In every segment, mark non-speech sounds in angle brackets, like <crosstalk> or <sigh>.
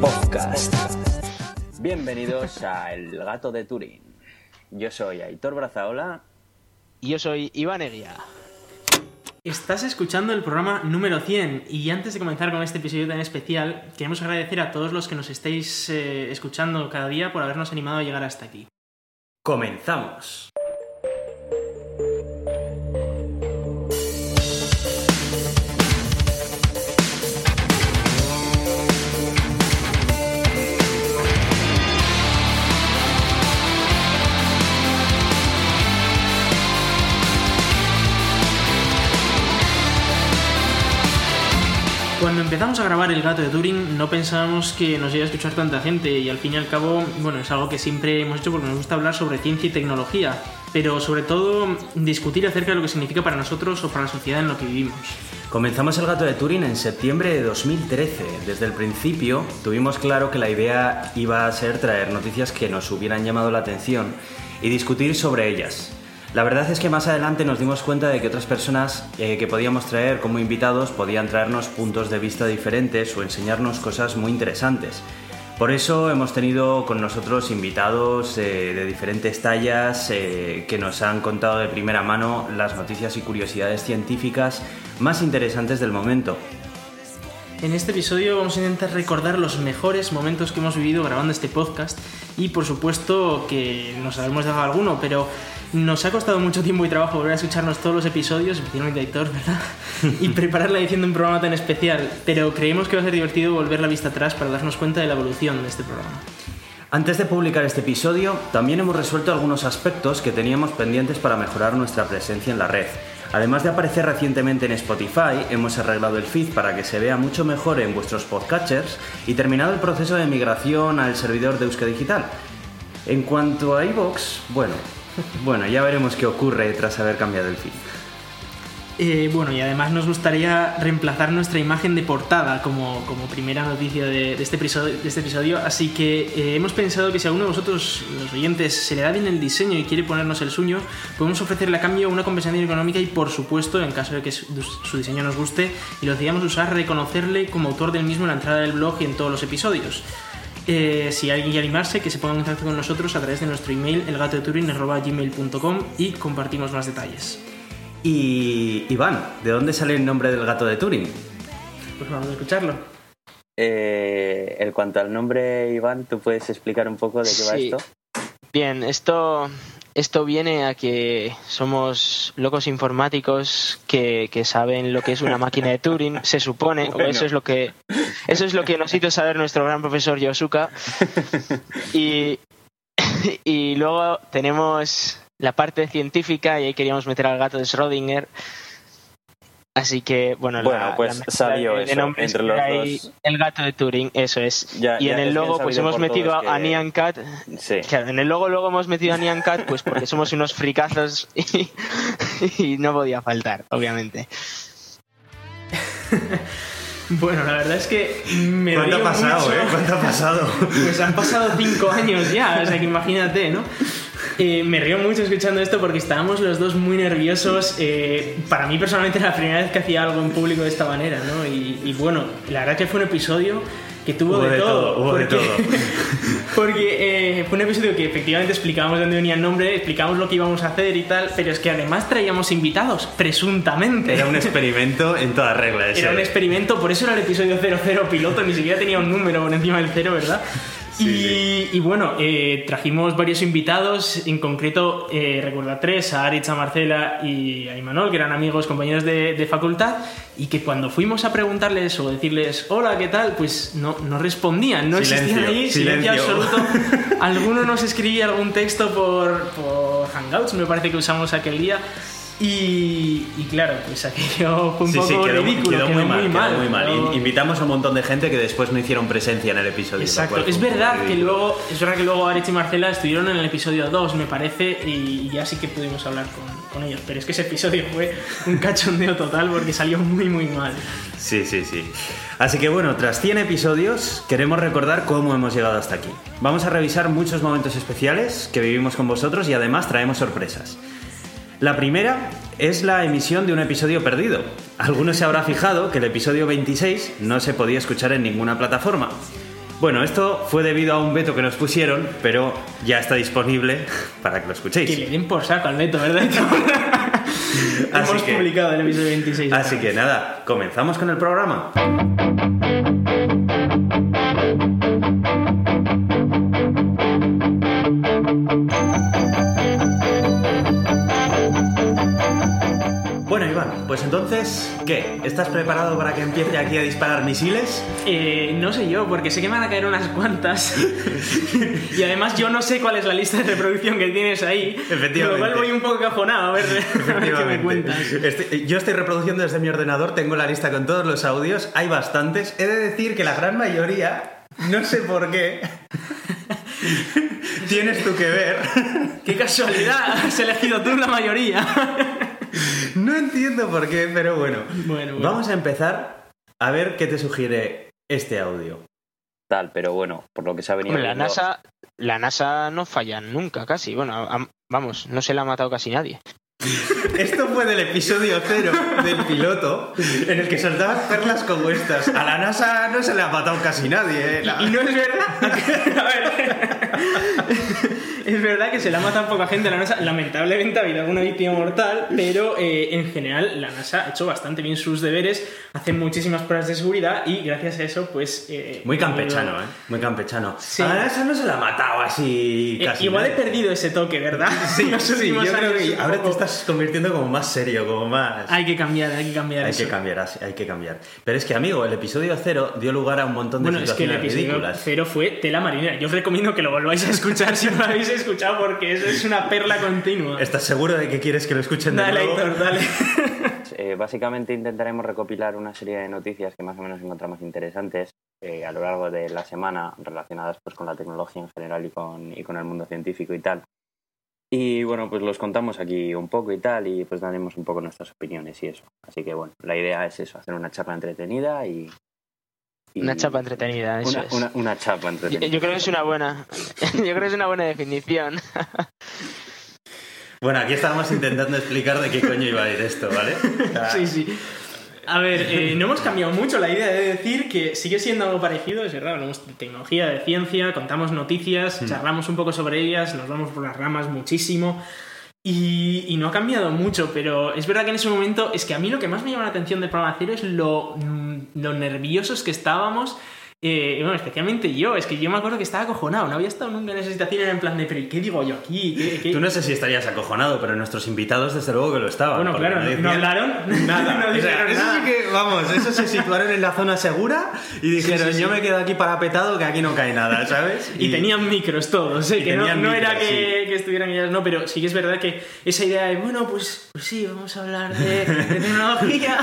Podcast. Bienvenidos a El Gato de Turín. Yo soy Aitor Brazaola. Y yo soy Iván Eguía. Estás escuchando el programa número 100 y antes de comenzar con este episodio tan especial, queremos agradecer a todos los que nos estáis eh, escuchando cada día por habernos animado a llegar hasta aquí. Comenzamos. Cuando empezamos a grabar El Gato de Turing no pensábamos que nos iba a escuchar tanta gente y al fin y al cabo, bueno, es algo que siempre hemos hecho porque nos gusta hablar sobre ciencia y tecnología, pero sobre todo discutir acerca de lo que significa para nosotros o para la sociedad en lo que vivimos. Comenzamos El Gato de Turing en septiembre de 2013. Desde el principio tuvimos claro que la idea iba a ser traer noticias que nos hubieran llamado la atención y discutir sobre ellas. La verdad es que más adelante nos dimos cuenta de que otras personas eh, que podíamos traer como invitados podían traernos puntos de vista diferentes o enseñarnos cosas muy interesantes. Por eso hemos tenido con nosotros invitados eh, de diferentes tallas eh, que nos han contado de primera mano las noticias y curiosidades científicas más interesantes del momento. En este episodio vamos a intentar recordar los mejores momentos que hemos vivido grabando este podcast y por supuesto que nos habremos dejado alguno, pero nos ha costado mucho tiempo y trabajo volver a escucharnos todos los episodios, especialmente Héctor, ¿verdad? <laughs> y preparar la edición de un programa tan especial, pero creemos que va a ser divertido volver la vista atrás para darnos cuenta de la evolución de este programa. Antes de publicar este episodio, también hemos resuelto algunos aspectos que teníamos pendientes para mejorar nuestra presencia en la red. Además de aparecer recientemente en Spotify, hemos arreglado el feed para que se vea mucho mejor en vuestros podcatchers y terminado el proceso de migración al servidor de Euska Digital. En cuanto a iVoox, bueno, <laughs> bueno, ya veremos qué ocurre tras haber cambiado el feed. Eh, bueno, y además nos gustaría reemplazar nuestra imagen de portada como, como primera noticia de, este episodio, este episodio, así que eh, hemos pensado que si a uno de vosotros, los oyentes, se le da bien el diseño y quiere ponernos el suyo, podemos ofrecerle a cambio una compensación económica y, por supuesto, en caso de que su, diseño nos guste y lo decidamos usar, reconocerle como autor del mismo en la entrada del blog y en todos los episodios. Eh, si alguien quiere animarse, que se ponga en contacto con nosotros a través de nuestro email, elgatodeturing.gmail.com y compartimos más detalles. Y Iván, ¿de dónde sale el nombre del gato de Turing? Pues vamos a escucharlo. Eh, en cuanto al nombre, Iván, ¿tú puedes explicar un poco de qué va Sí. esto? Bien, esto, esto viene a que somos locos informáticos que, que saben lo que es una máquina de Turing, se supone, o eso es lo que eso es lo que nos hizo saber nuestro gran profesor Yosuka. <laughs> Y, y luego tenemos la parte científica y ahí queríamos meter al gato de Schrödinger. Así que, bueno, Bueno, la- pues la salió de- de eso, nombres entre que los hay, dos. El gato de Turing, eso es. Ya- y ya en el logo, pues hemos metido a que- Nyan Cat. Sí. Claro, en el logo luego hemos metido a Nyan Cat, pues porque <laughs> somos unos fricazos y, y no podía faltar, obviamente. <laughs> Bueno, la verdad es que me ¿Cuánto ha pasado, mucho. eh? ¿Cuánto ha pasado? Pues han pasado cinco años ya, o sea que imagínate, ¿no? Eh, me río mucho escuchando esto porque estábamos los dos muy nerviosos. Eh, para mí personalmente era la primera vez que hacía algo en público de esta manera, ¿no? Y, y bueno, la verdad que fue un episodio que tuvo de, de todo. todo, hubo de todo. <laughs> porque eh, fue un episodio que efectivamente explicábamos de dónde venía el nombre, explicábamos lo que íbamos a hacer y tal, pero es que además traíamos invitados, presuntamente. Era un <laughs> experimento en toda regla. ese. Era un experimento, por eso era el episodio 00 piloto, ni siquiera tenía un número por encima del cero, ¿verdad? Y, y bueno, eh, trajimos varios invitados, en concreto eh, recuerdo a tres, a Aritz, a Marcela y a Imanol, que eran amigos, compañeros de, de facultad, y que cuando fuimos a preguntarles o decirles hola, ¿qué tal? Pues no, no respondían, no Silencio, existían ahí, silencio, silencio. absoluto. <laughs> Alguno nos escribía algún texto por, por Hangouts, me parece que usamos aquel día. Y, y claro, pues aquello fue un Sí, poco sí, quedó, ridículo, quedó muy mal, quedó mal, muy mal. quedó- Invitamos a un montón de gente que después no hicieron presencia en el episodio. Exacto, es verdad que luego, es verdad que luego Aritz y Marcela estuvieron en el episodio 2, me parece, y ya sí que pudimos hablar con, con ellos. Pero es que ese episodio fue un cachondeo total porque salió muy muy mal. Sí, sí, sí. Así que bueno, tras 100 episodios, queremos recordar cómo hemos llegado hasta aquí. Vamos a revisar muchos momentos especiales que vivimos con vosotros y además traemos sorpresas. La primera es la emisión de un episodio perdido. Algunos se habrá fijado que el episodio 26 no se podía escuchar en ninguna plataforma. Bueno, esto fue debido a un veto que nos pusieron, pero ya está disponible <laughs> para que lo escuchéis. Que le den por saco al veto, ¿verdad? <laughs> Así Hemos que- publicado el episodio 26. Así que nada, comenzamos con el programa. Iván, pues entonces, ¿qué? ¿Estás preparado para que empiece aquí a disparar misiles? Eh, no sé yo, porque sé que me van a caer unas cuantas. <laughs> y además yo no sé cuál es la lista de reproducción que tienes ahí. Efectivamente. Con lo cual voy un poco cajonado a ver, a ver qué me cuentas. Estoy- yo estoy reproduciendo desde mi ordenador, tengo la lista con todos los audios, hay bastantes. He de decir que la gran mayoría, no sé por qué, <laughs> tienes tú que ver. <laughs> ¡Qué casualidad! Has elegido tú la mayoría. No entiendo por qué, pero bueno. Bueno, bueno. Vamos a empezar a ver qué te sugiere este audio. Tal, pero bueno, por lo que se ha venido Hombre, la viendo- NASA, la NASA no falla nunca, casi. Bueno, a- vamos, no se la ha matado casi nadie. <laughs> Esto fue del episodio cero del piloto, en el que soltabas perlas como estas. A la NASA no se le ha matado casi nadie. ¿eh? La- Y no es verdad. <laughs> A ver. <laughs> Es verdad que se la matan poca gente a la NASA. Lamentablemente ha habido alguna víctima mortal, pero eh, en general la NASA ha hecho bastante bien sus deberes, hacen muchísimas pruebas de seguridad y gracias a eso, pues. eh, Muy campechano, ¿eh? Muy campechano. Sí. A la NASA no se la ha matado así eh, casi igual he perdido ese toque, ¿verdad? <laughs> Sí, <laughs> sí, yo creo que ahora te estás convirtiendo como más serio, como más... Hay que cambiar, hay que cambiar Hay eso. que cambiar, hay que cambiar. Pero es que, amigo, el episodio cero dio lugar a un montón de Bueno, es que el situaciones episodio ridículas. cero fue tela marinera. Yo os recomiendo que lo volváis a escuchar si no lo habéis escuchado porque eso es una perla continua. ¿Estás seguro de que quieres que lo escuchen de Dale, nuevo? Héctor, dale. <laughs> Eh, básicamente intentaremos recopilar una serie de noticias que más o menos encontramos interesantes eh, a lo largo de la semana relacionadas pues con la tecnología en general y con, y con el mundo científico y tal. Y bueno, pues los contamos aquí un poco y tal y pues daremos un poco nuestras opiniones y eso. Así que bueno, la idea es eso, hacer una charla entretenida y... Una chapa entretenida, eso Una, es. una, una chapa entretenida. yo creo que es una buena. <laughs> Yo creo que es una buena definición. <laughs> Bueno, aquí estábamos intentando explicar de qué coño iba a ir esto, ¿vale? Sí, sí. A ver, eh, no hemos cambiado mucho la idea de decir que sigue siendo algo parecido, es verdad, hablamos de tecnología, de ciencia, contamos noticias, charlamos un poco sobre ellas, nos vamos por las ramas muchísimo y, y no ha cambiado mucho, pero es verdad que en ese momento es que a mí lo que más me llama la atención del programa cero es lo, mm, lo nerviosos que estábamos. Eh, bueno, especialmente yo, es que yo me acuerdo que estaba acojonado, no había estado nunca en esa situación, era en plan de, pero ¿y qué digo yo aquí? ¿Qué- qué-?" Tú no sé si estarías acojonado, pero nuestros invitados desde luego que lo estaban. Bueno, claro, no, hablaron, <laughs> <laughs> Nada. no O sea, dijeron eso nada. sí que, vamos, eso se situaron en la zona segura y dijeron, sí, sí. yo me quedo aquí parapetado que aquí no cae nada, ¿sabes? <laughs> Y, tenían micros todos, ¿eh? que no, era que, que estuvieran ellas, no, pero sí que es verdad que esa idea de, bueno, pues, pues sí, vamos a hablar de, de tecnología.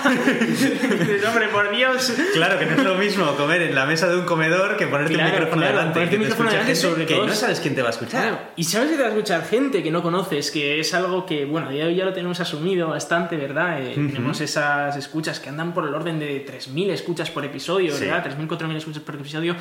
Dices, hombre, por Dios. Claro, que no es lo mismo comer en la mesa de un comedor que ponerte Claro, un micrófono claro, delante. ponerte un micrófono delante, sobre que todo no sabes quién te va a escuchar. Claro, y sabes que te va a escuchar gente que no conoces, que es algo que, bueno, a día de hoy ya lo tenemos asumido bastante, ¿verdad? Eh, Tenemos esas escuchas que andan por el orden de 3.000 escuchas por episodio, Sí. ¿verdad? 3.000, 4.000 escuchas por episodio,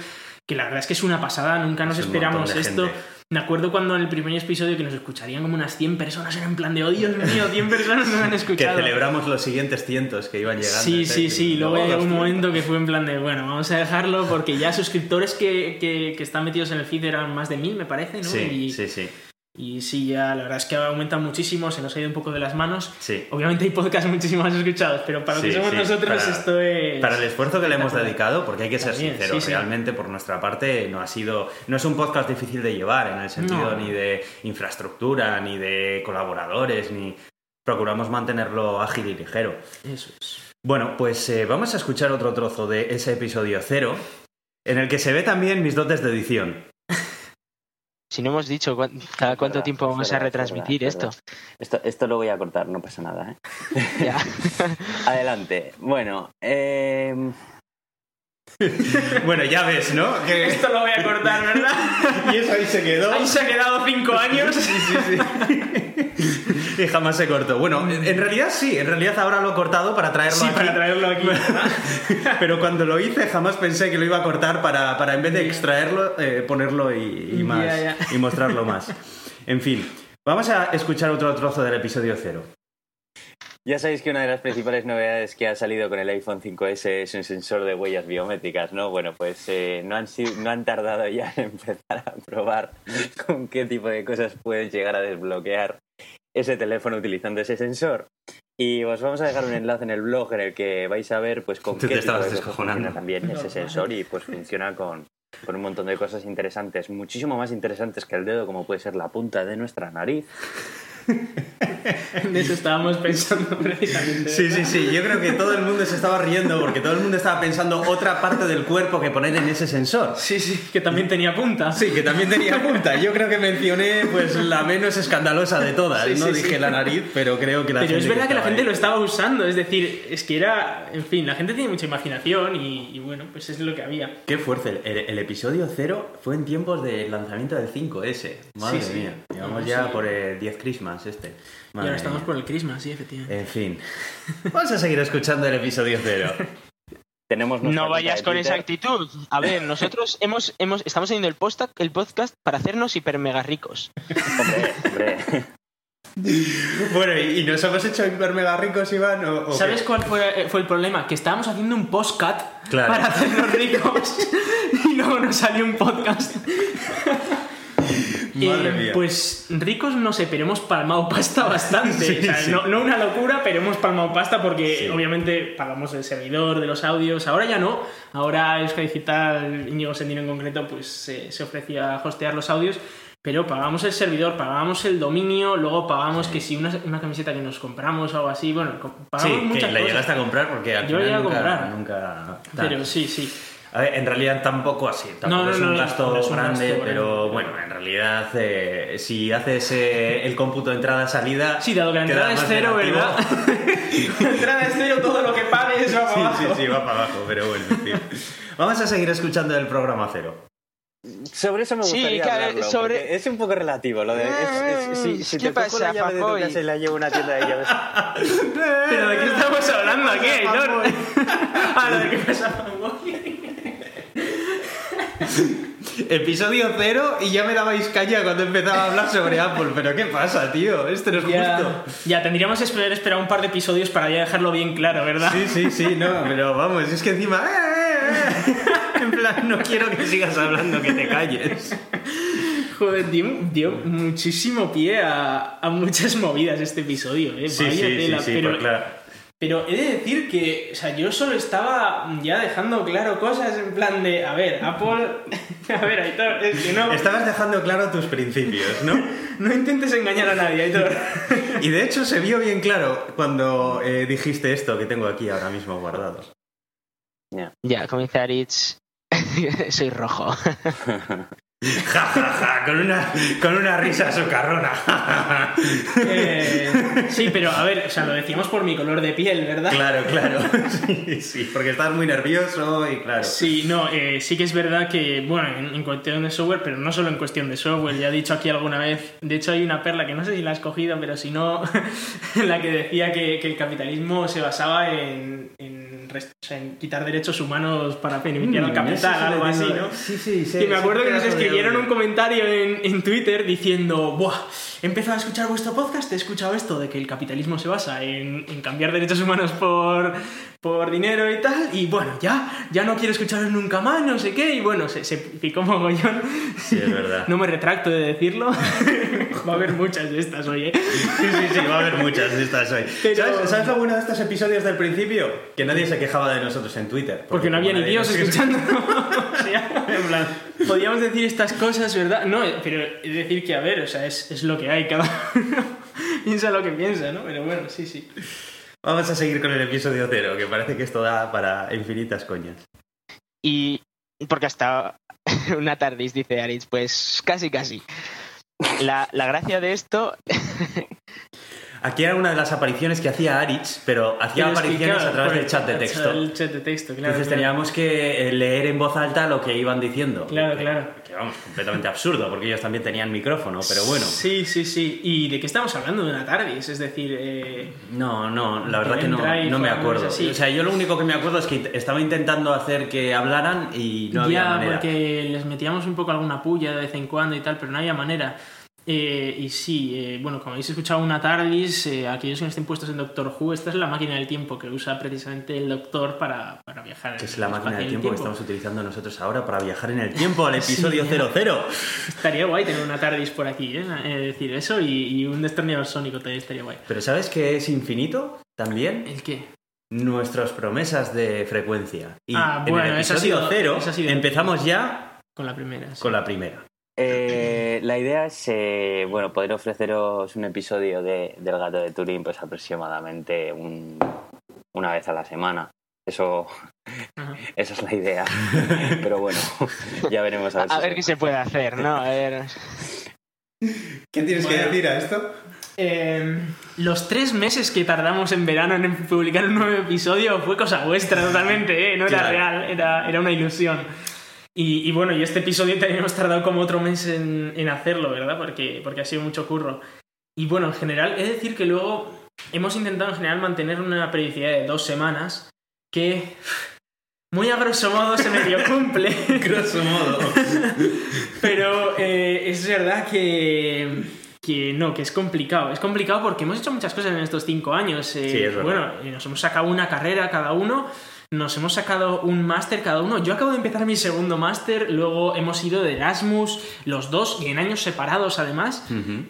que la verdad es que es una pasada, nunca nos Es esperamos esto. gente. Me acuerdo cuando en el primer episodio que nos escucharían como unas 100 personas, era en plan de, oh Dios mío, 100 personas nos han Que escuchado. celebramos los siguientes cientos que iban llegando. Sí, ¿eh? sí, sí. Luego llegó un 100. momento que fue en plan de, bueno, vamos a dejarlo porque ya suscriptores que, que, que están metidos en el feed eran más de mil, me parece, ¿no? Sí, y, sí, sí. Y sí, ya la verdad es que ha aumentado muchísimo, se nos ha ido un poco de las manos. Sí. Obviamente hay podcasts muchísimo más escuchados, pero para lo Sí, que somos sí, nosotros para- esto es... Para el esfuerzo que le hemos dedicado, porque hay que ser También, sinceros, realmente por nuestra parte no ha sido, no es un podcast difícil de llevar en el sentido No. ni de infraestructura, ni de colaboradores, ni procuramos mantenerlo ágil y ligero. Eso es. Bueno, pues eh, vamos a escuchar otro trozo de ese episodio cero, en el que se ve también mis dotes de edición. Si no hemos dicho <laughs> cada cuánto Verdad, tiempo vamos a retransmitir verdad, esto. esto. Esto lo voy a cortar, no pasa nada. ¿eh? <laughs> <laughs> Adelante. Bueno, eh, <laughs> Bueno, ya ves, ¿no? Que- Esto lo voy a cortar, ¿verdad? <laughs> Y eso ahí se quedó. Ahí se ha quedado cinco años. Sí, sí, sí. <laughs> y jamás se cortó. Bueno, en realidad sí, en realidad ahora lo he cortado para traerlo Sí, aquí. para traerlo aquí. Pero cuando lo hice jamás pensé que lo iba a cortar para, para en vez de extraerlo, eh, ponerlo y, más y mostrarlo más. En fin. Vamos a escuchar otro trozo del episodio cero. Ya sabéis que una de las principales novedades que ha salido con el iPhone 5S es un sensor de huellas biométricas, ¿no? Bueno, pues eh, no, han no han tardado ya en empezar a probar con qué tipo de cosas pueden llegar a desbloquear ese teléfono utilizando ese sensor. Y os vamos a dejar un enlace en el blog en el que vais a ver pues con Tú qué te tipo de cosas funciona también ese sensor y pues funciona con, con un montón de cosas interesantes, muchísimo más interesantes que el dedo, como puede ser la punta de nuestra nariz. <laughs> De eso estábamos pensando precisamente. Sí, sí, sí. Yo creo que todo el mundo se estaba riendo porque todo el mundo estaba pensando otra parte del cuerpo que poner en ese sensor. Sí, sí, que también tenía punta. Sí, que también tenía punta. Yo creo que mencioné pues la menos escandalosa de todas. Sí, no sí, dije sí. la nariz, pero creo que la Pero gente es verdad que la gente ahí- lo estaba usando, es decir, es que era, en fin, la gente tiene mucha imaginación y, y bueno, pues es lo que había. Qué fuerte. El, el episodio cero fue en tiempos del lanzamiento del 5S. Madre mía. Llevamos ya por el 10 Christmas este. y ahora estamos mía. por el Christmas, sí, efectivamente. En fin. Vamos a seguir escuchando el episodio cero. <laughs> Tenemos No vayas con esa actitud. A ver, nosotros hemos, hemos, estamos haciendo el, posta- el podcast para hacernos hiper mega ricos. Hombre, hombre. <laughs> bueno, ¿y nos hemos hecho hiper mega ricos, Iván? ¿O, o qué? ¿Sabes cuál fue, eh, fue el problema? Que estábamos haciendo un postcat Claro. para hacernos ricos <laughs> y luego nos salió un podcast. Madre Eh, mía. Pues ricos no sé, pero hemos palmado pasta <laughs> bastante. Sí, O sea, sí. No, no una locura, pero hemos palmado pasta porque Sí. obviamente pagamos el servidor de los audios. Ahora ya no. Ahora Euskadi Digital, Íñigo Sendino en concreto, pues se se ofrecía a hostear los audios. Pero pagamos el servidor, pagamos el dominio, luego pagamos que si una, una camiseta que nos compramos o algo así, bueno, pagamos Sí, que muchas la cosas. llegaste a comprar porque al Yo final llegué a nunca, comprar. nunca. Pero sí, sí. A ver, en realidad tampoco así, tampoco No, no, es no, un no, gasto no es un grande, gasto pero bueno, en realidad eh, si haces eh, el cómputo de entrada-salida... Sí, dado que la entrada es cero, negativo. ¿verdad? <laughs> la entrada es cero, todo lo que pagues va para Sí, abajo. sí, sí, va para abajo, pero bueno, en fin. Vamos a seguir escuchando el programa cero. Sobre eso me Sí, gustaría claro, hablarlo, sobre- es un poco relativo. Lo de, es- es- si, si ¿Qué te cojo la pasa, llave de tu Papoy? casa y la llevo a una tienda de llaves... <laughs> ¿Pero de qué estamos hablando aquí, <laughs> Aitor? ah, lo de qué pasa, fanboy. <laughs> Episodio cero y ya me dabais caña cuando empezaba a hablar sobre Apple, pero ¿qué pasa, tío? Esto no es justo. Ya, tendríamos que esperar, esperar un par de episodios para ya dejarlo bien claro, ¿verdad? Sí, sí, sí, no, pero vamos, es que encima... eh, eh, eh. En plan, no quiero que sigas hablando, que te calles. Joder, dio, dio muchísimo pie a, a muchas movidas este episodio, ¿eh? Sí, Vaya sí, sí, tela, sí, pero, pues claro. Pero he de decir que, o sea, yo solo estaba ya dejando claro cosas en plan de, a ver, Apple, <laughs> a ver, Aitor, es que no, Estabas dejando claro tus principios, ¿no? <laughs> no intentes engañar a nadie, Aitor. <laughs> Y de hecho se vio bien claro cuando eh, dijiste esto que tengo aquí ahora mismo guardado. Ya, como dice Aritz, soy rojo. Ja, ja, ja, con una, con una risa socarrona. Eh, sí, pero a ver, o sea, lo decíamos por mi color de piel, ¿verdad? Claro, claro. Sí, sí, porque estás muy nervioso y claro. Sí, no, eh, sí que es verdad que, bueno, en, en cuestión de software, pero no solo en cuestión de software, ya he dicho aquí alguna vez, de hecho hay una perla que no sé si la has cogido, pero si no, <laughs> la que decía que, que el capitalismo se basaba en, en, en quitar derechos humanos para beneficiar al Mm, capital, sí lo algo así. ¿no? Sí, sí, sí. Y me acuerdo que nos pedazo audio. un comentario en, en Twitter diciendo, Buah, he empezado a escuchar vuestro podcast, he escuchado esto de que el capitalismo se basa en, en cambiar derechos humanos por, por dinero y tal, y bueno, ya, ya no quiero escucharos nunca más, no sé qué, y bueno, se, se picó mogollón. Sí, es verdad. <laughs> No me retracto de decirlo. <laughs> Va a haber muchas de estas hoy, ¿eh? Sí, sí, sí, va a haber muchas de estas hoy. Pero- ¿Sabes, ¿Sabes lo bueno de estos episodios del principio? Que nadie se quejaba de nosotros en Twitter. Porque no había ni nos- escuchando. <laughs> O sea, en plan, podíamos decir estas cosas, ¿verdad? No, pero es decir que, a ver, o sea, es, es lo que hay, cada uno piensa lo que piensa, ¿no? Pero bueno, sí, sí. Vamos a seguir con el episodio cero, que parece que esto da para infinitas coñas. Y porque hasta <laughs> una tardis, dice Aritz, pues casi, casi. La, la gracia de esto <laughs> Aquí era una de las apariciones que hacía Aritz, pero hacía Pero es que, apariciones claro, a través del chat de texto. El chat de texto, claro. Entonces claro. teníamos que eh, leer en voz alta lo que iban diciendo. Claro, claro. Que vamos, completamente absurdo, porque ellos también tenían micrófono, pero bueno. Sí, sí, sí. ¿Y de qué estamos hablando de una tardis? Es decir, eh, No, no, la verdad que no, no me acuerdo. O sea, yo lo único que me acuerdo es que estaba intentando hacer que hablaran y no había ya, manera. porque les metíamos un poco alguna puya de vez en cuando y tal, pero no había manera. Eh, y sí, eh, bueno, como habéis escuchado una TARDIS, eh, aquellos que no estén puestos en Doctor Who, esta es la máquina del tiempo que usa precisamente el Doctor para, para viajar. Que es en la el máquina del el tiempo que estamos utilizando nosotros ahora para viajar en el <laughs> tiempo al episodio Sí. 00. Estaría guay tener una TARDIS por aquí, ¿eh? Es decir, eso y, y un destornillador sónico también estaría guay. Pero ¿sabes qué es infinito? También ¿El qué? nuestras promesas de frecuencia. Y Ah, en bueno, el eso ha episodio sido- cero eso ha sido- empezamos ya Con la primera. sí. con la primera. Eh, la idea es, eh, bueno, poder ofreceros un episodio de, del gato de Turín, pues aproximadamente un- una vez a la semana. Eso, Ajá. esa es la idea. Pero bueno, <laughs> ya veremos a ver, A si ver qué se puede hacer, ¿no? A ver. ¿Qué tienes Bueno. decir a esto? Eh, los tres meses que tardamos en verano en publicar un nuevo episodio fue cosa vuestra totalmente, ¿eh? no era Claro. real, era, era una ilusión. Y, y bueno, y este episodio también hemos tardado como otro mes en, en hacerlo, ¿verdad? Porque, porque ha sido mucho curro. Y bueno, en general, de decir que luego hemos intentado en general mantener una periodicidad de dos semanas que, muy a grosso modo, se medio cumple. <laughs> Grosso modo. Pero eh, es verdad que, que no, que es complicado. Es complicado porque hemos hecho muchas cosas en estos cinco años. Eh, Sí, es verdad. Bueno, nos hemos sacado una carrera cada uno, nos hemos sacado un máster cada uno. Yo acabo de empezar mi segundo máster, luego hemos ido de Erasmus, los dos, y en años separados además.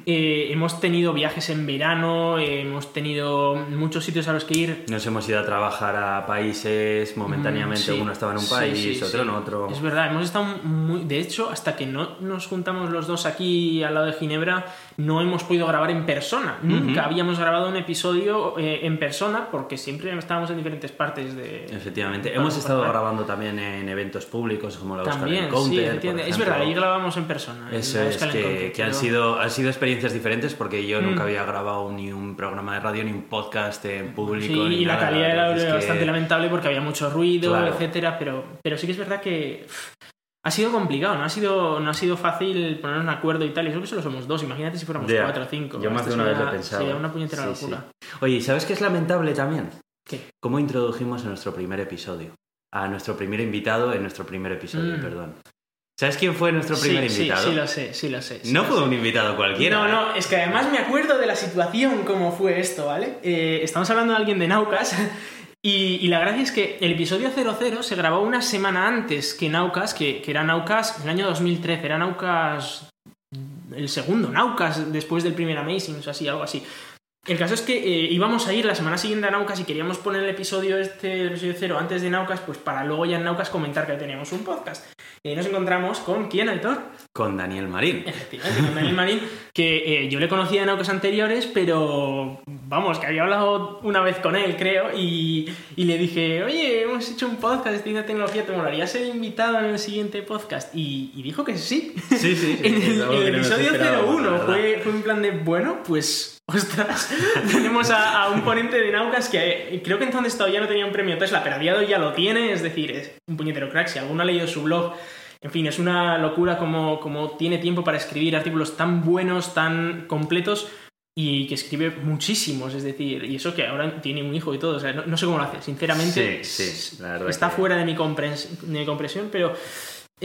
Eh, hemos tenido viajes en verano, eh, hemos tenido muchos sitios a los que ir. Nos hemos ido a trabajar a países momentáneamente. Mm, sí. Uno estaba en un país, sí, otro en otro. Es verdad, hemos estado muy. De hecho, hasta que no nos juntamos los dos aquí al lado de Ginebra, no hemos podido grabar en persona. Nunca habíamos grabado un episodio eh, en persona porque siempre estábamos en diferentes partes de. Efectivamente. Hemos estado compartir. grabando también en eventos públicos como la Oscar También, Encounter, sí, efectivamente. Es verdad, ahí grabamos en persona. Eso es, que, Encounter, que han, pero- sido, han sido experiencias diferentes porque yo nunca Mm. había grabado ni un programa de radio, ni un podcast en público. Sí, ni y la calidad era que- bastante lamentable porque había mucho ruido, Claro. etcétera, pero, pero sí que es verdad que ha sido complicado, no ha sido, no ha sido fácil ponernos de acuerdo y tal, y eso que solo somos dos, imagínate si fuéramos Ya. cuatro o cinco. Yo más de una vez lo he pensado. Sería una puñetera Sí, locura. sí. Oye, ¿y ¿sabes qué es lamentable también? ¿Qué? ¿Cómo introdujimos a nuestro primer episodio? A nuestro primer invitado en nuestro primer episodio, Mm. perdón. ¿Sabes quién fue nuestro Sí, primer sí, invitado? Sí, lo sé, sí lo sé. sí no lo fue sé. un invitado cualquiera. No, ¿eh? no, es que además me acuerdo de la situación, cómo fue esto, ¿vale? Eh, estamos hablando de alguien de Naucas y, la gracia es que el episodio 00 se grabó una semana antes que Naucas, que, que era Naucas en el año 2013, era Naucas el segundo Naucas después del primer Amazing, o sea, así, algo así. El caso es que eh, íbamos a ir la semana siguiente a Naucas y queríamos poner el episodio este, el episodio 0 antes de Naucas, pues para luego ya en Naucas comentar que teníamos un podcast. Y ahí nos encontramos con quién, Aitor? Con Daniel Marín. Efectivamente, con Daniel Marín, que eh, yo le conocía en autos anteriores, pero vamos, que había hablado una vez con él, creo, y, y le dije, oye, hemos hecho un podcast de tecnología, ¿te molaría ser invitado en el siguiente podcast? Y, y dijo que sí. Sí, sí. sí, <laughs> en el, episodio esperábamos, la 01 verdad. fue, fue un plan de, bueno, pues, ostras, <laughs> tenemos a, a un ponente de Naucas que eh, creo que entonces todavía no tenía un premio Tesla, pero a día de hoy ya lo tiene, es decir, es un puñetero crack. Si alguno ha leído su blog, en fin, es una locura como, como tiene tiempo para escribir artículos tan buenos, tan completos y que escribe muchísimos, es decir, y eso que ahora tiene un hijo y todo, o sea, no, no sé cómo lo hace, sinceramente, Sí, sí, la verdad está que- fuera de mi, comprens- de mi comprensión, pero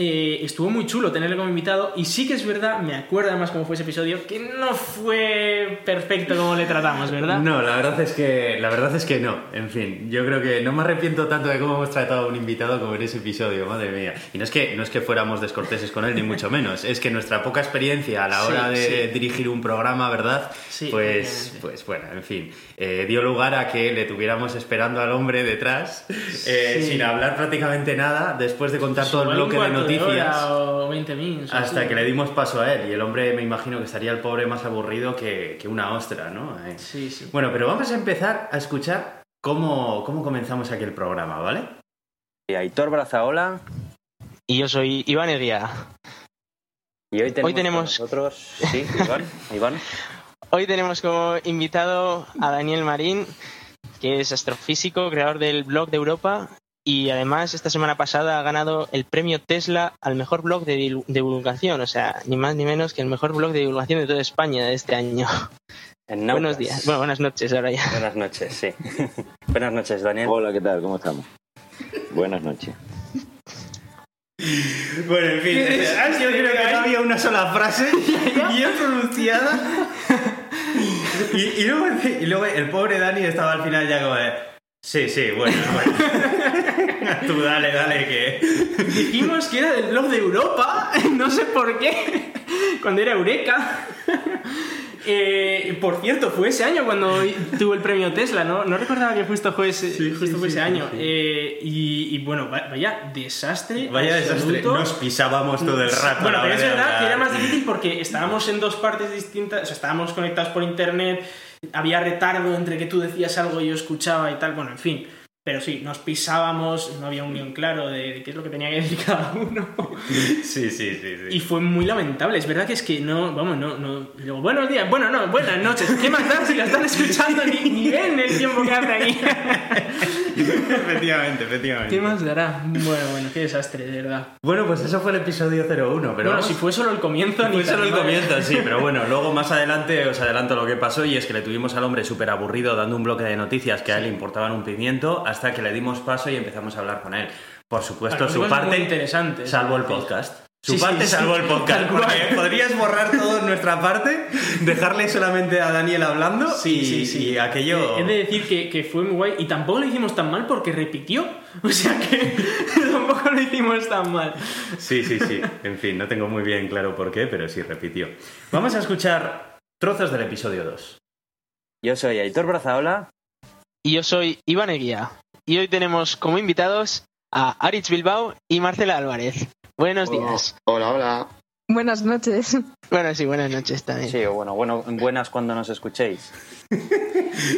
eh, estuvo muy chulo tenerle como invitado y sí que es verdad, me acuerdo además cómo fue ese episodio, que no fue perfecto como le tratamos, ¿verdad? No, la verdad es que la verdad es que no. En fin, yo creo que no me arrepiento tanto de cómo hemos tratado a un invitado como en ese episodio, madre mía. Y no es que no es que fuéramos descorteses con él ni mucho menos, es que nuestra poca experiencia a la Sí, hora de sí. dirigir un programa, ¿verdad? Sí, pues pues bueno, en fin, eh, dio lugar a que le tuviéramos esperando al hombre detrás eh, sin hablar prácticamente nada después de contar todo el bloque de cuarto noticias. hora o 20 minutos. Hasta así. que le dimos paso a él y el hombre me imagino que estaría el pobre más aburrido que, que una ostra, ¿no? Eh, Sí, sí. Bueno, pero vamos a empezar a escuchar cómo, cómo comenzamos aquel programa, ¿vale? Y Aitor Brazaola Y yo soy Iván Eguía. y hoy tenemos, Hoy tenemos- con nosotros, sí, Iván, <laughs> Iván. Hoy tenemos como invitado a Daniel Marín, que es astrofísico, creador del blog de Europa y además esta semana pasada ha ganado el premio Tesla al mejor blog de divulgación, o sea, ni más ni menos que el mejor blog de divulgación de toda España de este año. Buenos días, bueno, buenas noches ahora ya. Buenas noches, sí. <laughs> Buenas noches, Daniel. Hola, ¿qué tal? ¿Cómo estamos? Buenas noches. Bueno, en fin, yo creo que no había una sola frase <laughs> <laughs> bien pronunciada. Y, y, luego, y luego el pobre Dani estaba al final ya como de... Sí, sí, bueno, <laughs> bueno. <laughs> Tú dale, dale, que... Dijimos que era del blog de Europa, <laughs> no sé por qué, cuando era Eureka. Eh, por cierto, fue ese año cuando tuvo el premio Tesla, ¿no? No recordaba que justo fue ese, justo fue ese año. Eh, y, y, bueno, vaya desastre. Vaya desastre. Nos pisábamos todo el rato. Bueno, pero es verdad que era más difícil porque estábamos en dos partes distintas, o sea, estábamos conectados por internet, había retardo entre que tú decías algo y yo escuchaba y tal, bueno, en fin. Pero sí, nos pisábamos, no había un guion claro de, qué es lo que tenía que decir cada uno. <laughs> Sí, sí, sí, sí, Y fue muy lamentable. Es verdad que es que no, vamos, no, no. Digo, buenos días, bueno, no, buenas noches. ¿Qué más da si lo están escuchando ni, ni ven el tiempo que hace aquí? <laughs> efectivamente, efectivamente. ¿Qué más dará? Bueno, bueno, qué desastre, de verdad. Bueno, pues eso fue el episodio 01, pero... Bueno, si fue solo el comienzo... Fue solo el comienzo, sí, pero bueno, luego más adelante os adelanto lo que pasó y es que le tuvimos al hombre súper aburrido dando un bloque de noticias que a él le importaban un pimiento hasta que le dimos paso y empezamos a hablar con él. Por supuesto, su parte... interesante. Salvo el podcast. Su parte salvo el podcast. podrías borrar toda nuestra parte, dejarle solamente a Daniel hablando sí, y, sí, y aquello. He de decir que, que, fue muy guay y tampoco lo hicimos tan mal porque repitió. <laughs> O sea que <laughs> tampoco lo hicimos tan mal. Sí, sí, sí. En fin, no tengo muy bien claro por qué, pero sí repitió. Vamos a escuchar trozos del episodio 2. Yo soy Aitor Brazaola. Y yo soy Iván Eguía. Y hoy tenemos como invitados a Aritz Bilbao y Marcela Álvarez. Buenos días. Hola, hola. Buenas noches. Bueno, sí, buenas noches también. Sí, bueno, bueno buenas cuando nos escuchéis. <laughs>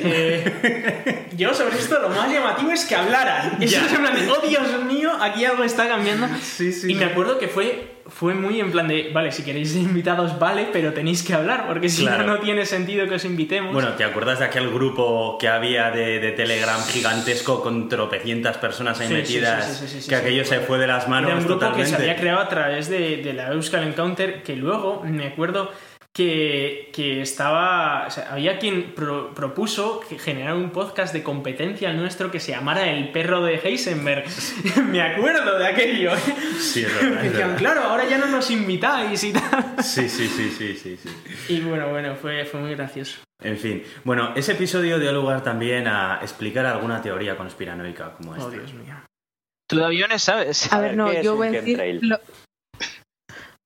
Eh, yo sobre esto lo más llamativo es que hablaran. Eso es en plan de, oh Dios mío, aquí algo está cambiando. Sí, sí, y me acuerdo que fue, fue muy en plan de, vale, si queréis invitados, vale, pero tenéis que hablar, porque si no, no tiene sentido que os invitemos. Bueno, ¿te acuerdas de aquel grupo que había de, de Telegram gigantesco con tropecientas personas ahí metidas? que aquello se fue de las manos Era un grupo totalmente. que se había creado a través de, de la Euskal Encounter, que luego me acuerdo que, que estaba. O sea, había quien pro, propuso que generar un podcast de competencia nuestro que se llamara El perro de Heisenberg. <laughs> Me acuerdo de aquello. Sí, es verdad. es <laughs> verdad. claro, ahora ya no nos invitáis y tal. Sí, sí, sí, sí, sí, sí. Y bueno, bueno, fue, fue muy gracioso. En fin, bueno, ese episodio dio lugar también a explicar alguna teoría conspiranoica como esta. Oh, Dios mío. ¿Tú de aviones sabes? A ver, no, ¿qué es yo voy a decir. lo-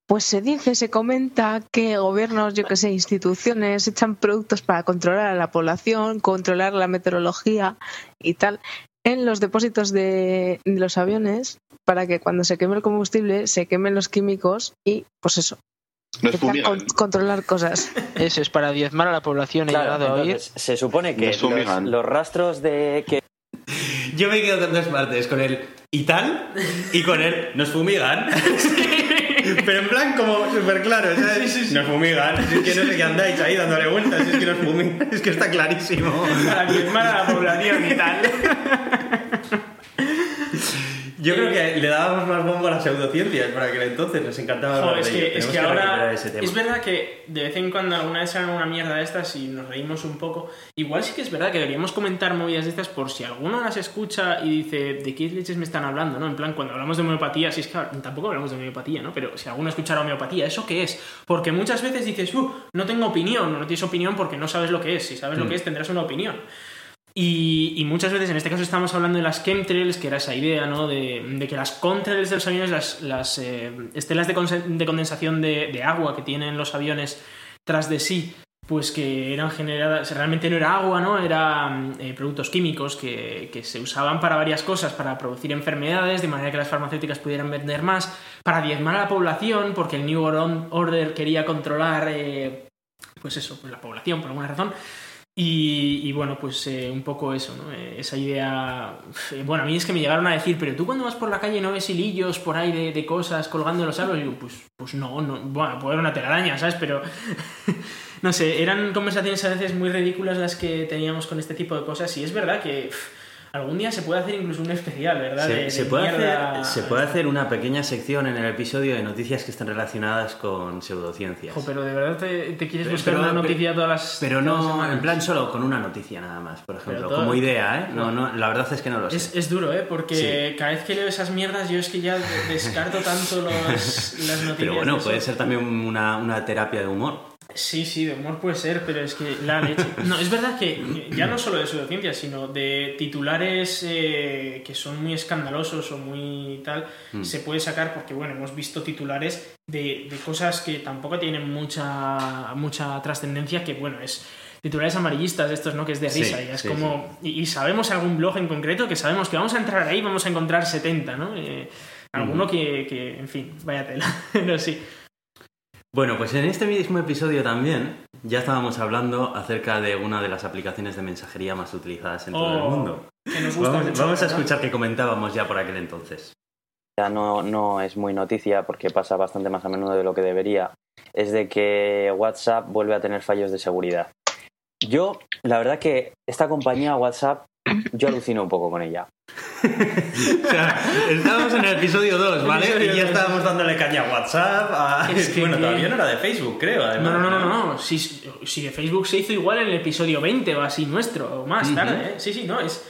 Pues se dice, se comenta que gobiernos, yo que sé, instituciones echan productos para controlar a la población, controlar la meteorología y tal en los depósitos de, de los aviones para que cuando se queme el combustible se quemen los químicos y pues eso, fumigan. con- controlar cosas. Eso es para diezmar a la población, Claro, llegado a oír. se supone que Nos los, fumigan. los rastros de que Yo me quedo con dos partes, con el y tal y con el nos fumigan. <laughs> Pero en plan como súper claro, ¿sabes? Nos fumigan. Es que no sé qué andáis ahí dándole vueltas, es que nos fumigan, <laughs> es que está clarísimo. A la población y tal. <laughs> Yo creo que le dábamos más bombo a las pseudociencias para aquel entonces, nos encantaba Joder, es que, es que recuperar ahora ese tema. es verdad que de vez en cuando alguna vez salen una mierda de estas y nos reímos un poco. Igual sí que es verdad que deberíamos comentar movidas de estas por si alguno las escucha y dice de qué leches me están hablando, ¿no? En plan, cuando hablamos de homeopatía, si es que tampoco hablamos de homeopatía, ¿no? Pero si alguno escuchara homeopatía, ¿eso qué es? Porque muchas veces dices, uh, no tengo opinión, no tienes opinión porque no sabes lo que es. Si sabes lo Mm. que es, tendrás una opinión. Y, y muchas veces, en este caso estamos hablando de las chemtrails, que era esa idea, ¿no? De, de que las contrails de los aviones, las, eh, estelas de, de condensación de, agua que tienen los aviones tras de sí, pues que eran generadas, realmente no era agua, ¿no? Eran eh, productos químicos que, que se usaban para varias cosas, para producir enfermedades, de manera que las farmacéuticas pudieran vender más, para diezmar a la población, porque el New Order quería controlar, eh, pues eso, pues la población, por alguna razón. Y, bueno, pues eh, un poco eso, ¿no? Eh, esa idea... eh, Bueno, a mí es que me llegaron a decir, pero tú cuando vas por la calle no ves hilillos por ahí de, cosas colgando en los árboles. Y digo, pues, pues no, no, bueno, puede haber una telaraña, ¿sabes? Pero <laughs> no sé, eran conversaciones a veces muy ridículas las que teníamos con este tipo de cosas y es verdad que... Algún día se puede hacer incluso un especial, ¿verdad? Se, De- se de puede mierda. hacer, se puede hacer una pequeña sección en el episodio de noticias que estén relacionadas con pseudociencias. Jo, pero de verdad te, te quieres Pero- buscar pero- una noticia todas las. Pero no, semanas? en plan solo con una noticia nada más, por ejemplo, todo- como idea, ¿eh? No, no, la verdad es que no lo sé. Es, es duro, ¿eh? Porque cada vez que leo esas mierdas, yo es que ya <laughs> descarto tanto los, las noticias. Pero bueno, puede ser también una, una terapia de humor. Sí, sí, de humor puede ser, pero es que la leche. No, es verdad que ya no solo de pseudociencias, sino de titulares eh, que son muy escandalosos o muy tal, Mm. se puede sacar porque, bueno, hemos visto titulares de, de cosas que tampoco tienen mucha, mucha trascendencia, que, bueno, es titulares amarillistas estos, ¿no? Que es de Sí, risa y es sí, como... Y, y sabemos algún blog en concreto que sabemos que vamos a entrar ahí y vamos a encontrar 70, ¿no? Eh, alguno que, que, en fin, vaya tela, <laughs> pero sí. Bueno, pues en este mismo episodio también ya estábamos hablando acerca de una de las aplicaciones de mensajería más utilizadas en todo el Oh, mundo. Que nos gusta Vamos, a escuchar qué comentábamos ya por aquel entonces. ya no, no es muy noticia porque pasa bastante más a menudo de lo que debería, es de que WhatsApp vuelve a tener fallos de seguridad. Yo, la verdad que esta compañía WhatsApp, yo alucino un poco con ella. <laughs> O sea, estábamos en el episodio 2, ¿vale? Episodio y ya estábamos dándole caña a WhatsApp. a- Es que bueno, todavía no era de Facebook, creo, además. No, no, no, no, no. Si, si de Facebook se hizo igual en el episodio 20 o así nuestro, o más Ujú. tarde, ¿eh? Sí, sí, no, es,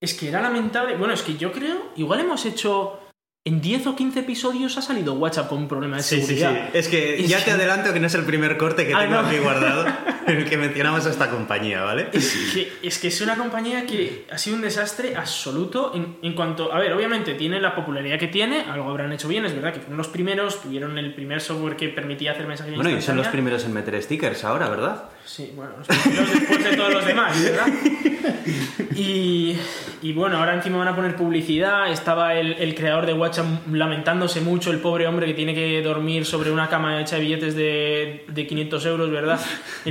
es que era lamentable. Bueno, es que yo creo, igual hemos hecho. En 10 o 15 episodios ha salido WhatsApp con un problema de Sí, sí, sí. seguridad. Es que Es ya que- te adelanto que no es el primer corte que Ah, tengo no. aquí guardado <laughs> en el que mencionamos a esta compañía, ¿vale? Es que, es que es una compañía que ha sido un desastre absoluto en, en cuanto... A ver, obviamente tiene la popularidad que tiene, algo habrán hecho bien, es verdad que fueron los primeros, tuvieron el primer software que permitía hacer mensajería Bueno, y son los primeros en meter stickers ahora, ¿verdad? Sí, bueno, los primeros después de todos los demás, ¿verdad? Y, y bueno, ahora encima van a poner publicidad. Estaba el, el creador de WhatsApp lamentándose mucho, el pobre hombre que tiene que dormir sobre una cama hecha de billetes de, de 500 euros, ¿verdad?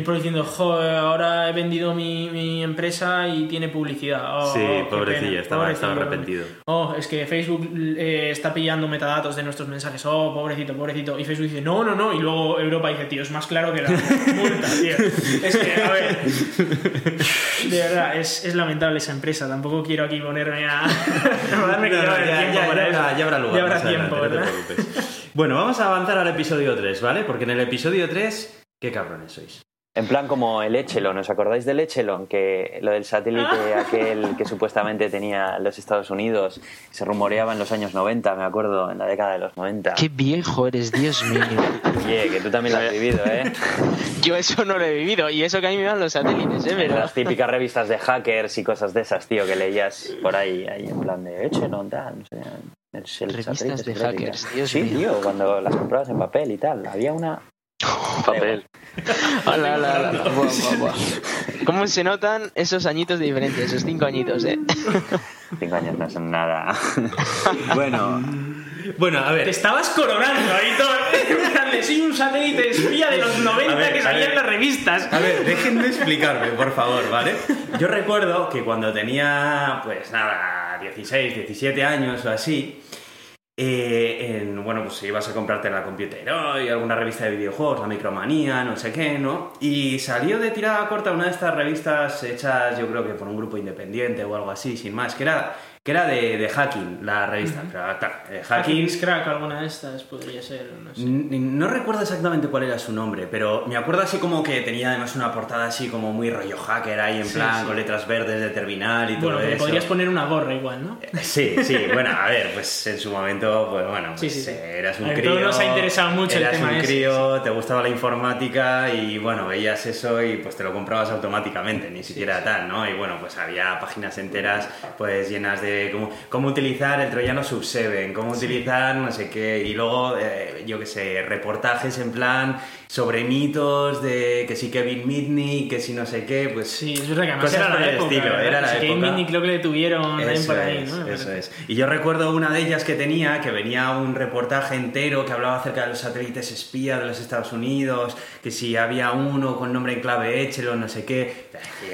Por diciendo, joder, ahora he vendido mi, mi empresa y tiene publicidad. Oh, sí, qué pobrecillo, pena, estaba, arrepentido. Oh, es que Facebook eh, está pillando metadatos de nuestros mensajes. Oh, pobrecito, pobrecito. Y Facebook dice, no, no, no. Y luego Europa dice, tío, es más claro que la <laughs> multa, tío. Es que, a ver. <laughs> De verdad, es, es lamentable esa empresa. Tampoco quiero aquí ponerme a. <laughs> que No, ya no, habrá ya, tiempo ya- para ya eso. habrá, lugar. Ya habrá tiempo, adelante, no te preocupes. Bueno, vamos a avanzar al episodio 3, ¿vale? Porque en el episodio 3, ¿qué cabrones sois? En plan como el Echelon, ¿os acordáis del Echelon? Que lo del satélite aquel que <laughs> supuestamente tenía los Estados Unidos, se rumoreaba en los años 90, me acuerdo, en la década de los 90. Qué viejo eres, Dios mío. Oye, que tú también lo has <laughs> vivido, ¿eh? Yo eso no lo he vivido y eso que a mí me dan los satélites, ¿eh? Las típicas revistas de hackers y cosas de esas, tío, que leías por ahí, ahí en plan de Echelon, tal, no sé. El Revistas de hackers. Dios sí, mío. tío, cuando las comprabas en papel y tal. Había una... Papel. <laughs> Hola, hola, hola. Buah, buah, buah. ¿Cómo se notan esos añitos de diferencia, esos cinco añitos, eh? <laughs> Cinco años no son nada. <laughs> Bueno, bueno, a Te ver. estabas coronando ahí todo. Soy un satélite espía de los 90 A ver, que salía en las revistas. A ver, déjenme explicarme, por favor, ¿vale? Yo recuerdo que cuando tenía, pues nada, 16, 17 años o así, eh, en, bueno, pues ibas a comprarte la Computer Hoy, alguna revista de videojuegos, la Micromanía, no sé qué, ¿no? Y salió de tirada corta una de estas revistas hechas, yo creo que por un grupo independiente o algo así, sin más, que era, que era de, de hacking, la revista. Pero, claro, eh, hacking, Crack, alguna de estas podría ser, no sé. No recuerdo exactamente cuál era su nombre, pero me acuerdo así como que tenía además una portada así como muy rollo hacker ahí en Sí, plan sí. con letras verdes de terminal y todo Bueno, le eso. podrías poner una gorra igual, ¿no? Sí, sí, bueno, a ver, pues en su momento, pues bueno, pues, sí, eh, eras un A crío. nos ha interesado mucho el eras tema un ese, crío, te gustaba la informática y bueno, veías eso y pues te lo comprabas automáticamente, ni siquiera tal, ¿no? Y bueno, pues había páginas enteras pues llenas de cómo, cómo utilizar el troyano Sub7, cómo utilizar no sé qué, y luego, eh, yo qué sé, reportajes en plan sobre mitos de que si Kevin Mitnick, que si no sé qué, pues Sí, es verdad que además era la época. estilo, ¿verdad? era la época. Mini creo que le tuvieron Eso por ahí, es, ¿no? Eso es. Y yo recuerdo una de ellas que tenía, que venía un reportaje entero que hablaba acerca de los satélites espía de los Estados Unidos, que si había uno con nombre en clave Echelon, no sé qué.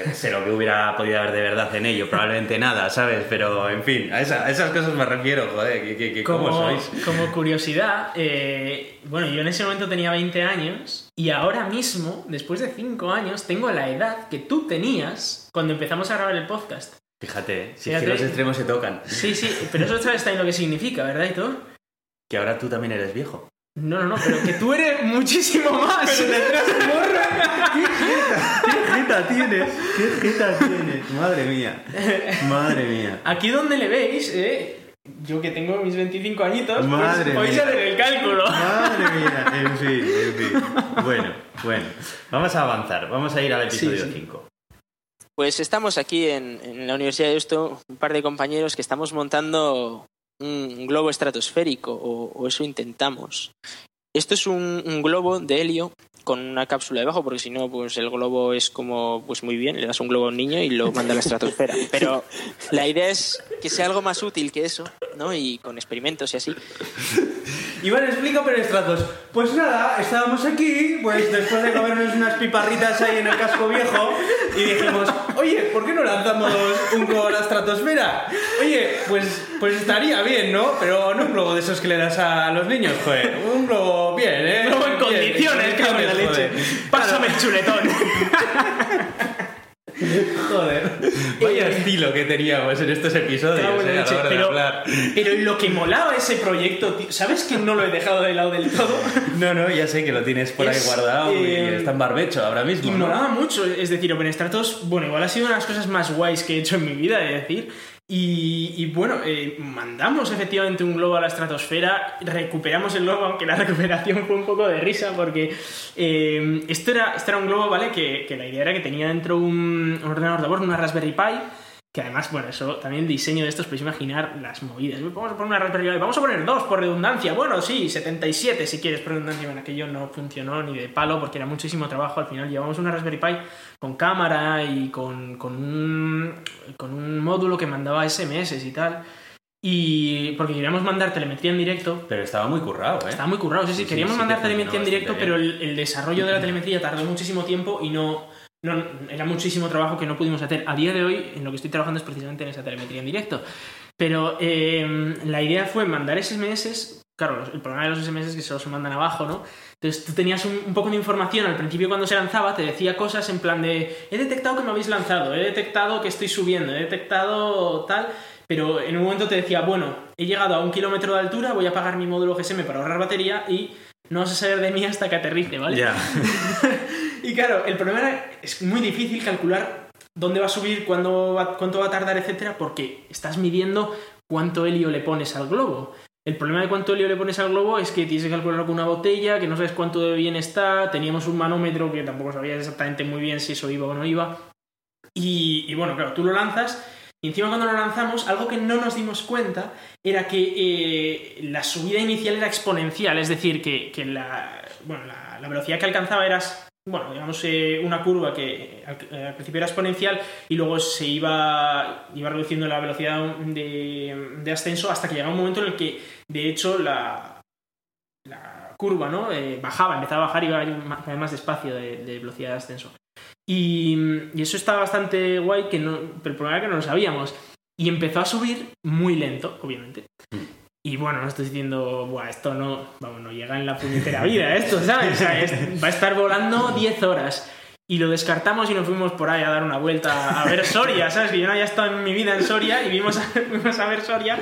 Qué sé lo que hubiera podido haber de verdad en ello, probablemente nada, ¿sabes? Pero en fin, a, esa- a esas cosas me refiero, joder, que, que- que ¿cómo Como, sois? como curiosidad, eh, bueno, yo en ese momento tenía 20 años y ahora mismo, después de 5 años, tengo la edad que tú tenías cuando empezamos a grabar el podcast. Fíjate, si es que los extremos se tocan. Sí, sí, pero eso sabes también lo que significa, ¿verdad, y? Que ahora tú también eres viejo. No, no, no, pero que tú eres muchísimo más. <laughs> ¿Qué jeta tienes? ¿Qué jeta tienes? Madre mía. Madre mía. Aquí donde le veis, eh, yo que tengo mis 25 añitos, Madre pues podéis hacer el cálculo. Madre mía. <laughs> En fin, en fin. Bueno, bueno. Vamos a avanzar. Vamos a ir al episodio Sí, sí. 5. Pues estamos aquí en, en la Universidad de Esto, un par de compañeros que estamos montando un globo estratosférico, o, o eso intentamos. Esto es un, un globo de helio con una cápsula debajo, porque si no, pues el globo es como, pues muy bien, le das un globo a un niño y lo manda a la estratosfera. <laughs> Pero la idea es que sea algo más útil que eso, ¿no? Y con experimentos y así. Iván, explica Perestratos. Pues nada, estábamos aquí, pues después de comernos unas piparritas ahí en el casco viejo, y dijimos, oye, ¿por qué no lanzamos un globo a la estratosfera? Oye, pues, pues estaría bien, ¿no? Pero no un globo de esos que le das a los niños, joder. Un globo bien, ¿eh? Luego en Bien, condiciones, cago en la joder. leche. Pásame el chuletón. <laughs> <laughs> Joder. Vaya estilo que teníamos en estos episodios, en la eh, a la hora de pero, hablar. pero lo que molaba ese proyecto, tío, ¿sabes que no lo he dejado de lado del todo? <laughs> No, no, ya sé que lo tienes por ahí Es, guardado y eh, está en barbecho ahora mismo. Y ¿no? molaba mucho, es decir, OpenStratos, bueno, igual ha sido una de las cosas más guays que he hecho en mi vida, es decir. Y, bueno, eh, mandamos efectivamente un globo a la estratosfera, recuperamos el globo, aunque la <laughs> recuperación fue un poco de risa, porque eh, esto, era, esto era un globo, ¿vale? Que, que la idea era que tenía dentro un, un ordenador de bordo, una Raspberry Pi, que además, bueno, eso también el diseño de estos, podéis imaginar las movidas. Vamos a poner una Raspberry Pi, vamos a poner dos por redundancia. Bueno, sí, 77 si quieres por redundancia. Bueno, aquello no funcionó ni de palo porque era muchísimo trabajo. Al final llevamos una Raspberry Pi con cámara y con, con, un, con un módulo que mandaba SMS y tal. Y porque queríamos mandar telemetría en directo, Pero estaba muy currado, ¿eh? estaba muy currado. Sí, sí, queríamos sí mandar telemetría en directo, pero el, el desarrollo de la telemetría tardó muchísimo tiempo y no, no era muchísimo trabajo que no pudimos hacer. A día de hoy, en lo que estoy trabajando es precisamente en esa telemetría en directo. Pero eh, la idea fue mandar SMS. Claro, el problema de los SMS es que solo se mandan abajo, ¿no? Entonces tú tenías un, un poco de información al principio cuando se lanzaba, te decía cosas en plan de he detectado que me habéis lanzado, he detectado que estoy subiendo, he detectado tal, pero en un momento te decía, bueno, he llegado a un kilómetro de altura, voy a apagar mi módulo GSM para ahorrar batería y no vas a saber de mí hasta que aterrice, ¿vale? Ya. <laughs> Y claro, el problema era, es muy difícil calcular dónde va a subir, cuándo cuánto va a tardar, etcétera, porque estás midiendo cuánto helio le pones al globo. El problema de cuánto helio le pones al globo es que tienes que calcularlo con una botella, que no sabes cuánto de bien está, teníamos un manómetro que tampoco sabías exactamente muy bien si eso iba o no iba. Y, bueno, claro, tú lo lanzas y encima cuando lo lanzamos, algo que no nos dimos cuenta era que eh, la subida inicial era exponencial, es decir, que, la, bueno, la velocidad que alcanzaba era, bueno, digamos, eh, una curva que al, eh, al principio era exponencial y luego se iba, iba reduciendo la velocidad de, ascenso hasta que llegaba un momento en el que, de hecho, la, la curva ¿no? Eh, bajaba, empezaba a bajar y iba a más- más despacio de, velocidad de ascenso. Y, eso está bastante guay, que no, pero el problema era que no lo sabíamos. Y empezó a subir muy lento, obviamente. Y bueno, no estoy diciendo, Buah, esto no, vamos, no llega en la puñetera vida, esto, ¿sabes? Va a estar volando 10 horas. Y lo descartamos y nos fuimos por ahí a dar una vuelta a ver Soria, ¿sabes? Que yo no había estado en mi vida en Soria y vimos a, <laughs> fuimos a ver Soria.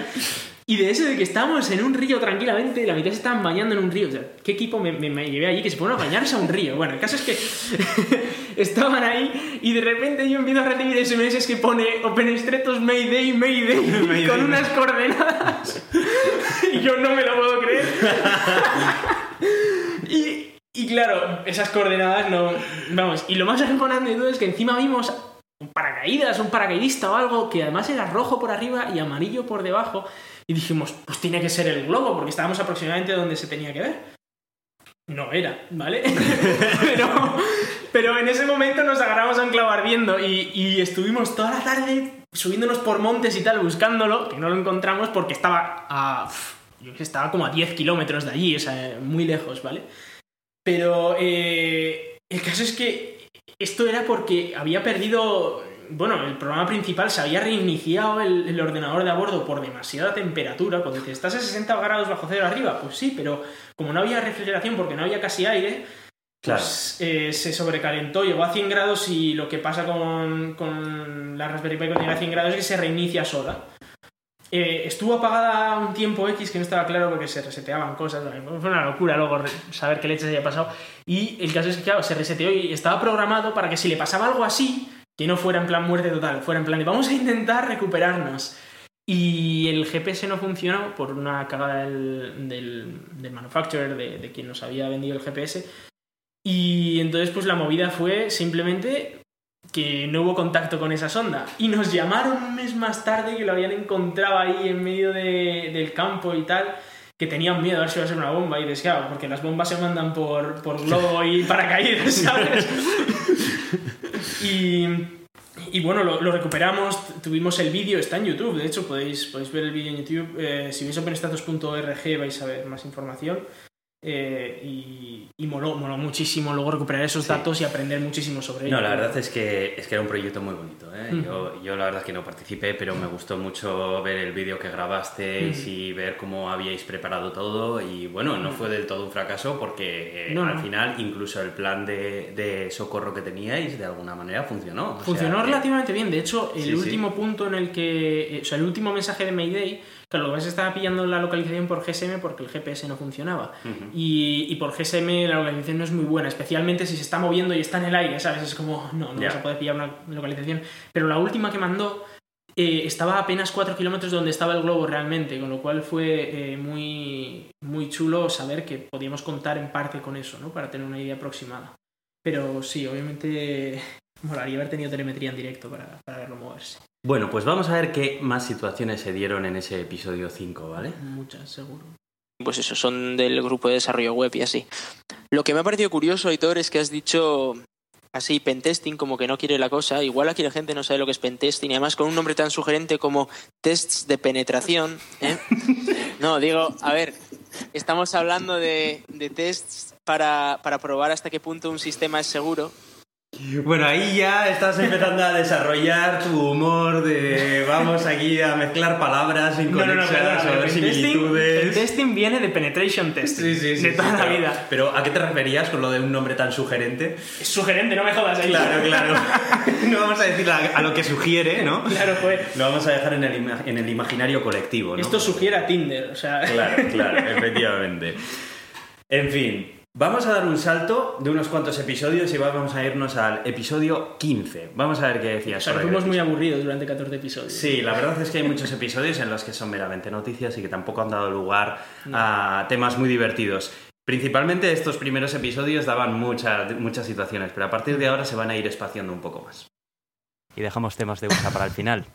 Y de eso de que estábamos en un río tranquilamente, la mitad se estaban bañando en un río. O sea, ¿qué equipo me, me- me llevé allí que se ponen a bañarse a un río? Bueno, el caso es que <laughs> estaban ahí y de repente yo empiezo a recibir SMS que pone OpenStratos Mayday, Mayday, <laughs> Mayday. con unas coordenadas. <laughs> y yo no me lo puedo creer. y, y claro, esas coordenadas no... Vamos, y lo más acojonante de todo es que encima vimos un paracaídas, un paracaidista o algo que además era rojo por arriba y amarillo por debajo. Y dijimos, pues tiene que ser el globo, porque estábamos aproximadamente donde se tenía que ver. No era, ¿vale? <laughs> pero, pero en ese momento nos agarramos a un clavo ardiendo y, y estuvimos toda la tarde subiéndonos por montes y tal buscándolo, que no lo encontramos porque estaba a... Yo estaba como a 10 kilómetros de allí, o sea, muy lejos, ¿vale? Pero eh, el caso es que esto era porque había perdido. Bueno, el programa principal se había reiniciado el, el ordenador de a bordo por demasiada temperatura. Cuando dices, ¿estás a 60 grados bajo cero arriba? Pues sí, pero como no había refrigeración porque no había casi aire, pues, eh, se sobrecalentó, llegó a 100 grados y lo que pasa con, con la Raspberry Pi cuando llega a 100 grados es que se reinicia sola. Eh, estuvo apagada un tiempo X que no estaba claro porque se reseteaban cosas. Fue una locura luego saber qué leches había pasado. Y el caso es que, claro, se reseteó y estaba programado para que si le pasaba algo así, que no fuera en plan muerte total, fuera en plan de vamos a intentar recuperarnos. Y el GPS no funcionó por una cagada del, del, manufacturer, de, de quien nos había vendido el GPS. Y entonces, pues la movida fue simplemente que no hubo contacto con esa sonda. Y nos llamaron un mes más tarde que lo habían encontrado ahí en medio de, del campo y tal, que tenían miedo a ver si iba a ser una bomba. Y decía, porque las bombas se mandan por, por globo y <laughs> paracaídas, ¿sabes? <laughs> y, bueno, lo, recuperamos, tuvimos el vídeo, está en YouTube, de hecho podéis, podéis ver el vídeo en YouTube. Eh, si veis openstatus.org vais a ver más información. Eh, y, y moló, muchísimo luego recuperar esos datos y aprender muchísimo sobre ellos. No, la verdad es que, es que era un proyecto muy bonito. ¿eh? Yo, yo, la verdad es que no participé, pero me gustó mucho ver el vídeo que grabasteis y ver cómo habíais preparado todo. Y bueno, no fue del todo un fracaso porque eh, al final incluso el plan de, de, socorro que teníais de alguna manera funcionó. Funcionó relativamente bien. De hecho, el último punto en el que, o sea, el último mensaje de Mayday Claro, lo que pasa es que estaba pillando la localización por GSM porque el GPS no funcionaba. y, por GSM la localización no es muy buena, especialmente si se está moviendo y está en el aire, ¿sabes? Es como, no, no se puede pillar una localización. Pero la última que mandó eh, estaba a apenas 4 kilómetros de donde estaba el globo realmente, con lo cual fue eh, muy, muy chulo saber que podíamos contar en parte con eso, ¿no? Para tener una idea aproximada. Pero sí, obviamente <laughs> molaría haber tenido telemetría en directo para, para verlo moverse. Bueno, pues vamos a ver qué más situaciones se dieron en ese episodio 5, ¿vale? Muchas, seguro. Pues eso, son del grupo de desarrollo web y así. Lo que me ha parecido curioso, Aitor, es que has dicho así, pentesting, como que no quiere la cosa. Igual aquí la gente no sabe lo que es pentesting y además con un nombre tan sugerente como tests de penetración. ¿eh? <laughs> No, digo, a ver, estamos hablando de, de tests para, para probar hasta qué punto un sistema es seguro bueno, ahí ya estás empezando a desarrollar tu humor de vamos aquí a mezclar palabras inconexas, no, no, similitudes. El testing viene de penetration testing, sí, sí, sí, de toda la vida. Pero ¿a qué te referías con lo de un nombre tan sugerente? Es sugerente, no me jodas ahí. Claro, claro. <laughs> no vamos a decir a, lo que sugiere, ¿no? Claro, pues. Lo vamos a dejar en el, en el imaginario colectivo, ¿no? Esto sugiere a Tinder, o sea. Claro, claro, <laughs> efectivamente. En fin, Vamos a dar un salto de unos cuantos episodios y vamos a irnos al episodio 15. Vamos a ver qué decías. O fuimos muy aburridos durante 14 episodios. Sí, la verdad es que hay muchos episodios en los que son meramente noticias y que tampoco han dado lugar a temas muy divertidos. Principalmente estos primeros episodios daban muchas, muchas situaciones, pero a partir de ahora se van a ir espaciando un poco más. Y dejamos temas de gusta para el final.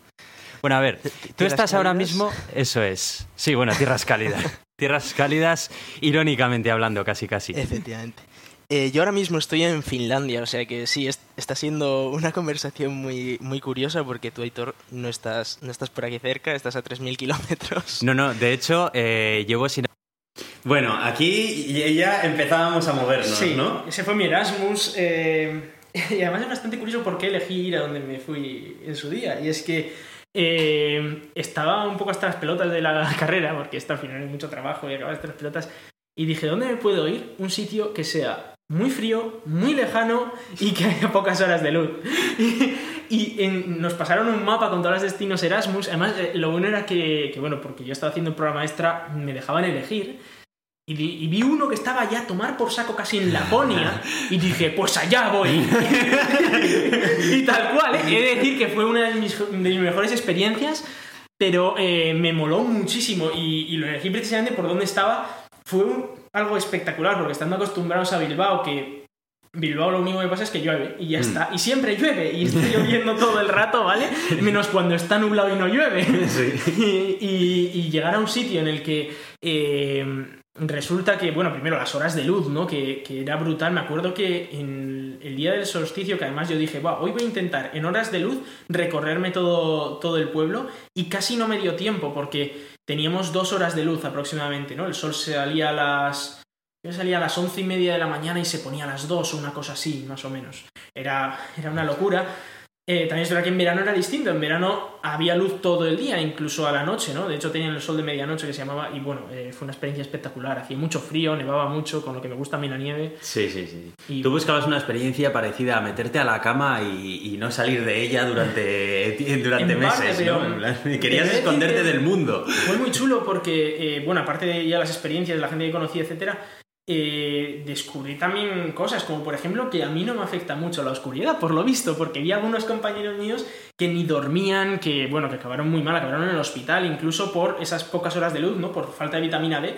Bueno, a ver, tú estás ahora mismo. Eso es. Sí, bueno, tierras cálidas. <laughs> Tierras cálidas, irónicamente hablando, casi casi. Efectivamente. Eh, yo ahora mismo estoy en Finlandia, o sea que sí, está siendo una conversación muy, muy curiosa porque tú, Aitor, no estás, no estás por aquí cerca, estás a 3.000 kilómetros. No, no, de hecho, eh, llevo sin... Bueno, aquí ya empezábamos a movernos, sí, ¿no? Ese fue mi Erasmus. Eh, <laughs> y además es bastante curioso por qué elegí ir a donde me fui en su día. Y es que eh, estaba un poco hasta las pelotas de la <laughs> carrera, porque esto al final es mucho trabajo y acaba hasta las pelotas. Y dije, ¿dónde me puedo ir? Un sitio que sea muy frío, muy lejano y que haya pocas horas de luz. <laughs> y, nos pasaron un mapa con todos los destinos Erasmus. Además, eh, lo bueno era que, que, bueno, porque yo estaba haciendo un programa extra, me dejaban elegir. Y vi, uno que estaba ya a tomar por saco casi en Laponia <laughs> y dije, pues allá voy. <laughs> y tal cual, ¿eh? he de decir que fue una de mis, mejores experiencias, pero eh, me moló muchísimo y, lo elegí precisamente por donde estaba. Fue algo espectacular, porque estando acostumbrados a Bilbao, que Bilbao lo único que pasa es que llueve y ya mm. está. Y siempre llueve y está <laughs> lloviendo todo el rato, ¿vale? Menos cuando está nublado y no llueve. Y, llegar a un sitio en el que eh, resulta que, bueno, primero las horas de luz, ¿no? Que, era brutal. Me acuerdo que en el día del solsticio, que además yo dije, hoy voy a intentar en horas de luz recorrerme todo, todo el pueblo y casi no me dio tiempo porque teníamos dos horas de luz aproximadamente, ¿no? El sol salía a las... salía a las once y media de la mañana y se ponía a las dos o una cosa así, más o menos. Era, era una locura. Eh, también es verdad que en verano era distinto. En verano había luz todo el día, incluso a la noche, ¿no? De hecho, tenían el sol de medianoche que se llamaba. Y bueno, eh, fue una experiencia espectacular. Hacía mucho frío, nevaba mucho, con lo que me gusta a mí la nieve. Sí, sí, sí. Y- Tú buscabas una experiencia parecida a meterte a la cama y, y no salir de ella durante, <laughs> <laughs> durante En meses, ¿no? Pero Querías esconderte que- del mundo. Fue muy chulo porque, eh, bueno, aparte de ya las experiencias de la gente que conocí, etcétera, eh, descubrí también cosas, como por ejemplo que a mí no me afecta mucho la oscuridad, por lo visto, porque vi algunos compañeros míos que ni dormían, que bueno, que acabaron muy mal, acabaron en el hospital, incluso por esas pocas horas de luz, ¿no? Por falta de vitamina D.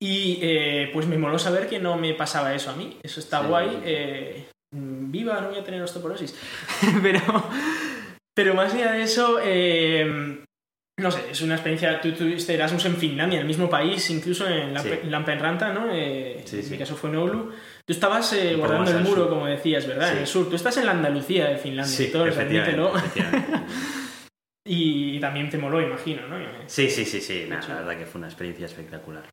Y eh, pues me moló saber que no me pasaba eso a mí. Eso está Sí. guay. eh, viva, no voy a tener osteoporosis. <laughs> pero, pero más allá de eso, eh, no sé, es una experiencia. Tú tuviste Erasmus en Finlandia, en el mismo país, incluso en Sí. Lampe- Lampenranta, ¿no? Eh, Sí, en sí. mi caso fue en Oulu. Tú estabas eh, guardando el muro, sur. como decías, ¿verdad? Sí. En el sur. Tú estás en la Andalucía de Finlandia. Sí, todos, efectivamente, admítelo. <laughs> Y también te moló, imagino, ¿no? Sí, sí, sí, sí. la verdad que fue una experiencia espectacular.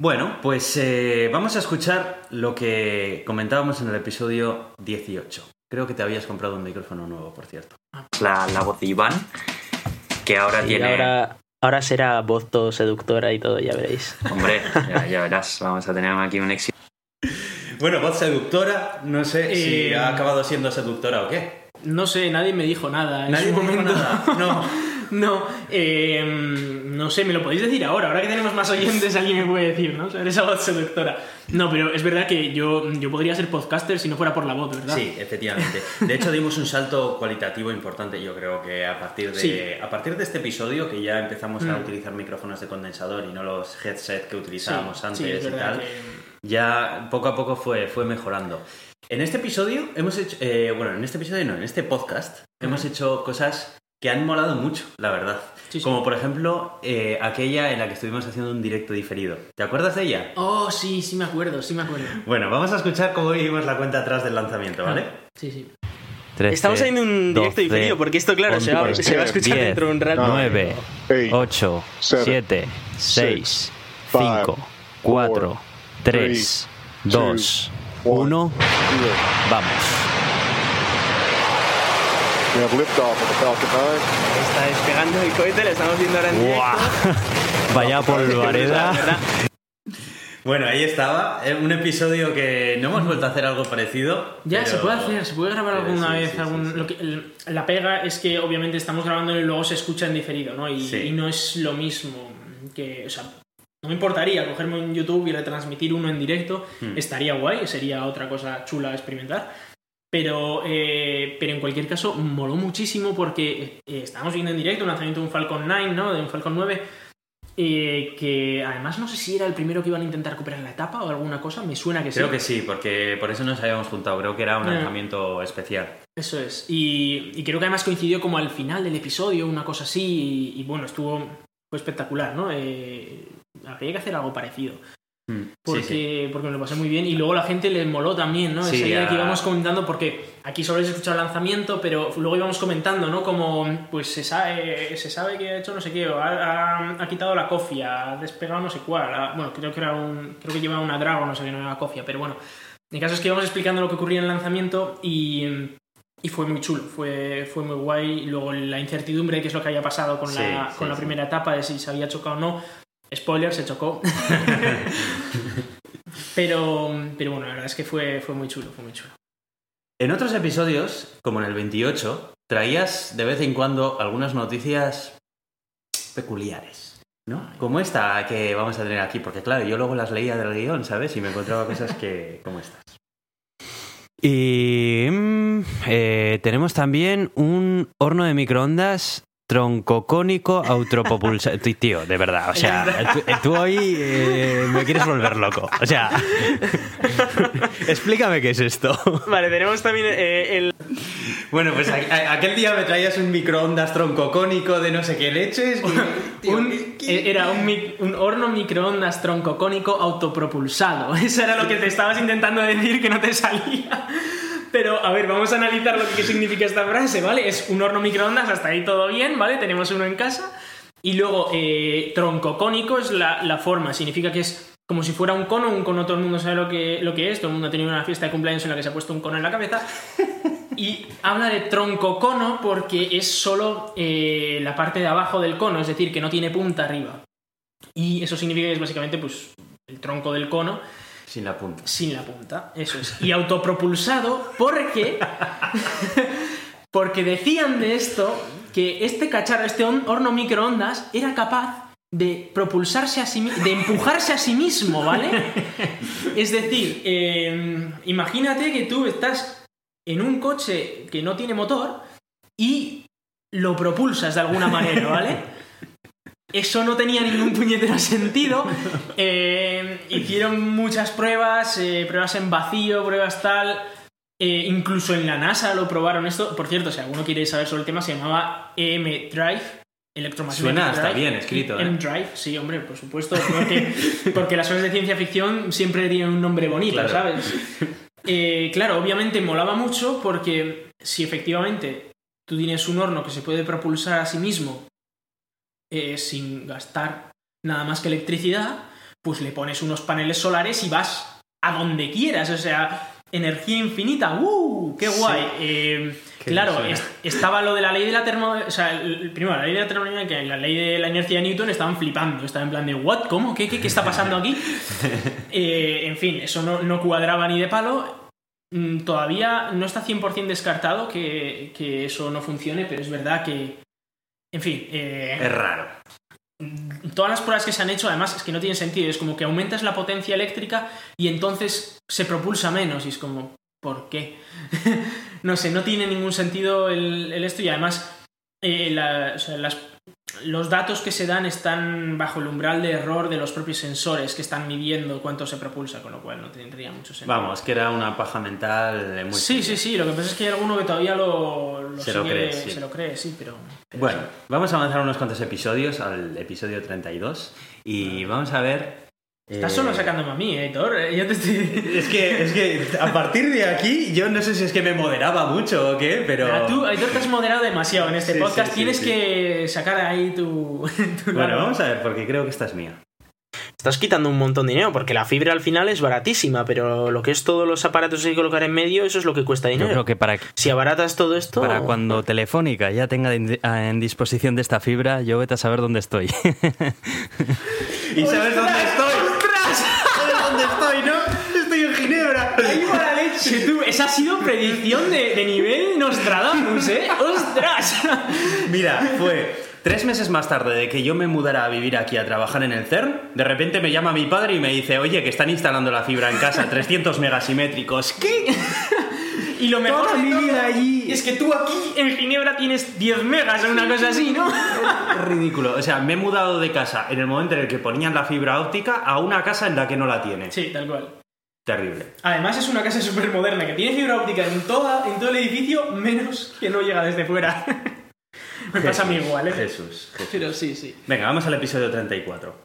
Bueno, pues eh, vamos a escuchar lo que comentábamos en el episodio 18. Creo que te habías comprado un micrófono nuevo, por cierto. La, la voz de Iván, que ahora tiene... ahora, ahora será voz todo seductora y todo, ya veréis. Hombre, <laughs> ya, ya verás, vamos a tener aquí un éxito. Bueno, voz seductora, no sé si Eh, ha acabado siendo seductora o qué. No sé, nadie me dijo nada. Nadie te dijo nada. No. <laughs> <laughs> No, eh, no sé, me lo podéis decir ahora. Ahora que tenemos más oyentes, alguien me puede decir, ¿no? Sobre esa voz seductora. No, pero es verdad que yo, yo podría ser podcaster si no fuera por la voz, ¿verdad? Sí, efectivamente. De hecho, dimos un salto cualitativo importante. Yo creo que a partir de, Sí. a partir de este episodio, que ya empezamos a Mm. utilizar micrófonos de condensador y no los headsets que utilizábamos Sí, antes sí, y tal, que- ya poco a poco fue, fue mejorando. En este episodio hemos hecho, eh, bueno, en este episodio no, en este podcast hemos hecho cosas que han molado mucho, la verdad. Sí, sí. Como por ejemplo eh, aquella en la que estuvimos haciendo un directo diferido. ¿Te acuerdas de ella? Oh, sí, sí me acuerdo, sí me acuerdo. Bueno, vamos a escuchar cómo vivimos la cuenta atrás del lanzamiento, ¿vale? Sí, sí. Estamos haciendo un directo diferido, porque esto, claro, se va, se va a escuchar 10, dentro de un rato. 9, Eight, 8, seven, 7, 6, six, 5, five, 4, 3, 2, 1. zero. Vamos. We have liftoff of the Falcon 9. Está despegando el cohete, lo estamos viendo ahora en directo. <laughs> Vaya polvareda. Bueno, ahí estaba, eh, un episodio que no hemos vuelto a hacer algo parecido. Ya, pero- se puede hacer, se puede grabar pero alguna sí, vez. sí, algún, sí. lo que- la pega es que obviamente estamos grabando y luego se escucha en diferido, ¿no? Y, Sí. y no es lo mismo que. O sea, no me importaría cogerme un YouTube y retransmitir uno en directo. Hmm. Estaría guay, sería otra cosa chula a experimentar. Pero, eh, pero en cualquier caso, moló muchísimo porque eh, estábamos viendo en directo un lanzamiento de un Falcon 9, ¿no? De un Falcon 9. eh, que además no sé si era el primero que iban a intentar recuperar la etapa o alguna cosa, me suena que sí. Creo que sí, porque por eso nos habíamos juntado. Creo que era un Ah. lanzamiento especial. Eso es. Y, y creo que además coincidió como al final del episodio, una cosa así, y, y bueno, estuvo fue espectacular, ¿no? Eh, habría que hacer algo parecido. Mm, sí, Porque, sí. porque me lo pasé muy bien y luego la gente le moló también, ¿no? Sí, Esa idea a- que íbamos comentando, porque aquí solo habéis escuchado el lanzamiento, pero luego íbamos comentando, ¿no? Como, pues se sabe, se sabe que ha hecho no sé qué, o ha, ha- ha quitado la cofia, ha despegado no sé cuál, ha- bueno, creo que era un, creo que llevaba una Dragon, no sé qué, no era la cofia, pero bueno. El caso es que íbamos explicando lo que ocurría en el lanzamiento y, y fue muy chulo, fue, fue muy guay. Luego la incertidumbre qué es lo que había pasado con, Sí, la, sí, con la sí. primera etapa, de si se había chocado o no. Spoiler, se chocó. <laughs> pero, pero bueno, la verdad es que fue, fue muy chulo, fue muy chulo. En otros episodios, como en el 28, traías de vez en cuando algunas noticias peculiares. ¿no? Como esta que vamos a tener aquí, porque claro, yo luego las leía del guion, ¿sabes? Y me encontraba cosas que... como estas. Y mm, eh, tenemos también un horno de microondas troncocónico autopropulsado. Tío, de verdad, o sea, tú, tú hoy eh, me quieres volver loco. O sea, <laughs> explícame qué es esto. Vale, tenemos también eh, el. Bueno, pues a- a- aquel día me traías un microondas troncocónico de no sé qué leches. y- tío, Un- ¿qué- qué- e- era un, mic- un horno microondas troncocónico autopropulsado. <laughs> Eso era lo que te estabas intentando decir que no te salía. Pero, a ver, vamos a analizar lo que significa esta frase, ¿vale? Es un horno microondas, hasta ahí todo bien, ¿vale? Tenemos uno en casa. Y luego, eh, troncocónico es la, la forma, significa que es como si fuera un cono, un cono todo el mundo sabe lo que, lo que es, todo el mundo ha tenido una fiesta de cumpleaños en la que se ha puesto un cono en la cabeza. Y habla de tronco cono porque es solo eh, la parte de abajo del cono, es decir, que no tiene punta arriba. Y eso significa que es básicamente pues, el tronco del cono Sin la punta. sin la punta, eso es. Y autopropulsado porque <laughs> porque decían de esto que este cacharro, este horno microondas era capaz de propulsarse a sí de empujarse a sí mismo, ¿vale? Es decir, eh, imagínate que tú estás en un coche que no tiene motor y lo propulsas de alguna manera, ¿vale? Eso no tenía ningún puñetero sentido. Eh, hicieron muchas pruebas, eh, pruebas en vacío, pruebas tal. Eh, incluso en la NASA lo probaron esto. Por cierto, si alguno quiere saber sobre el tema, se llamaba EM Drive. Electromagnetic Suena hasta bien escrito. EM Drive, sí, hombre, por supuesto. Porque, porque las cosas de ciencia ficción siempre tienen un nombre bonito, Claro. ¿sabes? Claro, obviamente molaba mucho porque si efectivamente tú tienes un horno que se puede propulsar a sí mismo eh, sin gastar nada más que electricidad, pues le pones unos paneles solares y vas a donde quieras. O sea, energía infinita. ¡Uh! ¡Qué guay! Eh, Qué claro, es- estaba lo de la ley de la termo... O sea, el- primero, la ley de la termodinámica y la ley de la inercia de Newton estaban flipando. Estaban en plan de, ¿what? ¿Cómo? ¿Qué, qué, qué está pasando aquí? <laughs> Eh, en fin, eso no, no cuadraba ni de palo. Mm, Todavía no está 100% descartado que, que eso no funcione, pero es verdad que... En fin, eh, Es raro. todas las pruebas que se han hecho, además, es que no tienen sentido. Es como que aumentas la potencia eléctrica y entonces se propulsa menos. Y es como, ¿por qué? <laughs> no sé, no tiene ningún sentido el, el esto. Y además, eh, la- o sea, las- los datos que se dan están bajo el umbral de error de los propios sensores que están midiendo cuánto se propulsa, con lo cual no tendría mucho sentido. Vamos, que era una paja mental muy... Sí, sí, sí. Lo que pasa es que hay alguno que todavía lo, lo Se lo cree, sí. se lo cree, sí, pero. pero Bueno, sí. vamos a avanzar unos cuantos episodios al episodio 32 y vamos a ver... Estás eh, solo sacándome a mí, eh, Thor. Eh, Yo te estoy. <laughs> Es que, es que a partir de aquí yo no sé si es que me moderaba mucho o qué, pero... Mira, tú, te has moderado demasiado en este Sí, podcast. sí, sí, Tienes sí. que sacar ahí tu. <laughs> tu Bueno, vamos a ver, porque creo que esta es mía. Estás quitando un montón de dinero porque la fibra al final es baratísima, pero lo que es todos los aparatos que hay que colocar en medio, eso es lo que cuesta Yo dinero. creo que para, Si abaratas todo esto. para cuando Telefónica ya tenga en, en disposición de esta fibra, yo vete a saber dónde estoy. <laughs> ¿Y sabes dónde estoy? Esa ha sido predicción de, de nivel Nostradamus, ¿eh? ¡Ostras! Mira, fue tres meses más tarde de que yo me mudara a vivir aquí a trabajar en el CERN, de repente me llama mi padre y me dice, oye, que están instalando la fibra en casa, 300 megasimétricos. ¿Qué? Y lo mejor Toda de mi vida allí. es que tú aquí en Ginebra tienes 10 megas o una cosa así, ¿no? Es ridículo. O sea, me he mudado de casa en el momento en el que ponían la fibra óptica a una casa en la que no la tiene. Sí, tal cual. Terrible. Además es una casa súper moderna que tiene fibra óptica en, toda, en todo el edificio, menos que no llega desde fuera. <laughs> Me pasa a mí igual, ¿eh? Jesús, Jesús. Pero sí, sí. Venga, vamos al episodio 34.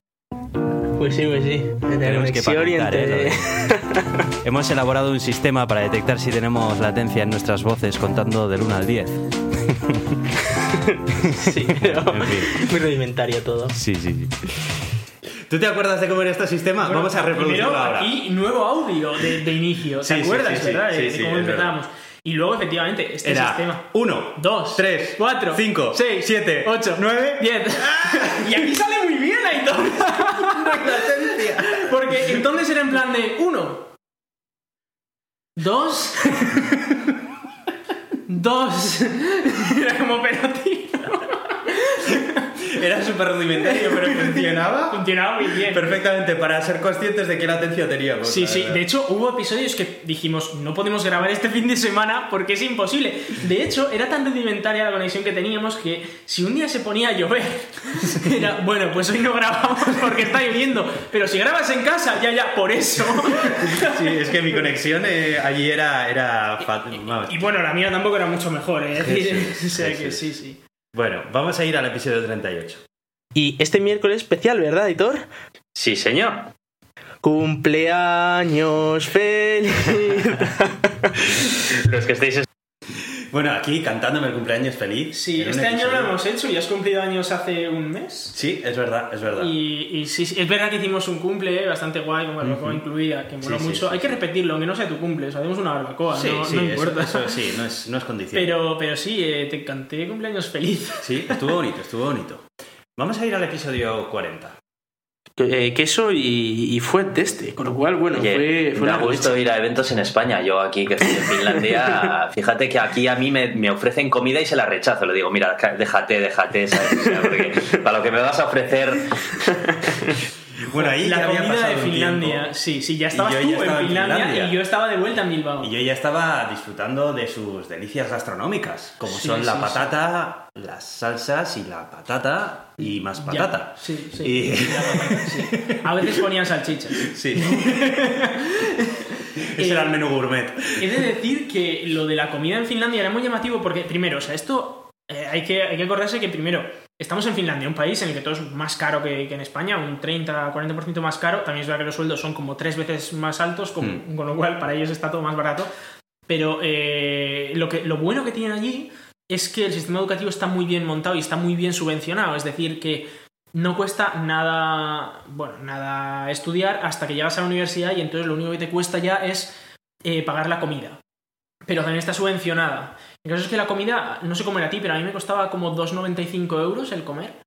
Pues sí, pues sí. Tenemos que patentar, ¿eh? <laughs> Hemos elaborado un sistema para detectar si tenemos latencia en nuestras voces contando del 1 al 10. Sí, <laughs> pero En fin. muy rudimentario todo. Sí, sí, sí. ¿Tú te acuerdas de cómo era este sistema? Bueno, vamos a reproducirlo primero, ahora. aquí nuevo audio de, de inicio. ¿Te Sí, acuerdas, sí, sí, verdad? de cómo empezábamos. Y luego, efectivamente, este Era sistema. 1, 2, 3, 4, 5, 6, 7, 8, 9, 10. y aquí sale muy bien, Aitor. <laughs> Porque entonces era en plan de 1, 2, 2. Era como, pero tío. Era súper rudimentario, pero funcionaba Funcionaba muy bien. perfectamente para ser conscientes de qué latencia teníamos. Sí, sí. De hecho, hubo episodios que dijimos, no podemos grabar este fin de semana porque es imposible. De hecho, era tan rudimentaria la conexión que teníamos que si un día se ponía a llover, <laughs> era, bueno, pues hoy no grabamos porque está lloviendo. Pero si grabas en casa, ya, ya, por eso. <laughs> Sí, es que mi conexión eh, allí era, era fat- vamos. Y bueno, la mía tampoco era mucho mejor, ¿eh? Es decir, Jesús, o sea que sí, sí. Bueno, vamos a ir al episodio 38. Y este miércoles especial, ¿verdad, Editor? Sí, señor. Cumpleaños feliz. <laughs> Los que estéis Bueno, aquí cantándome el cumpleaños feliz. Sí, este año lo hemos hecho y has cumplido años hace un mes. Sí, es verdad, es verdad. Y, y sí, sí, es verdad que hicimos un cumple bastante guay, con barbacoa incluida, que moló Sí, mucho. sí, Hay que repetirlo, aunque no sea tu cumple, o sea, hacemos una barbacoa, sí, no, sí, no eso- importa. Eso, sí, no es, no es condición. Pero, pero sí, eh, te canté cumpleaños feliz. Sí, estuvo bonito, estuvo bonito. Vamos a ir al episodio 40. Eh, queso y, y fue este, con lo cual, bueno, Oye, fue, fue da la gusto ir a eventos en España. Yo aquí que estoy en Finlandia, <laughs> fíjate que aquí a mí me, me ofrecen comida y se la rechazo. Le digo, mira, déjate, déjate, ¿sabes? O sea, porque para lo que me vas a ofrecer, Bueno, ahí ya La había comida pasado de Finlandia, sí, sí, ya estabas tú ya en estaba en Finlandia, Finlandia. y yo estaba de vuelta en Bilbao. Y yo ya estaba disfrutando de sus delicias gastronómicas, como Sí, son la sí, patata, las salsas y la patata y más Ya, patata. Sí, sí. Y- la patata, sí. A veces ponían salchichas. Sí. <laughs> Ese era el menú gourmet. He de decir que lo de la comida en Finlandia era muy llamativo porque, primero, o sea, esto eh, hay, que, hay que acordarse que, primero, estamos en Finlandia, un país en el que todo es más caro que, que en España, un 30-40% más caro. También es verdad que los sueldos son como tres veces más altos, con, Mm. con lo cual para ellos está todo más barato. Pero eh, lo, que, lo bueno que tienen allí es que el sistema educativo está muy bien montado y está muy bien subvencionado. Es decir, que no cuesta nada, bueno, nada estudiar hasta que llegas a la universidad y entonces lo único que te cuesta ya es eh, pagar la comida. Pero también está subvencionada. El caso es que la comida, no sé cómo era a ti, pero a mí me costaba como 2,95 euros el comer.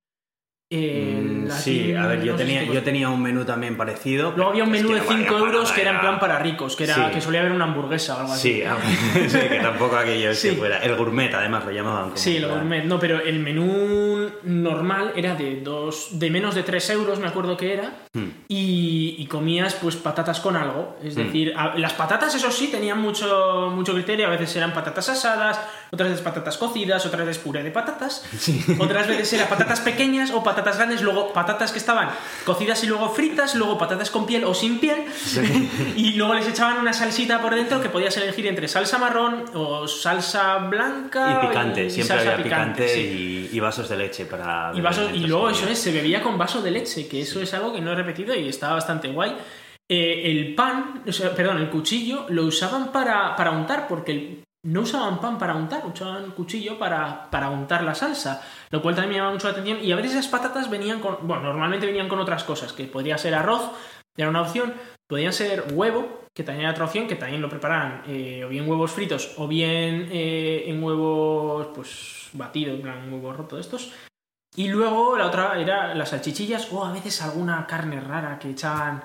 Eh, Mm, sí, a ver, yo tenía, yo tenía un menú también parecido. Luego había un menú de no valía 5 para euros que era en plan para ricos, que, era, Sí. que solía haber una hamburguesa o algo así. Sí, <laughs> sí, que tampoco aquello que Sí. fuera. El gourmet, además, lo llamaban como. Sí, lo fuera. gourmet. No, pero el menú normal era de dos, de menos de 3 euros, me acuerdo que era. Hmm. Y, y comías pues patatas con algo. Es Mm. decir, a- las patatas, eso sí, tenían mucho, mucho criterio. A veces eran patatas asadas, otras veces patatas cocidas, otras veces puré de patatas. Otras veces eran patatas pequeñas o patatas grandes, luego patatas que estaban cocidas y luego fritas, luego patatas con piel o sin piel. <laughs> y luego les echaban una salsita por dentro que podías elegir entre salsa marrón o salsa blanca. Y picante, siempre salsa había picante, sí. y, y vasos de leche para. Y, vasos- y luego eso es, se bebía con vaso de leche, que eso es algo que no he repetido y estaba bastante guay. Eh, el pan, o sea, perdón, el cuchillo lo usaban para, para untar, porque el- no usaban pan para untar, usaban cuchillo para, para untar la salsa, lo cual también me llama mucho la atención. Y a veces esas patatas venían con, bueno, normalmente venían con otras cosas, que podría ser arroz, era una opción, podían ser huevo, que también era otra opción, que también lo preparaban eh, o bien huevos fritos o bien eh, en huevos pues batidos, en huevo roto de estos. Y luego la otra era las salchichillas o a veces alguna carne rara que echaban.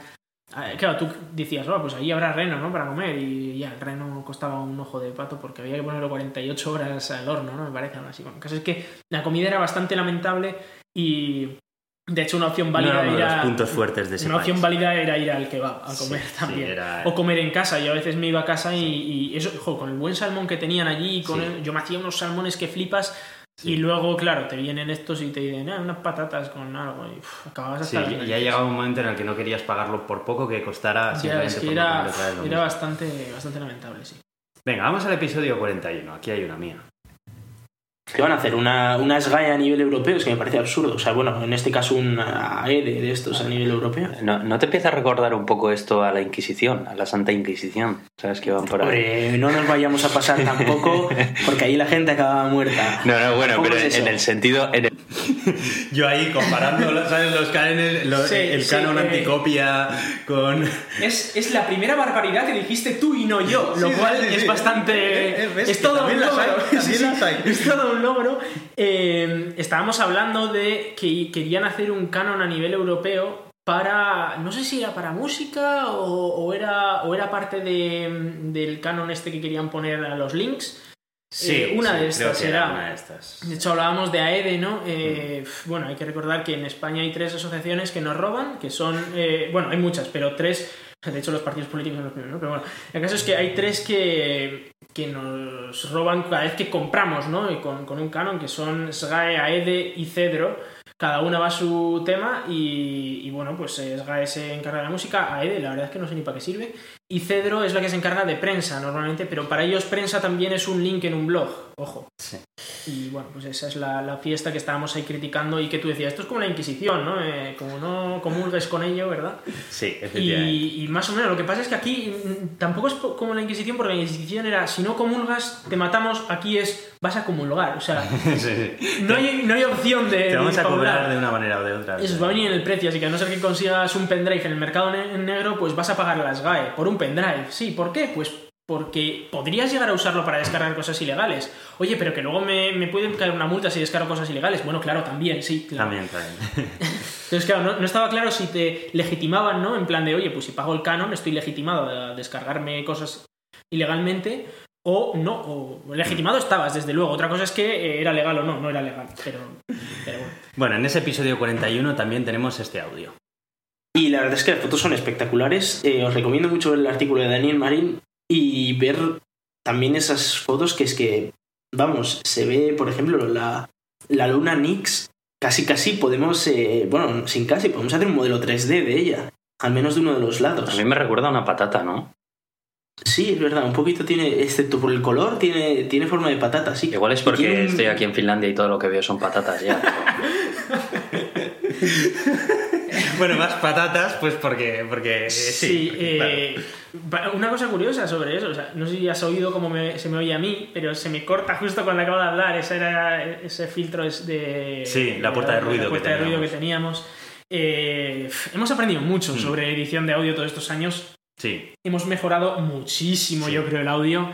Eh, Claro, tú decías, "Oh, pues ahí habrá reno, ¿no? Para comer. Y ya, el reno costaba un ojo de pato porque había que ponerlo 48 horas al horno, ¿no? Me parece algo así. Bueno, el caso es que la comida era bastante lamentable y, de hecho, una opción válida era los puntos fuertes de ese Una opción válida era ir al kebab a Sí, comer sí, también. era- O comer en casa. Yo a veces me iba a casa y, y eso, jo, con el buen salmón que tenían allí, y con Sí. el- yo me hacía unos salmones que flipas. Y luego, claro, te vienen estos y te dicen, ah, unas patatas con algo. Y uf, acababas Sí, hasta ya, la- ya llegaba un momento en el que no querías pagarlo por poco que costara Ya, simplemente es que por no era, era bastante, bastante lamentable, sí. Venga, vamos al episodio 41. Aquí hay una mía. ¿Qué van a hacer? Una, una SGAE a nivel europeo, es que me parece absurdo. O sea, bueno, en este caso una AEDE de estos a nivel europeo. ¿no, ¿no te empieza a recordar un poco esto a la Inquisición, a la Santa Inquisición? ¿Sabes que van por ahí? Hombre, no nos vayamos a pasar tampoco, porque ahí la gente acaba muerta. <laughs> No, no, bueno, ¿Cómo pero en el sentido... En el- <laughs> Yo ahí comparando, ¿sabes? Los cánones, lo- Sí, el sí, canon eh. anticopia con... Es, es la primera barbaridad que dijiste tú y no yo, lo Sí, sí, cual sí, es sí. bastante. Es que todo un logro. Sí, sí. Es todo un logro. Eh, estábamos hablando de que querían hacer un canon a nivel europeo para. No sé si era para música o, o era, o era parte de- del canon este que querían poner a los links. Eh, una de estas una de estas. De hecho, hablábamos de AEDE, ¿no? Eh, Bueno, hay que recordar que en España hay tres asociaciones que nos roban, que son. eh, bueno, hay muchas, pero tres. De hecho, los partidos políticos son los primeros, ¿no? Pero bueno, el caso es que hay tres que, que nos roban cada vez que compramos, ¿no? Y con, con un canon, que son SGAE, AEDE y Cedro. Cada una va a su tema y, y bueno, pues eh, SGAE se encarga de la música, AEDE la verdad es que no sé ni para qué sirve. Y Cedro es la que se encarga de prensa normalmente, pero para ellos prensa también es un link en un blog, ojo. Sí. Y bueno, pues esa es la, la fiesta que estábamos ahí criticando y que tú decías, esto es como la Inquisición, ¿no? Eh, como no comulgues con ello, ¿verdad? Sí, efectivamente. Y, y más o menos, lo que pasa es que aquí mm, tampoco es como la Inquisición, porque la Inquisición era, si no comulgas, te matamos, aquí es, vas a comulgar, o sea, <laughs> Sí, sí. no hay, no hay opción de... Te vamos de a cobrar de una manera o de otra. Eso va a venir en el precio, así que a no ser que consigas un pendrive en el mercado ne- negro, pues vas a pagar las GAE por un pendrive. Sí, ¿por qué? Pues porque podrías llegar a usarlo para descargar cosas ilegales. Oye, pero que luego me, me pueden caer una multa si descargo cosas ilegales. Bueno, claro, también, sí, claro. También, también. <laughs> Entonces, claro, no, no estaba claro si te legitimaban, ¿no? En plan de, oye, pues si pago el canon, estoy legitimado a descargarme cosas ilegalmente. O no, o legitimado estabas, desde luego. Otra cosa es que eh, era legal o no, no era legal. Pero, pero bueno. Bueno, en ese episodio 41 también tenemos este audio. Y la verdad es que las fotos son espectaculares. Eh, os recomiendo mucho ver el artículo de Daniel Marín y ver también esas fotos que es que, vamos, se ve, por ejemplo, la, la luna Nix. Casi, casi podemos, eh, bueno, sin casi, podemos hacer un modelo 3D de ella. Al menos de uno de los lados. A mí me recuerda a una patata, ¿no? Sí, es verdad, un poquito tiene, excepto por el color, tiene, tiene forma de patata, sí. Igual es porque tiene estoy aquí en Finlandia y todo lo que veo son patatas ya. <laughs> pero- <laughs> Bueno, más patatas, pues porque. porque Sí, sí. eh, una cosa curiosa sobre eso, o sea, no sé si has oído cómo me- se me oye a mí, pero se me corta justo cuando acabo de hablar, ese era ese filtro es de... Sí, la puerta de ruido la que puerta de ruido que teníamos. teníamos. Eh, hemos aprendido mucho Mm. sobre edición de audio todos estos años, Sí, hemos mejorado muchísimo, Sí. yo creo, el audio.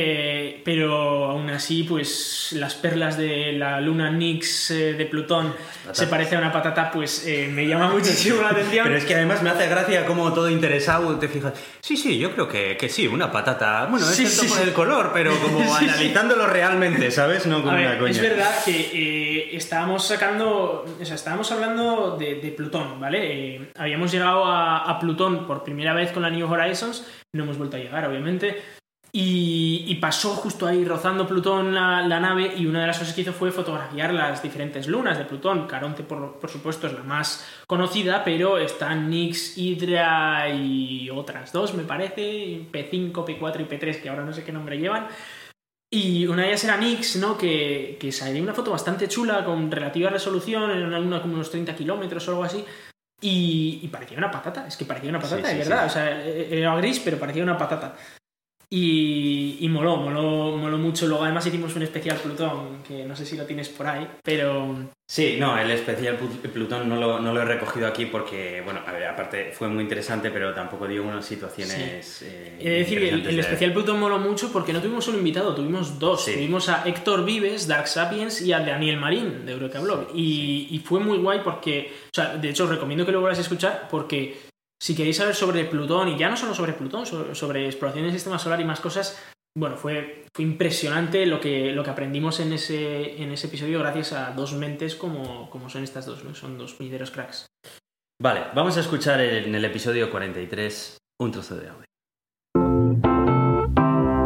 Eh, pero aún así, pues las perlas de la luna Nix eh, de Plutón se parece a una patata, pues eh, me llama muchísimo la <laughs> atención. Pero es que además me hace gracia como todo interesado te fijas. Sí, sí, yo creo que, que sí, una patata. Bueno, Sí, excepto sí, por sí. el color, pero como <laughs> analizándolo realmente, ¿sabes? No como A ver, una coña. es verdad que eh, estábamos sacando, o sea, estábamos hablando de, de Plutón, ¿vale? Eh, habíamos llegado a, a Plutón por primera vez con la New Horizons, no hemos vuelto a llegar, obviamente, y, y pasó justo ahí rozando Plutón la, la nave y una de las cosas que hizo fue fotografiar las diferentes lunas de Plutón. Caronte, por, por supuesto, es la más conocida, pero están Nix, Hydra y otras dos, me parece, P5, P4 y P3, que ahora no sé qué nombre llevan. Y una de ellas era Nix, ¿no? Que, que salía una foto bastante chula con relativa resolución, en una luna como unos 30 kilómetros o algo así. Y, y parecía una patata, es que parecía una patata, Sí, sí, de verdad. sí. O sea, era gris, pero parecía una patata. Y, y moló, moló, moló mucho. Luego además hicimos un especial Plutón, que no sé si lo tienes por ahí, pero... Sí, no, el especial Plut- Plutón no lo, no lo he recogido aquí porque, bueno, a ver, aparte fue muy interesante, pero tampoco dio unas situaciones. eh, He de decir el, el de- especial Plutón moló mucho porque no tuvimos solo invitado, tuvimos dos. Sí. Tuvimos a Héctor Vives, Dark Sapiens, y a Daniel Marín, de Eureka Blog. y, y fue muy guay porque, o sea, de hecho os recomiendo que lo vuelvas a escuchar porque si queréis saber sobre Plutón, y ya no solo sobre Plutón, so- sobre exploración del sistema solar y más cosas, bueno, fue, fue impresionante lo que, lo que aprendimos en ese, en ese episodio gracias a dos mentes como, como son estas dos, ¿no? Son dos puñeteros cracks. Vale, vamos a escuchar en el episodio 43 un trozo de audio.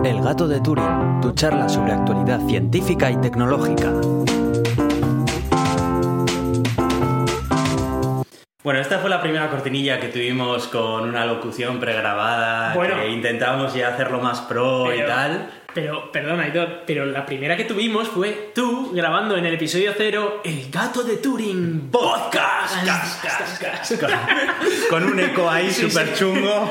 El gato de Turing, tu charla sobre actualidad científica y tecnológica. Bueno, esta fue la primera cortinilla que tuvimos con una locución pregrabada, Bueno. que intentábamos ya hacerlo más pro y tal. Pero, perdona, Aitor, pero la primera que tuvimos fue tú grabando en el episodio cero El gato de Turing Podcast. Con un eco ahí Sí, súper chungo.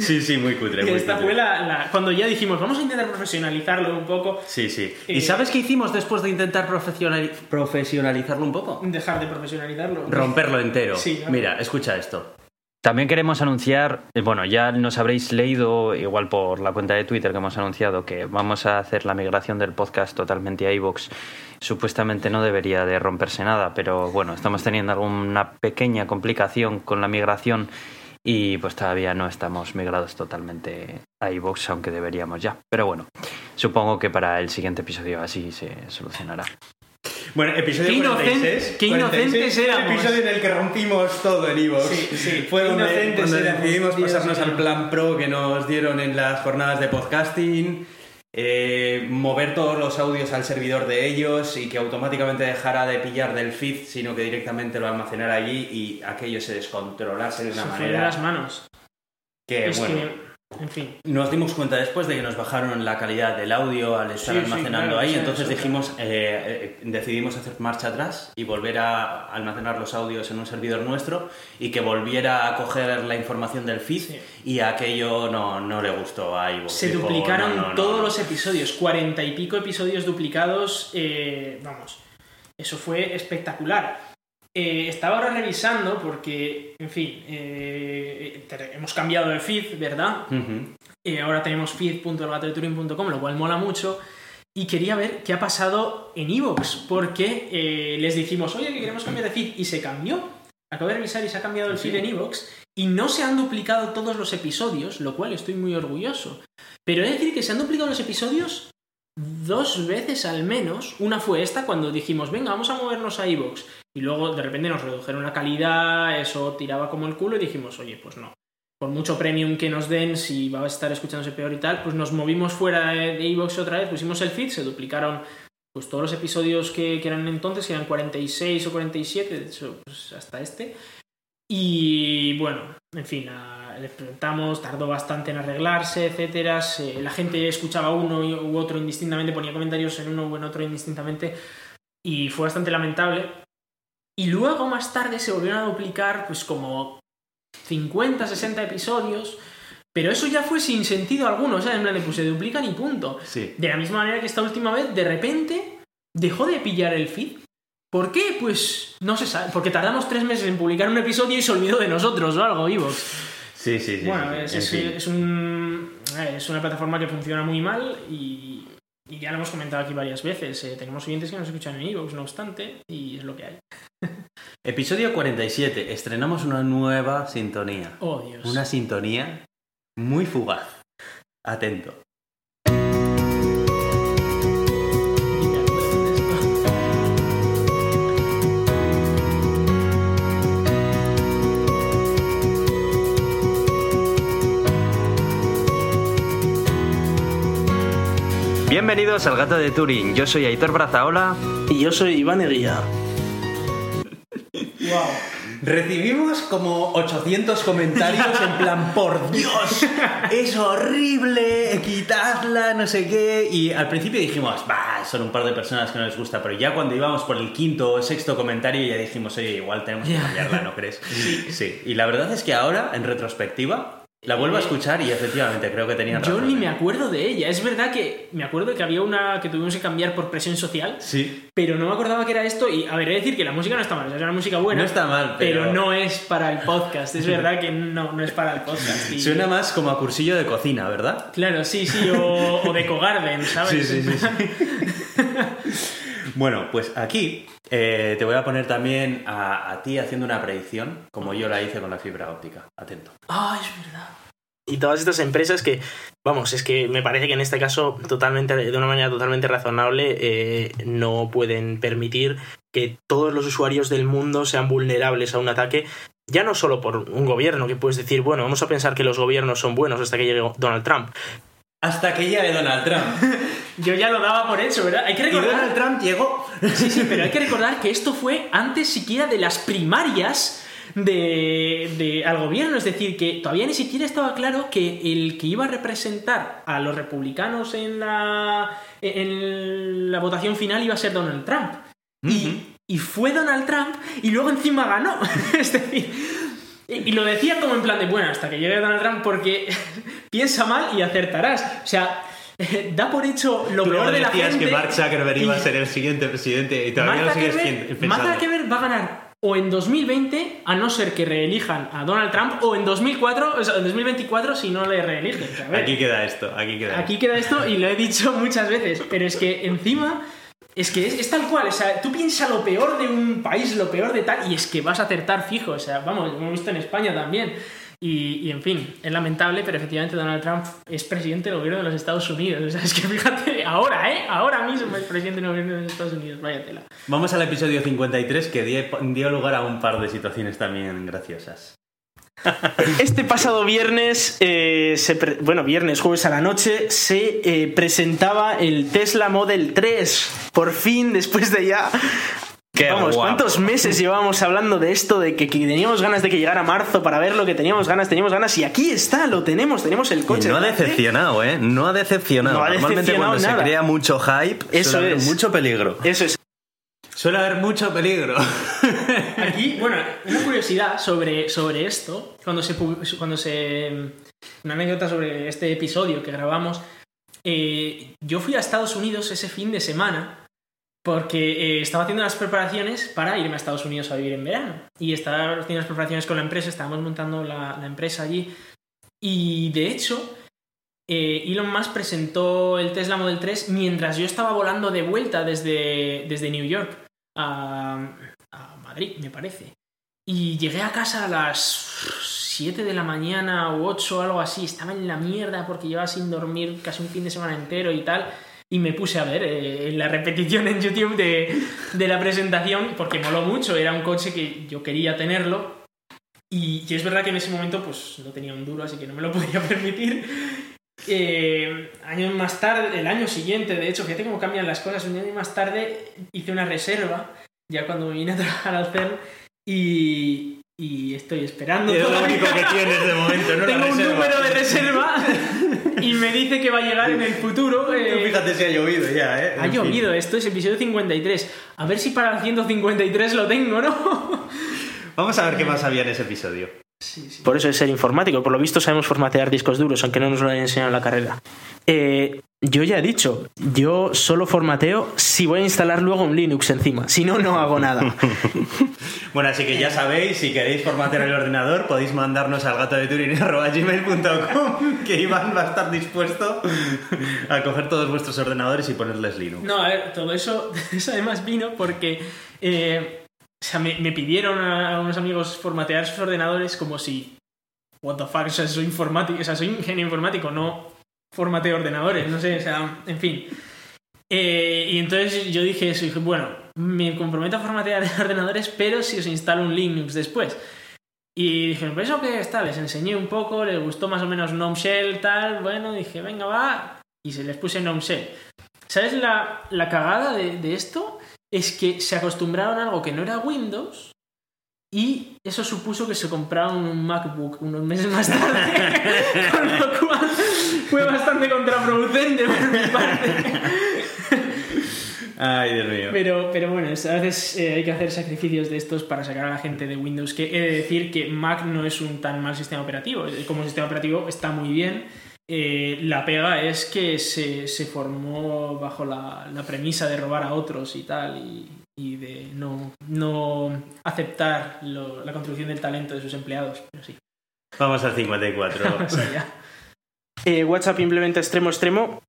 sí, sí, muy cutre. Muy esta cutre. fue la, la- Cuando ya dijimos, vamos a intentar profesionalizarlo un poco, Sí, sí. Eh, ¿Y sabes qué hicimos después de intentar profesionali- profesionalizarlo un poco? dejar de profesionalizarlo. Romperlo entero. Sí. Mira, escucha esto. También queremos anunciar, eh, bueno, ya nos habréis leído, igual por la cuenta de Twitter que hemos anunciado, que vamos a hacer la migración del podcast totalmente a iVoox. Supuestamente no debería de romperse nada, pero bueno, estamos teniendo alguna pequeña complicación con la migración y pues todavía no estamos migrados totalmente a iVoox, aunque deberíamos ya. Pero bueno, supongo que para el siguiente episodio así se solucionará. Bueno, episodio Qué inocen- 46. qué inocentes 46, éramos. Episodio en el que rompimos todo en Evox. Sí, sí, Fue qué donde, éramos, decidimos Dios pasarnos al plan pro que nos dieron en las jornadas de podcasting. eh, mover todos los audios al servidor de ellos y que automáticamente dejara de pillar del feed, sino que directamente lo almacenara allí y aquello se descontrolase de una Se fue de manera las manos. Que es bueno, que, en fin. nos dimos cuenta después de que nos bajaron la calidad del audio al estar Sí, sí, almacenando claro, ahí, sí, entonces dijimos, eh, eh, decidimos hacer marcha atrás y volver a almacenar los audios en un servidor nuestro y que volviera a coger la información del feed y aquello no, no le gustó a Ivo. Se Dijo, duplicaron "No, no, no, todos no". los episodios, cuarenta y pico episodios duplicados. eh, vamos, eso fue espectacular. Eh, estaba ahora revisando porque, en fin, eh, hemos cambiado de feed, ¿verdad? Eh, ahora tenemos feed.elgatodeturing.com, lo cual mola mucho. Y quería ver qué ha pasado en Evox, porque les dijimos, oye, que queremos cambiar de feed, y se cambió. Acabo de revisar y se ha cambiado el feed en Evox, y no se han duplicado todos los episodios, lo cual estoy muy orgulloso. Pero he de decir que se han duplicado los episodios dos veces al menos. Una fue esta, cuando dijimos, venga, vamos a movernos a Evox. Y luego de repente nos redujeron la calidad, eso tiraba como el culo, y dijimos, oye, pues no por mucho premium que nos den, si va a estar escuchándose peor y tal, pues nos movimos fuera de iVoox otra vez, pusimos el feed, se duplicaron pues todos los episodios que, que eran entonces, que eran 46 o 47, de hecho, pues hasta este. Y bueno, en fin, a- le preguntamos, tardó bastante en arreglarse, etcétera. se- la gente escuchaba uno u otro indistintamente, ponía comentarios en uno u en otro indistintamente, y fue bastante lamentable. Y luego, más tarde, se volvieron a duplicar, pues como 50, 60 episodios, pero eso ya fue sin sentido alguno, o sea, en plan de, pues se duplican y punto. Sí. De la misma manera que esta última vez, de repente, dejó de pillar el feed. ¿Por qué? Pues no se sabe, porque tardamos tres meses en publicar un episodio y se olvidó de nosotros o algo, Evox. Sí, sí, sí. bueno, sí, es, es un, eh, es una plataforma que funciona muy mal y, y ya lo hemos comentado aquí varias veces. eh, tenemos oyentes que nos escuchan en Evox, no obstante, y es lo que hay. <laughs> Episodio 47. Estrenamos una nueva sintonía. Oh, Dios. Una sintonía muy fugaz. Atento. Bienvenidos al Gato de Turing. Yo soy Aitor Brazaola. Y yo soy Iván Eguía. <laughs> Wow. Recibimos como 800 comentarios en plan, <laughs> por Dios, es horrible, quitadla, no sé qué. Y al principio dijimos, bah, son un par de personas que no les gusta, pero ya cuando íbamos por el quinto o sexto comentario ya dijimos, oye, igual tenemos que cambiarla, ¿no crees? <laughs> Sí. Y la verdad es que ahora, en retrospectiva, la vuelvo a escuchar y efectivamente creo que tenían Yo razón. ni ¿eh? me acuerdo de ella. Es verdad que me acuerdo que había una que tuvimos que cambiar por presión social, Sí, pero no me acordaba que era esto. Y a ver, he de decir que la música no está mal, es una música buena. no está mal, pero... pero, no es para el podcast. Es verdad que no, no es para el podcast. Y- Suena más como a cursillo de cocina, ¿verdad? Claro, sí, sí, o, o de Cogarden, ¿sabes? Sí, sí, sí, <laughs> Bueno, pues aquí eh, te voy a poner también a, ti haciendo una predicción, como yo la hice con la fibra óptica. Atento. Ah, es verdad. Y todas estas empresas que, vamos, es que me parece que en este caso, totalmente, de una manera totalmente razonable, eh, no pueden permitir que todos los usuarios del mundo sean vulnerables a un ataque, ya no solo por un gobierno, que puedes decir, bueno, vamos a pensar que los gobiernos son buenos hasta que llegue Donald Trump. Hasta que llegue Donald Trump. <laughs> Yo ya lo daba por hecho, ¿verdad? Hay que Y recordar. Donald Trump llegó. Sí, sí, pero hay que <laughs> recordar que esto fue antes siquiera de las primarias de, de- al gobierno. Es decir, que todavía ni siquiera estaba claro que el que iba a representar a los republicanos en la, en la votación final iba a ser Donald Trump. Y, y fue Donald Trump y luego encima ganó. <laughs> es decir, y, y lo decía como en plan de, bueno, hasta que llegue Donald Trump porque piensa mal y acertarás. O sea, <laughs> da por hecho lo Tú peor de la gente. que Mark Zuckerberg iba a ser el siguiente presidente y todavía Mark lo sigues pien- Mark pensando. Zuckerberg va a ganar o en 2020, a no ser que reelijan a Donald Trump, o en 2004, o sea, en 2024 si no le reeligen. Aquí queda esto, aquí queda aquí queda esto y lo he dicho muchas veces, pero es que encima es que es, es tal cual, o sea, tú piensas lo peor de un país, lo peor de tal, y es que vas a acertar fijo, o sea, vamos, lo hemos visto en España también. Y, y, en fin, es lamentable, pero efectivamente Donald Trump es presidente del gobierno de los Estados Unidos. <laughs> O sea, es que fíjate, ahora, ¿eh? Ahora mismo es presidente del gobierno de los Estados Unidos. Vaya tela. Vamos al episodio 53 que dio, dio lugar a un par de situaciones también graciosas. <laughs> Este pasado viernes, eh, se bueno, viernes, jueves a la noche, se eh, presentaba el Tesla Model 3. Por fin, después de ya Qué Vamos, guapo. ¿cuántos meses llevábamos hablando de esto? De que, que teníamos ganas de que llegara marzo para ver lo que teníamos ganas, teníamos ganas. Y aquí está, lo tenemos, tenemos el Y coche. no ha decepcionado, ¿eh? No ha decepcionado. No ha Normalmente decepcionado cuando nada. se crea mucho hype, Eso suele haber es. mucho peligro. Eso es. Suele haber mucho peligro. <laughs> Aquí, bueno, una curiosidad sobre, sobre esto, cuando se, cuando se... Una anécdota sobre este episodio que grabamos. eh, yo fui a Estados Unidos ese fin de semana porque eh, estaba haciendo las preparaciones para irme a Estados Unidos a vivir en verano. Y estaba haciendo las preparaciones con la empresa, estábamos montando la, la empresa allí. Y de hecho, eh, Elon Musk presentó el Tesla Model 3 mientras yo estaba volando de vuelta desde, desde New York a, a Madrid, me parece. Y llegué a casa a las 7 de la mañana o 8 o algo así. Estaba en la mierda porque llevaba sin dormir casi un fin de semana entero y tal. Y me puse a ver eh, la repetición en YouTube de, de la presentación porque moló mucho. Era un coche que yo quería tenerlo. Y, y es verdad que en ese momento pues no tenía un duro, así que no me lo <laughs> podía permitir. Eh, años más tarde, el año siguiente, de hecho, fíjate cómo cambian las cosas. Un año más tarde hice una reserva, ya cuando me vine <laughs> a trabajar al CERN, y, y estoy esperando. Es lo único que tienes de momento, ¿no? Tengo un número de reserva <laughs> y me dice que va a llegar en el futuro. eh, Fíjate si ha llovido ya, ¿eh? ha En fin. llovido, esto es episodio 53. A ver si para el 153 lo tengo, ¿no? Vamos a ver qué más había en ese episodio. Por eso es ser informático. Por lo visto sabemos formatear discos duros, aunque no nos lo hayan enseñado en la carrera. Eh, yo ya he dicho, yo solo formateo si voy a instalar luego un Linux encima. Si no, no hago nada. <laughs> Bueno, así que ya sabéis, si queréis formatear el ordenador, podéis mandarnos al gato de <laughs> que Iván va a estar dispuesto a coger todos vuestros ordenadores y ponerles Linux. No, a ver, todo eso, <laughs> eso además vino porque eh, o sea, me, me pidieron a, unos amigos formatear sus ordenadores como si, what the fuck, o sea, soy informático, o sea, soy ingeniero informático, no formateo ordenadores, no sé, o sea, en fin. Eh, y entonces yo dije eso, dije, bueno, me comprometo a formatear <laughs> ordenadores, pero si os instalo un Linux después. Y dije, pues eso que está, les enseñé un poco, les gustó más o menos GNOME Shell, tal, bueno, dije, venga, va, y se les puse GNOME Shell. ¿Sabes la, la cagada de, de esto? Es que se acostumbraron a algo que no era Windows y eso supuso que se compraron un MacBook unos meses más tarde. <laughs> Con lo cual fue bastante contraproducente por mi parte. Ay, Dios mío. Pero, pero bueno, a veces eh, hay que hacer sacrificios de estos para sacar a la gente de Windows. Que he de decir que Mac no es un tan mal sistema operativo. Como sistema operativo está muy bien. Eh, la pega es que se, se formó bajo la, la premisa de robar a otros y tal, y, y de no, no aceptar lo- la construcción del talento de sus empleados. Pero sí, Vamos al 54. más <laughs> allá. Eh, WhatsApp implementa extremo extremo.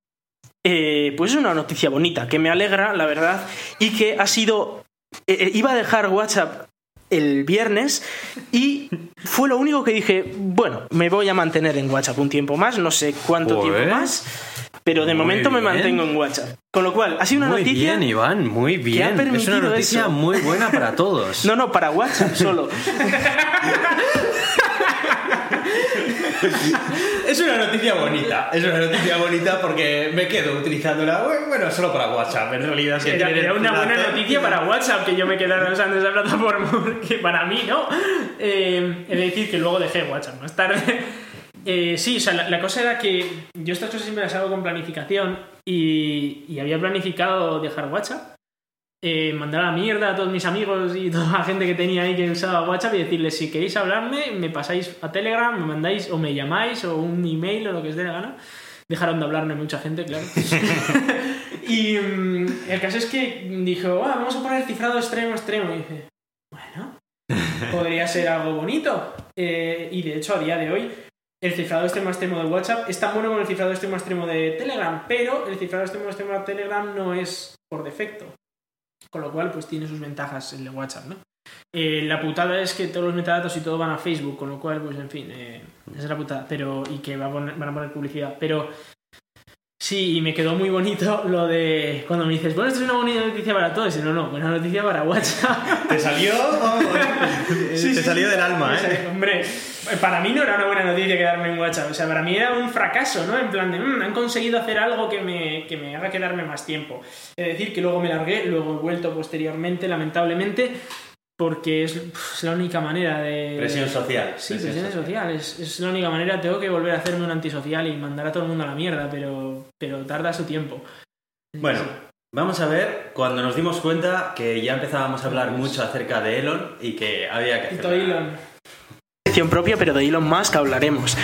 Eh, pues es una noticia bonita, que me alegra, la verdad, y que ha sido... eh, iba a dejar WhatsApp el viernes y fue lo único que dije, bueno, me voy a mantener en WhatsApp un tiempo más, no sé cuánto Joder. tiempo más, pero de Muy momento me mantengo en WhatsApp. Con lo cual, ha sido una muy noticia... bien, Iván, muy ha bien. Es permitido una noticia eso. muy buena para <laughs> todos. No, no, para WhatsApp solo. <laughs> <laughs> Es una noticia bonita, es una noticia bonita porque me quedo utilizándola, bueno, solo para WhatsApp, en realidad. si Era, una buena noticia para WhatsApp que yo me quedara usando esa plataforma, <laughs> porque para mí no. Eh, he de decir que luego dejé WhatsApp más tarde. <laughs> Eh, sí, o sea, la, la cosa era que yo estas cosas siempre las hago con planificación y, y había planificado dejar WhatsApp, eh, mandar a la mierda a todos mis amigos y toda la gente que tenía ahí que usaba WhatsApp y decirles si queréis hablarme, me pasáis a Telegram, me mandáis o me llamáis o un email o lo que os dé la gana. Dejaron de hablarme mucha gente, claro. <laughs> <laughs> y mm, el caso es que dijo, "Ah, vamos a poner cifrado extremo extremo. Y dije, bueno, <laughs> podría ser algo bonito. Eh, y de hecho, a día de hoy, el cifrado extremo extremo de WhatsApp es tan bueno como el cifrado extremo extremo de Telegram, pero el cifrado extremo extremo de Telegram no es por defecto. Con lo cual, pues tiene sus ventajas el de WhatsApp, ¿no? Eh, la putada es que todos los metadatos y todo van a Facebook, con lo cual, pues en fin, eh, esa es la putada. Pero, y que va a poner- van a poner publicidad. Pero Sí, y me quedó muy bonito lo de cuando me dices, bueno, esto es una bonita noticia para todos. Y no, no, buena noticia para WhatsApp. Te salió, <laughs> Sí, te salió sí. del alma, ¿eh? Hombre, para mí no era una buena noticia quedarme en WhatsApp. O sea, para mí era un fracaso, ¿no? En plan de, "Mm, han conseguido hacer algo que me, que me haga quedarme más tiempo. Es decir, que luego me largué, luego he vuelto posteriormente, lamentablemente, porque es, es la única manera de... Presión social. Sí, presión presión social. Es, es la única manera. Tengo que volver a hacerme un antisocial y mandar a todo el mundo a la mierda, pero, pero tarda su tiempo. Bueno, vamos a ver cuando nos dimos cuenta que ya empezábamos a hablar mucho acerca de Elon y que había que hacer. Tito Elon. Sección propia, pero de Elon Musk hablaremos.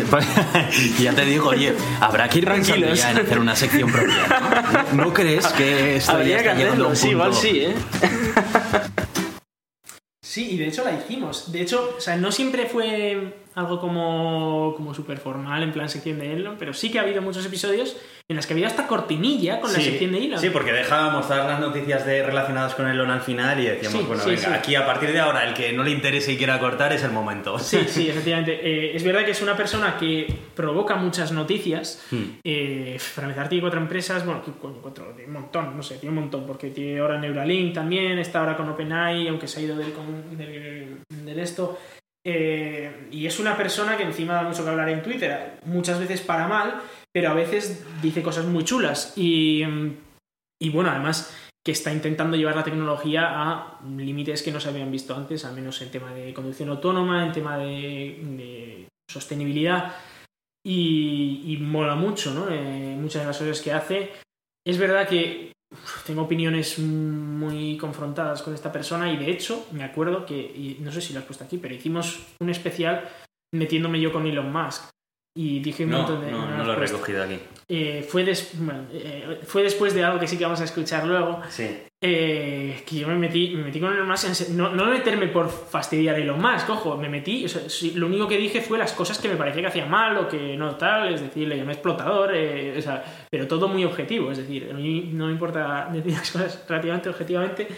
<laughs> ya te digo, oye, habrá que ir Tranquilos. ya en hacer una sección propia. ¿No, <laughs> ¿No crees que esto ya Habría está hacerlo, sí, igual sí, ¿eh? <laughs> Sí, y de hecho la hicimos. De hecho, o sea, no siempre fue algo como, como súper formal, en plan sección de Elon, pero sí que ha habido muchos episodios en los que había hasta cortinilla con la sección de Elon. Sí, porque dejábamos todas las noticias de, relacionadas con Elon al final y decíamos, Sí, bueno, sí, venga, aquí a partir de ahora el que no le interese y quiera cortar es el momento. Sí, sí, <laughs> efectivamente. Eh, es verdad que es una persona que provoca muchas noticias. Hmm. Eh, para empezar, tiene cuatro empresas, bueno, ¿qué coño, cuatro, un montón, no sé, tiene un montón, porque tiene ahora Neuralink también, está ahora con OpenAI, aunque se ha ido del, del, del esto. Eh, y es una persona que encima da mucho que hablar en Twitter, muchas veces para mal, pero a veces dice cosas muy chulas. Y, y bueno, además que está intentando llevar la tecnología a límites que no se habían visto antes, al menos en tema de conducción autónoma, en tema de, sostenibilidad. Y, y mola mucho, ¿no? Eh, muchas de las cosas que hace. Es verdad que tengo opiniones muy confrontadas con esta persona y de hecho me acuerdo que, y no sé si lo has puesto aquí, pero hicimos un especial metiéndome yo con Elon Musk. Y dije un No, montón de... no, no no has lo he recogido aquí. Eh, fue, des- bueno, eh, fue después de algo que sí que vamos a escuchar luego, Sí. Eh, que yo me metí, me metí con Elon Musk, no, no meterme por fastidiar a Elon Musk, ojo, me metí, o sea, lo único que dije fue las cosas que me parecía que hacía mal o que no tal, es decir, le llamé explotador, eh, o sea, pero todo muy objetivo, es decir, a mí no me importa <laughs> decir las cosas relativamente objetivamente.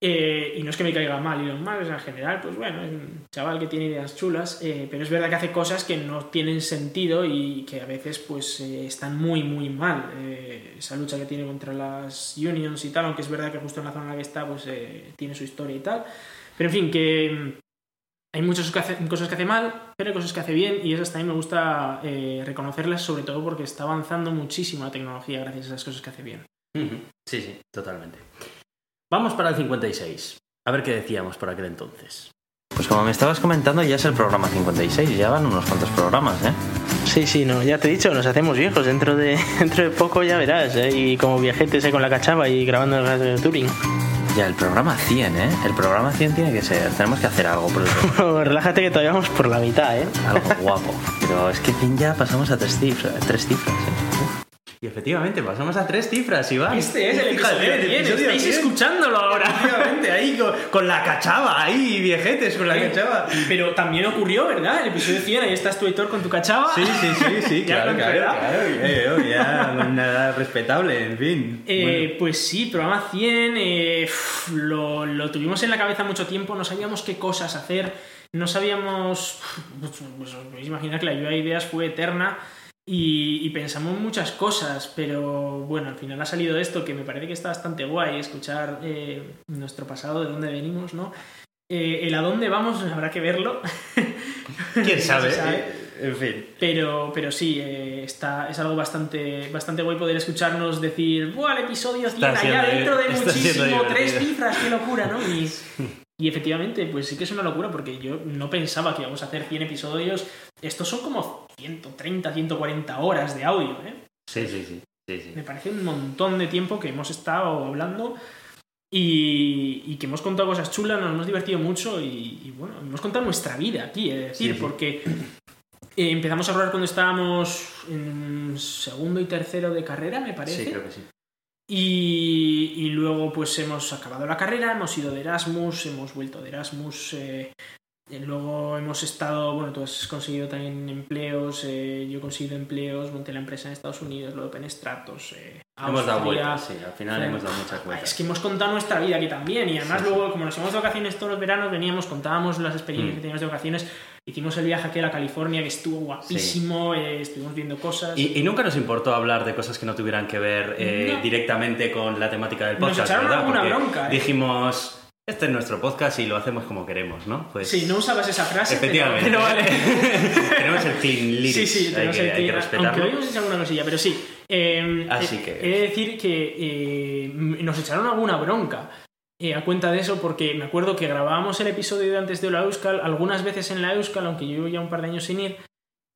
Eh, y no es que me caiga mal Elon Musk, en general, pues bueno, es un chaval que tiene ideas chulas, eh, pero es verdad que hace cosas que no tienen sentido y que a veces pues eh, están muy, muy mal. Eh, esa lucha que tiene contra las unions y tal, aunque es verdad que justo en la zona en la que está pues eh, tiene su historia y tal. Pero en fin, que mm, hay muchas cosas que hace mal, pero hay cosas que hace bien y esas también me gusta eh, reconocerlas, sobre todo porque está avanzando muchísimo la tecnología gracias a esas cosas que hace bien. Sí, sí, totalmente. Vamos para el 56. A ver qué decíamos por aquel entonces. Pues como me estabas comentando, ya es el programa 56, ya van unos cuantos programas, ¿eh? Sí, sí, no, ya te he dicho, nos hacemos viejos. Dentro de, <laughs> dentro de poco ya verás, ¿eh? Y como viajetes eh, con la cachava y grabando el radio de Turing. Ya, el programa 100, ¿eh? El programa 100 tiene que ser, tenemos que hacer algo por el. <laughs> Relájate que todavía vamos por la mitad, ¿eh? Algo guapo. Pero es que 100 ya pasamos a tres cifras, tres cifras, ¿eh? Y efectivamente, pasamos a tres cifras, Iván. Este es el episodio el 100, episodio estáis 100. escuchándolo ahora. Efectivamente, ahí con, con la cachava, ahí, viejetes, con la cachava. Pero también ocurrió, ¿verdad? El episodio 100, ahí estás tu Héctor con tu cachava. Sí, sí, sí, sí, claro, <laughs> claro, claro. Ya, una edad <laughs> respetable, en fin. Eh, Pues sí, programa 100, eh, lo, lo tuvimos en la cabeza mucho tiempo, no sabíamos qué cosas hacer, no sabíamos, pues, pues, os podéis imaginar que la lluvia de ideas fue eterna y, y pensamos muchas cosas, pero bueno, al final ha salido esto que me parece que está bastante guay, escuchar eh, nuestro pasado, de dónde venimos, ¿no? Eh, el a dónde vamos <laughs> habrá que verlo. quién sabe, <laughs> sabe. eh, en fin. Pero, pero sí, eh, está, es algo bastante, bastante guay poder escucharnos decir, ¡buah, el episodio 100 Está allá dentro de muchísimo! ¡Tres cifras! ¡Qué locura, ¿no? Y, y efectivamente, pues sí que es una locura porque yo no pensaba que íbamos a hacer 100 episodios. Estos son como 130, 140 horas de audio, ¿eh? Sí, sí, sí. sí, sí. Me parece un montón de tiempo que hemos estado hablando y, y que hemos contado cosas chulas, nos hemos divertido mucho y, y, bueno, hemos contado nuestra vida aquí, es decir, Sí, porque eh, empezamos a hablar cuando estábamos en segundo y tercero de carrera, me parece. Sí, creo que sí. Y, y luego pues hemos acabado la carrera, hemos ido de Erasmus, hemos vuelto de Erasmus, eh, luego hemos estado, bueno, tú has conseguido también empleos, eh, yo he conseguido empleos, monté la empresa en Estados Unidos, luego Open Stratos, eh, Hemos dado vueltas, sí, al final hemos dado muchas vueltas. Es que hemos contado nuestra vida aquí también y además Sí, sí. luego como nos íbamos de vacaciones todos los veranos veníamos, contábamos las experiencias Mm. que teníamos de vacaciones Hicimos el viaje aquí a la California, que estuvo guapísimo, eh, estuvimos viendo cosas. Y, y nunca nos importó hablar de cosas que no tuvieran que ver eh, No. directamente con la temática del Nos podcast, echaron ¿verdad? alguna Porque bronca, ¿eh? Dijimos, este es nuestro podcast y lo hacemos como queremos, ¿no? Pues Sí, no usabas esa frase, efectivamente. pero vale. <laughs> tenemos el clean lyrics, Sí, sí, hay tenemos que, el hay que respetarlo. Aunque hoy hecho alguna cosilla, pero sí. Eh, Así eh, que- He de decir que eh, nos echaron alguna bronca eh, a cuenta de eso, porque me acuerdo que grabábamos el episodio de antes de la Euskal, algunas veces en la Euskal, aunque yo ya un par de años sin ir,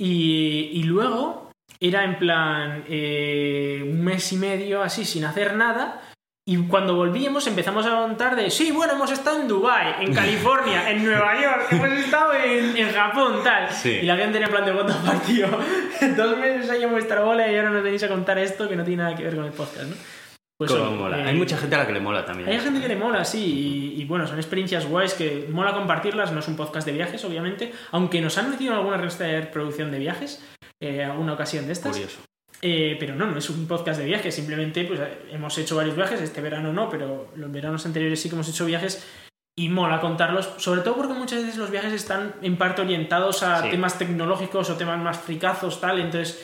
y, y luego era en plan eh, un mes y medio así, sin hacer nada. Y cuando volvíamos empezamos a contar de, sí, bueno, hemos estado en Dubai, en <laughs> California, en Nueva York, hemos estado en, en Japón, tal. Sí. Y la gente en plan de fuck, tío. <laughs> Dos meses ahí en vuestra bola y ahora nos venís a contar esto que no tiene nada que ver con el podcast, ¿no? Pues oye, mola. eh, Hay mucha gente a la que le mola también. hay gente que le mola, sí, y, y bueno, son experiencias guays que mola compartirlas, no es un podcast de viajes, obviamente, aunque nos han metido en alguna resta de producción de viajes, eh, alguna ocasión de estas. Curioso. Eh, pero no, no es un podcast de viajes, simplemente pues hemos hecho varios viajes, este verano no, pero los veranos anteriores sí que hemos hecho viajes y mola contarlos, sobre todo porque muchas veces los viajes están en parte orientados a Sí. temas tecnológicos o temas más fricazos, tal, entonces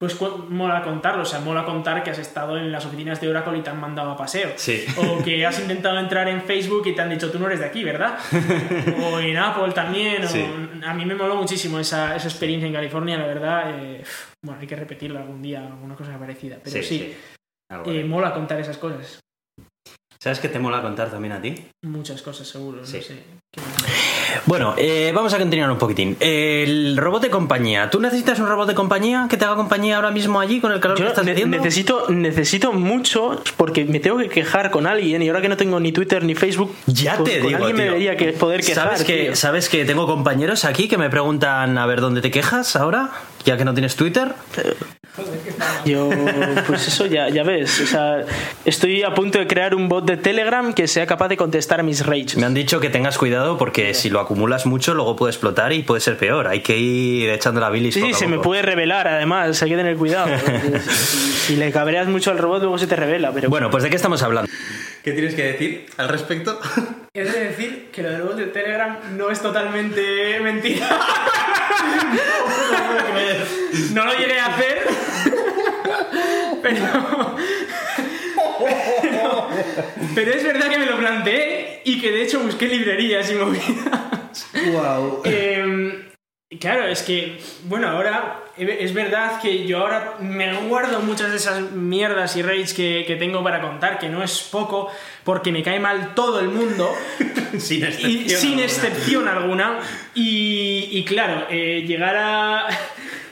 pues mola contarlos, o sea, mola contar que has estado en las oficinas de Oracle y te han mandado a paseo. Sí. O que has intentado entrar en Facebook y te han dicho tú no eres de aquí, ¿verdad? <laughs> O en Apple también. o- Sí. A mí me moló muchísimo esa, esa experiencia en California, la verdad. eh, bueno, hay que repetirla algún día, alguna cosa parecida. Pero sí, eh, mola contar esas cosas. ¿Sabes qué te mola contar también a ti? Muchas cosas, seguro. Sí. No sé. Bueno, eh, vamos a continuar un poquitín. El robot de compañía. ¿Tú necesitas un robot de compañía que te haga compañía ahora mismo allí con el calor que Yo estás ne- haciendo? necesito, necesito mucho porque me tengo que quejar con alguien y ahora que no tengo ni Twitter ni Facebook, Ya pues te con digo, alguien me debería que poder quejar. ¿Sabes que, tío. ¿Sabes que tengo compañeros aquí que me preguntan a ver dónde te quejas ahora? Ya que no tienes Twitter. Yo, pues eso ya, ya ves. O sea, estoy a punto de crear un bot de Telegram que sea capaz de contestar a mis rages. Me han dicho que tengas cuidado porque si lo acumulas mucho luego puede explotar y puede ser peor. Hay que ir echando la bilis Sí, sí, poco a se me puede revelar, además, hay que tener cuidado. <laughs> si, si le cabreas mucho al robot, luego se te revela. Pero Bueno, pues ¿de qué estamos hablando? ¿Qué tienes que decir al respecto? <laughs> He de decir que lo del bot de Telegram no es totalmente mentira. <laughs> no lo llegué a hacer. Pero. <laughs> Pero es verdad que me lo planteé y que de hecho busqué librerías y movidas. Wow. Eh, claro, es que, bueno, ahora es verdad que yo ahora me guardo muchas de esas mierdas y raids que, que tengo para contar, que no es poco, porque me cae mal todo el mundo. <laughs> Sin y sin excepción alguna. Y, y claro, eh, llegar a. <laughs>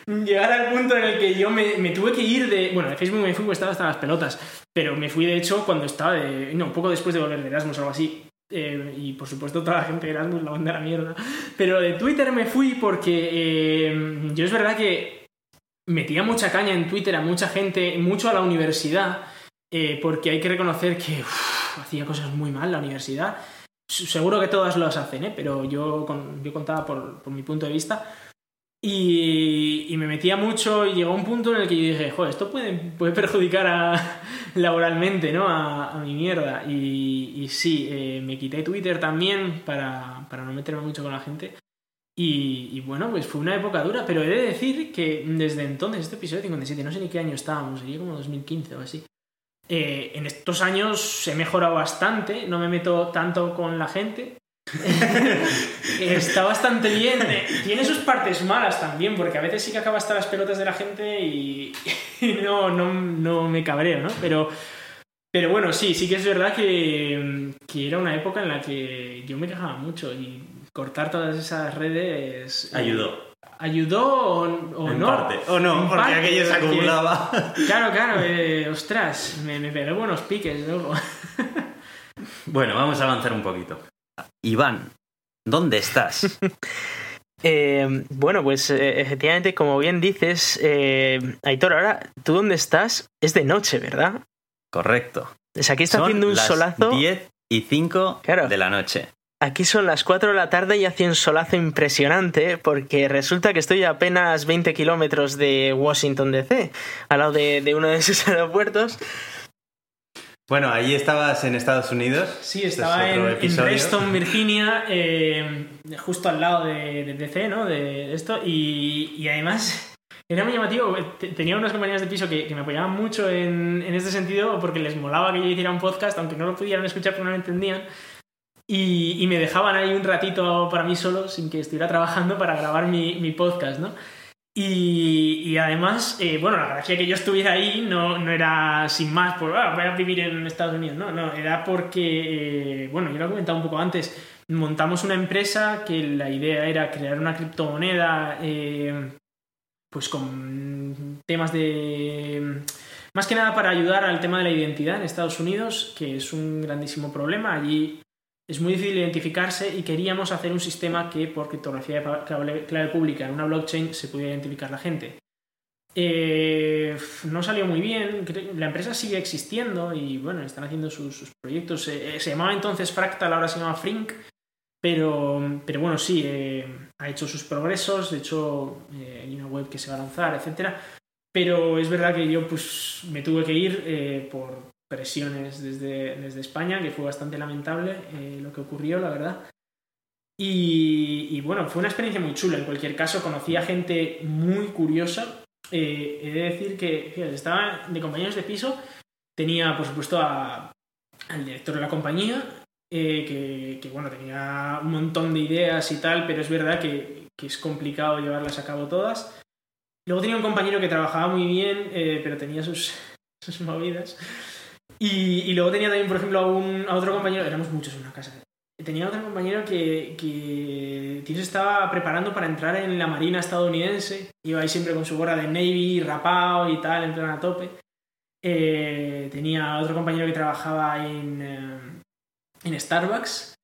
Llegar al punto en el que yo me, me tuve que ir de. Bueno, de Facebook me fui porque estaba hasta las pelotas. Pero me fui de hecho cuando estaba de. No, poco después de volver de Erasmus o algo así. Y por supuesto toda la gente de Erasmus la banda a la mierda. Pero de Twitter me fui porque eh, yo es verdad que metía mucha caña en Twitter a mucha gente, mucho a la universidad, eh, porque hay que reconocer que uf, hacía cosas muy mal la universidad. Seguro que todas las hacen, ¿eh? pero yo, con- yo contaba por, por mi punto de vista. Y, y me metía mucho y llegó un punto en el que yo dije, joder, esto puede, puede perjudicar a- <laughs> laboralmente, ¿no? A, a mi mierda. Y, y sí, eh, me quité Twitter también para, para no meterme mucho con la gente. Y, y bueno, pues fue una época dura, pero he de decir que desde entonces, este episodio 57, no sé ni qué año estábamos, sería como 2015 o así. Eh, en estos años he mejorado bastante, no me meto tanto con la gente. <laughs> Está bastante bien. Eh, Tiene sus partes malas también, porque a veces sí que acaba hasta las pelotas de la gente y, <laughs> y no, no, no me cabreo, ¿no? Pero, pero bueno, sí, sí que es verdad que, que era una época en la que yo me quejaba mucho y cortar todas esas redes... eh, Ayudó. ¿Ayudó o, o En no? parte. O no, En porque parte, aquello se porque- acumulaba. Claro, claro, <laughs> eh, ostras, me, me pegué buenos piques luego. Bueno, vamos a avanzar un poquito. Iván, ¿dónde estás? <laughs> Eh, bueno, pues eh, efectivamente, como bien dices, eh, Aitor, ahora, ¿tú dónde estás? Es de noche, ¿verdad? Correcto. O sea, aquí está Son haciendo un las solazo. 10 y 5 Claro. de la noche. Aquí son las 4 de la tarde y hace un solazo impresionante porque resulta que estoy a apenas 20 kilómetros de Washington DC, al lado de, de uno de esos <laughs> aeropuertos. Bueno, allí estabas en Estados Unidos. Sí, Este es estaba en, otro en episodio. Reston, <laughs> Virginia, eh, justo al lado de, de DC, ¿no? De esto. Y, y además <laughs> era muy llamativo. te- Tenía unas compañeras de piso que, que me apoyaban mucho en, en este sentido porque les molaba que yo hiciera un podcast, aunque no lo pudieran escuchar porque no lo entendían. Y, y me dejaban ahí un ratito para mí solo, sin que estuviera trabajando, para grabar mi, mi podcast, ¿no? Y, además, eh, bueno, la gracia que yo estuviera ahí no, no era sin más, por "Ah, voy a vivir en Estados Unidos, no, no, era porque, eh, bueno, yo lo he comentado un poco antes, montamos una empresa que la idea era crear una criptomoneda, eh, pues con temas de... Más que nada para ayudar al tema de la identidad en Estados Unidos, que es un grandísimo problema. Allí es muy difícil identificarse y queríamos hacer un sistema que por criptografía de clave, clave pública en una blockchain se pudiera identificar la gente. Eh, no salió muy bien, la empresa sigue existiendo y bueno, están haciendo sus, sus proyectos. Eh, eh, se llamaba entonces Fractal, ahora se llama Frink, pero, pero bueno, sí, eh, ha hecho sus progresos, de hecho eh, hay una web que se va a lanzar, etcétera. Pero es verdad que yo pues me tuve que ir eh, por presiones desde, desde España, que fue bastante lamentable eh, lo que ocurrió, la verdad. Y, y, bueno, fue una experiencia muy chula. En cualquier caso, conocí a gente muy curiosa. Eh, he de decir que fíjate, estaba de compañeros de piso. Tenía, por supuesto, a- al director de la compañía, eh, que, que, bueno, tenía un montón de ideas y tal, pero es verdad que, que es complicado llevarlas a cabo todas. Luego tenía un compañero que trabajaba muy bien, eh, pero tenía sus, <laughs> sus movidas. Y, luego tenía también, por ejemplo, a, un, a otro compañero, éramos muchos en una casa. Tenía otro compañero que, que tío, se estaba preparando para entrar en la marina estadounidense. Iba ahí siempre con su gorra de Navy, rapado y tal, en a tope. Eh, tenía otro compañero que trabajaba en, eh, en Starbucks.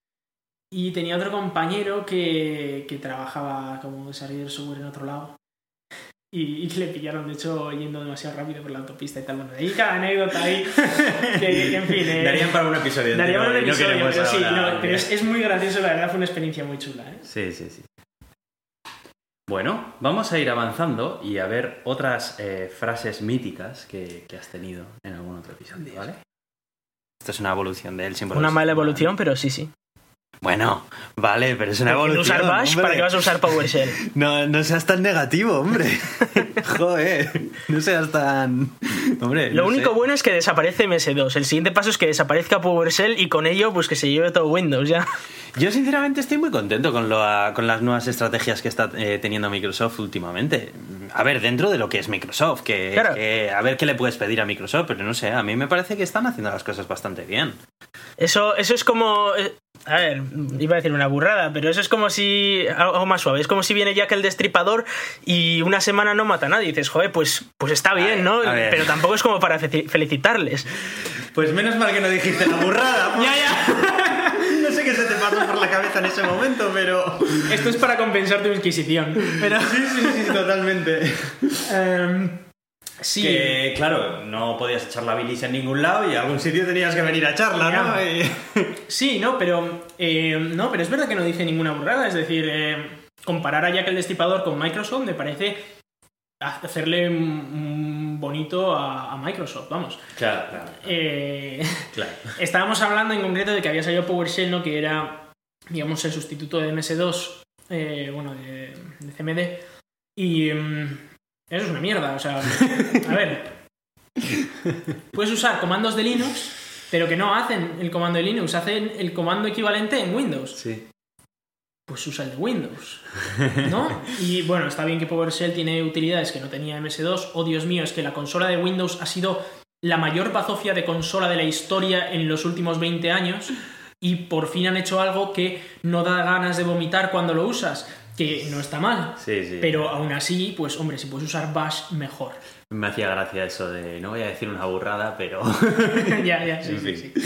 Y tenía otro compañero que, que trabajaba como desarrollador de software en otro lado. Y, le pillaron, de hecho, yendo demasiado rápido por la autopista y tal. Bueno, de ahí cada anécdota ahí. <laughs> que, que, en fin. eh, Darían para un episodio. Daría entero para un no episodio, pero sí, no, pero es, es muy gracioso, la verdad fue una experiencia muy chula. ¿eh? Sí, sí, sí. Bueno, vamos a ir avanzando y a ver otras eh, frases míticas que, que has tenido en algún otro episodio, ¿vale? Esto es una evolución de él siempre. Una mala evolución, pero sí, sí. Bueno, vale, pero es una ¿Por qué evolución. usar Bash? hombre. ¿Para qué vas a usar PowerShell? <laughs> No, no seas tan negativo, hombre. <laughs> Joder, no seas tan. Hombre, Lo no único sé. bueno es que desaparece MS2. El siguiente paso es que desaparezca PowerShell y con ello pues que se lleve todo Windows ya. <laughs> Yo sinceramente estoy muy contento con, lo, con las nuevas estrategias que está eh, teniendo Microsoft últimamente. A ver, dentro de lo que es Microsoft, que, Claro. que- a ver qué le puedes pedir a Microsoft, pero no sé, a mí me parece que están haciendo las cosas bastante bien. Eso, eso es como... A ver, iba a decir una burrada, pero eso es como si... Algo más suave. Es como si viene Jack el Destripador y una semana no mata a nadie. Y dices, joder, pues, pues está bien, ¿no? a ver. Pero tampoco es como para fe- felicitarles. Pues menos mal que no dijiste la burrada. <laughs> Ya, ya. <laughs> no sé qué se te pasó por la cabeza en ese momento, pero... Esto es para compensar tu Inquisición. Pero, Sí, sí, sí, totalmente. <laughs> em, sí. Que, claro, no podías echar la bilis en ningún lado y a algún sitio tenías que venir a echarla, ¿no? Y- <laughs> Sí, no, pero eh, no, pero es verdad que no dije ninguna burrada. Es decir, eh, comparar a Jack el Destripador con Microsoft me parece hacerle un, bonito a, a Microsoft, vamos. Claro, claro, Eh, <laughs> claro. estábamos hablando en concreto de que había salido PowerShell, ¿no? que era, digamos, el sustituto de MS2, eh, bueno, de, de CMD. Y mm, eso es una mierda, o sea, a ver, puedes usar comandos de Linux, pero que no hacen el comando de Linux, hacen el comando equivalente en Windows. Sí. Pues usa el de Windows, ¿no? Y bueno, está bien que PowerShell tiene utilidades que no tenía MS2. Oh, Dios mío, es que la consola de Windows ha sido la mayor bazofia de consola de la historia en los últimos 20 años y por fin han hecho algo que no da ganas de vomitar cuando lo usas, que no está mal. Sí, sí. Pero aún así, pues hombre, si puedes usar Bash, mejor. Me hacía gracia eso de, no voy a decir una burrada, pero... <laughs> ya, ya, sí, En sí, fin. sí.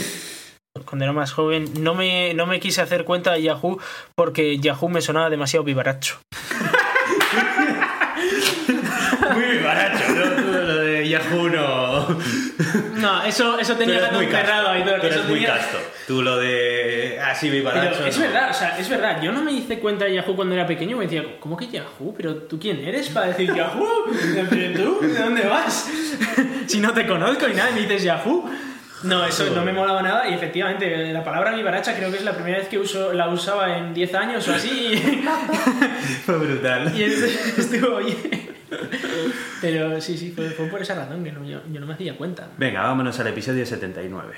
Cuando era más joven no me, no me quise hacer cuenta de Yahoo porque Yahoo me sonaba demasiado vivaracho. <laughs> Muy barato, ¿no? Tú Lo de Yahoo no... <laughs> No, eso, eso tenía gato muy encerrado ahí. todo, Tú eres eso muy tenía- casto. Tú lo de... Así, Pero barato. es no. verdad, o sea, es verdad. Yo no me hice cuenta de Yahoo cuando era pequeño. Me decía, ¿cómo que Yahoo? ¿Pero tú quién eres para decir Yahoo? <laughs> ¿Pero tú? ¿De dónde vas? <laughs> si no te conozco y nada, y me dices Yahoo. No, eso no me molaba nada y efectivamente la palabra vivaracha creo que es la primera vez que uso, la usaba en 10 años o así <laughs> Fue brutal. <laughs> y es- estuvo bien. Pero sí, sí, fue, fue por esa razón que no- yo, yo no me hacía cuenta. Venga, vámonos al episodio 79.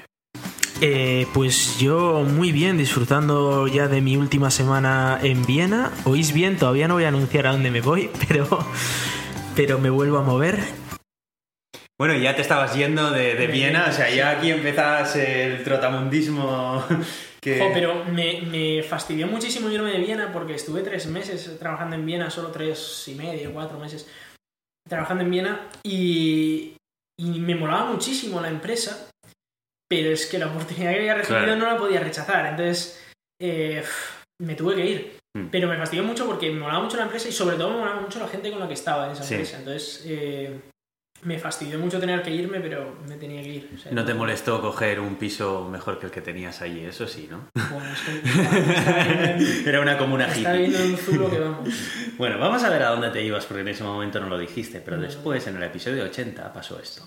Eh, pues yo muy bien, disfrutando ya de mi última semana en Viena. Oís bien, todavía no voy a anunciar a dónde me voy, <laughs> pero, pero me vuelvo a mover. Bueno, ya te estabas yendo de, de Viena, o sea, ya aquí empezás el trotamundismo <laughs> que... Pero me, me fastidió muchísimo irme de Viena porque estuve tres meses trabajando en Viena, solo tres y medio, cuatro meses trabajando en Viena y, y me molaba muchísimo la empresa, pero es que la oportunidad que había recibido Claro. no la podía rechazar, entonces eh, me tuve que ir. Mm. Pero me fastidió mucho porque me molaba mucho la empresa y sobre todo me molaba mucho la gente con la que estaba en esa Sí. empresa. Entonces eh, me fastidió mucho tener que irme, pero me tenía que ir. O sea, No te molestó coger un piso mejor que el que tenías allí, eso sí, ¿no? Bueno, es que <laughs> Era una comuna Está hippie. viendo un zulo que vamos. Bueno, vamos a ver a dónde te ibas, porque en ese momento no lo dijiste, pero No. después, en el episodio 80, pasó esto.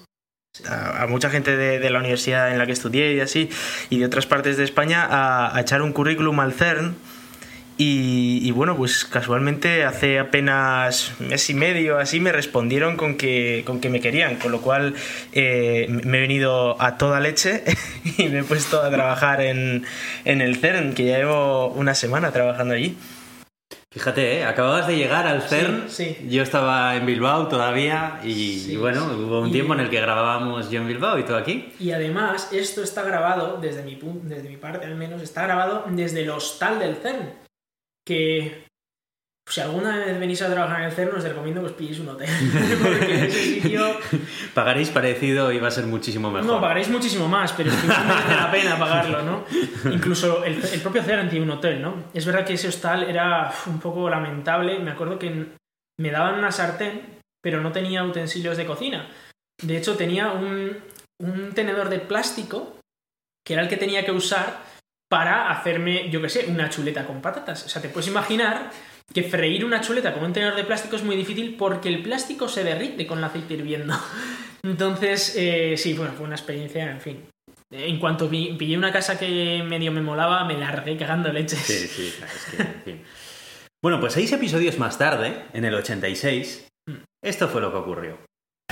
a, a mucha gente de, de la universidad en la que estudié y así, y de otras partes de España, a, a echar un currículum al CERN. Y, y bueno, pues casualmente hace apenas mes y medio así me respondieron con que, con que me querían, con lo cual eh, me he venido a toda leche <laughs> y me he puesto a trabajar en, en el CERN, que ya llevo una semana trabajando allí. Fíjate, ¿eh? acababas de llegar al CERN. sí. Yo estaba en Bilbao todavía y, Sí, y bueno, hubo un tiempo en el que grabábamos yo en Bilbao y tú aquí. Y además, esto está grabado, desde mi, desde mi parte al menos, está grabado desde el hostal del CERN. Que pues, si alguna vez venís a trabajar en el CERN, os recomiendo que os pilléis un hotel. <laughs> Porque ese sitio. Pagaréis parecido y va a ser muchísimo mejor. No, pagaréis muchísimo más, pero es que merece la pena pagarlo, ¿no? Incluso el, el propio CERN tiene un hotel, ¿no? Es verdad que ese hostal era un poco lamentable. Me acuerdo que me daban una sartén, pero no tenía utensilios de cocina. De hecho, tenía un, un tenedor de plástico, que era el que tenía que usar para hacerme, yo qué sé, una chuleta con patatas. O sea, te puedes imaginar que freír una chuleta con un tenedor de plástico es muy difícil porque el plástico se derrite con el aceite hirviendo. <laughs> Entonces, eh, sí, bueno, fue una experiencia, en fin. En cuanto vi- pillé una casa que medio me molaba, me largué cagando leches. Sí, sí, es que, en fin. Bueno, pues seis episodios más tarde, en el 86, esto fue lo que ocurrió.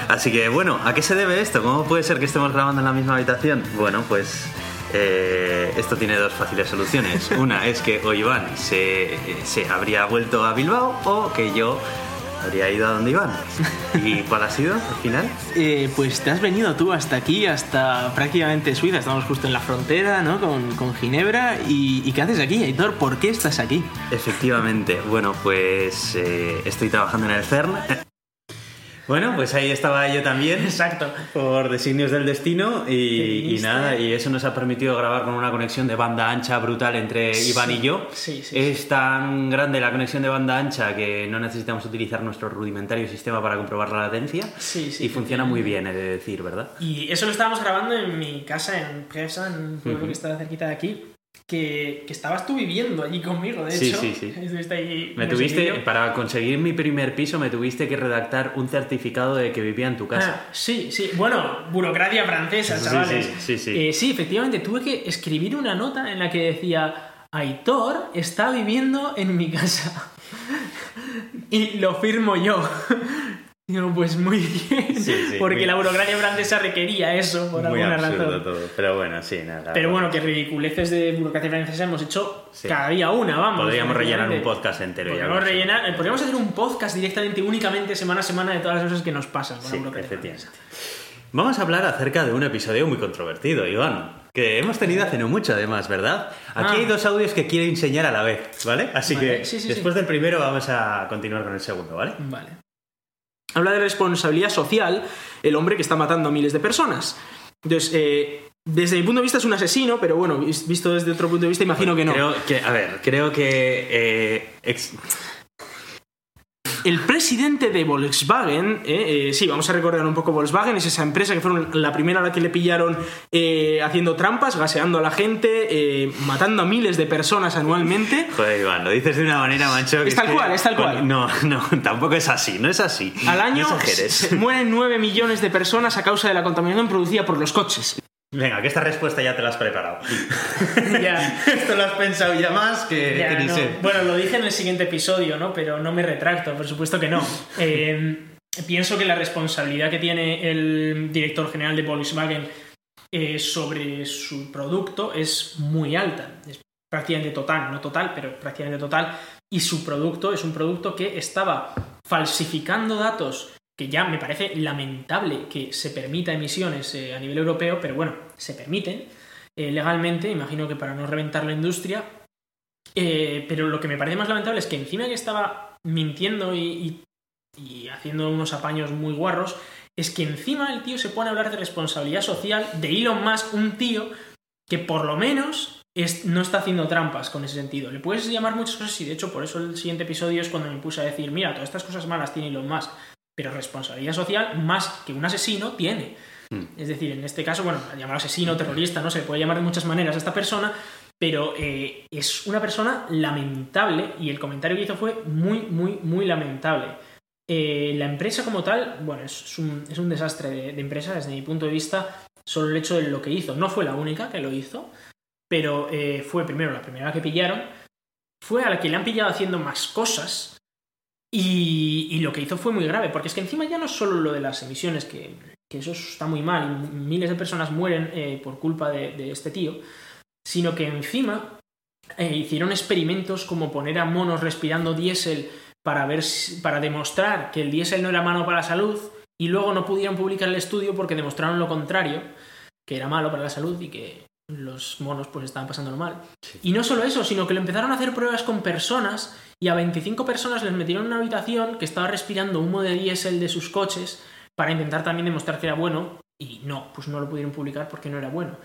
Así que, bueno, ¿a qué se debe esto? ¿Cómo puede ser que estemos grabando en la misma habitación? Bueno, pues eh, esto tiene dos fáciles soluciones. <laughs> Una es que o Iván se, se habría vuelto a Bilbao o que yo habría ido a donde Iván. ¿Y cuál ha sido al final? <laughs> Eh, pues te has venido tú hasta aquí, hasta prácticamente Suiza. Estamos justo en la frontera, ¿no? Con, con Ginebra. ¿Y, y qué haces aquí, Aitor? ¿Por qué estás aquí? Efectivamente, bueno, pues eh, estoy trabajando en el CERN. Bueno, pues ahí estaba yo también. Exacto. Por designios del destino y, nada, y eso nos ha permitido grabar con una conexión de banda ancha brutal entre Iván y yo. Sí, sí, Es tan grande la conexión de banda ancha que no necesitamos utilizar nuestro rudimentario sistema para comprobar la latencia. Sí, sí, y funciona muy bien, he de decir, ¿verdad? Y eso lo estábamos grabando en mi casa en Presa, en un pueblo que está cerquita de aquí. Que, que estabas tú viviendo allí conmigo, de Sí, hecho. sí, sí. <laughs> Ahí Me tuviste, seguido. para conseguir mi primer piso, me tuviste que redactar un certificado de que vivía en tu casa. Ah, sí, sí. Bueno, burocracia francesa, Sí, chavales. sí, sí, sí. Eh, sí, efectivamente, tuve que escribir una nota en la que decía: Aitor está viviendo en mi casa. <laughs> y lo firmo yo. Digo, pues muy bien. Sí, sí, <laughs> porque muy- la burocracia francesa requería eso por Muy alguna razón. todo. Pero bueno, sí, nada. Pero bueno, que ridiculeces de burocracia francesa hemos hecho Sí. cada día una, vamos. Podríamos rellenar un podcast entero. ya Podríamos sé. rellenar, eh, podríamos hacer un podcast directamente, únicamente, semana a semana, de todas las cosas que nos pasan con la burocracia francesa. Vamos a hablar acerca de un episodio muy controvertido, Iván. Que hemos tenido hace no mucho, además, ¿verdad? Aquí Ah. hay dos audios que quiero enseñar a la vez, ¿vale? Así Vale, que después del primero vamos a continuar con el segundo, ¿vale? Vale. Habla de responsabilidad social el hombre que está matando a miles de personas. Entonces, eh, desde mi punto de vista es un asesino, pero bueno, vis- visto desde otro punto de vista, imagino que no. Creo que, a ver, creo que. eh, ex- El presidente de Volkswagen, eh, eh, sí, vamos a recordar un poco Volkswagen, es esa empresa que fueron la primera a la que le pillaron eh, haciendo trampas, gaseando a la gente, eh, matando a miles de personas anualmente. Joder, Iván, lo dices de una manera, mancho. que Es tal cual, es tal cual. No, no, <laughs> tampoco es así, no es así. Al año No mueren 9 millones de personas a causa de la contaminación producida por los coches. Venga, que esta respuesta ya te la has preparado. <laughs> Ya. Esto lo has pensado ya más que, Ya, que ni no. sé. Bueno, lo dije en el siguiente episodio, ¿no? Pero no me retracto, por supuesto que no. <laughs> Eh, pienso que la responsabilidad que tiene el director general de Volkswagen eh, sobre su producto es muy alta. Es prácticamente total, no total, pero prácticamente total. Y su producto es un producto que estaba falsificando datos que ya me parece lamentable que se permita emisiones eh, a nivel europeo, pero bueno, se permiten eh, legalmente, imagino que para no reventar la industria, eh, pero lo que me parece más lamentable es que encima que estaba mintiendo y, y- haciendo unos apaños muy guarros, es que encima el tío se pone a hablar de responsabilidad social de Elon Musk, un tío que por lo menos es- no está haciendo trampas con ese sentido. Le puedes llamar muchas cosas y de hecho por eso el siguiente episodio es cuando me puse a decir, mira, todas estas cosas malas tiene Elon Musk, pero responsabilidad social más que un asesino tiene. Es decir, en este caso, bueno, llamar asesino, terrorista, no se le puede llamar de muchas maneras a esta persona, pero eh, es una persona lamentable y el comentario que hizo fue muy, muy, muy lamentable. Eh, la empresa como tal, bueno, es un, es un desastre de, de empresa desde mi punto de vista, solo el hecho de lo que hizo. No fue la única que lo hizo, pero eh, fue primero la primera que pillaron, fue a la que le han pillado haciendo más cosas y, y lo que hizo fue muy grave, porque es que encima ya no solo lo de las emisiones, que, eso está muy mal, miles de personas mueren eh, por culpa de, este tío, sino que encima eh, hicieron experimentos como poner a monos respirando diésel para, ver para demostrar que el diésel no era malo para la salud y luego no pudieron publicar el estudio porque demostraron lo contrario, que era malo para la salud y que los monos pues estaban pasándolo mal. Y no solo eso, sino que lo empezaron a hacer pruebas con personas y a 25 personas les metieron en una habitación que estaba respirando humo de diésel de sus coches para intentar también demostrar que era bueno y no, pues no lo pudieron publicar porque no era bueno.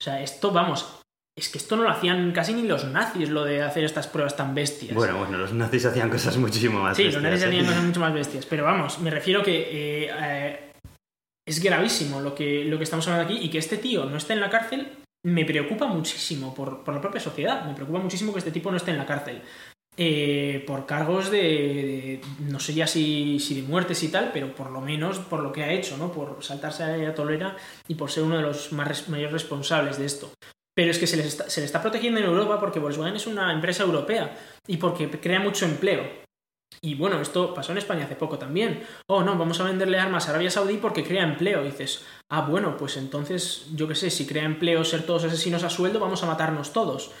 O sea, esto, vamos, es que esto no lo hacían casi ni los nazis, lo de hacer estas pruebas tan bestias. Bueno, bueno, los nazis hacían cosas muchísimo más Sí, los bestias, nazis ¿eh? hacían cosas <laughs> mucho más bestias. Pero vamos, me refiero que eh, eh, es gravísimo lo que, lo que estamos hablando aquí y que este tío no esté en la cárcel me preocupa muchísimo por, por la propia sociedad. Me preocupa muchísimo que este tipo no esté en la cárcel. Eh, por cargos de, no sé ya si, si de muertes y tal, pero por lo menos por lo que ha hecho, ¿no? Por saltarse a la tolera y por ser uno de los más res- mayores responsables de esto. Pero es que se, les está- se le está protegiendo en Europa porque Volkswagen es una empresa europea y porque crea mucho empleo. Y bueno, esto pasó en España hace poco también. Oh, no, vamos a venderle armas a Arabia Saudí porque crea empleo. Y dices, ah, bueno, pues entonces, yo qué sé, si crea empleo ser todos asesinos a sueldo, vamos a matarnos todos.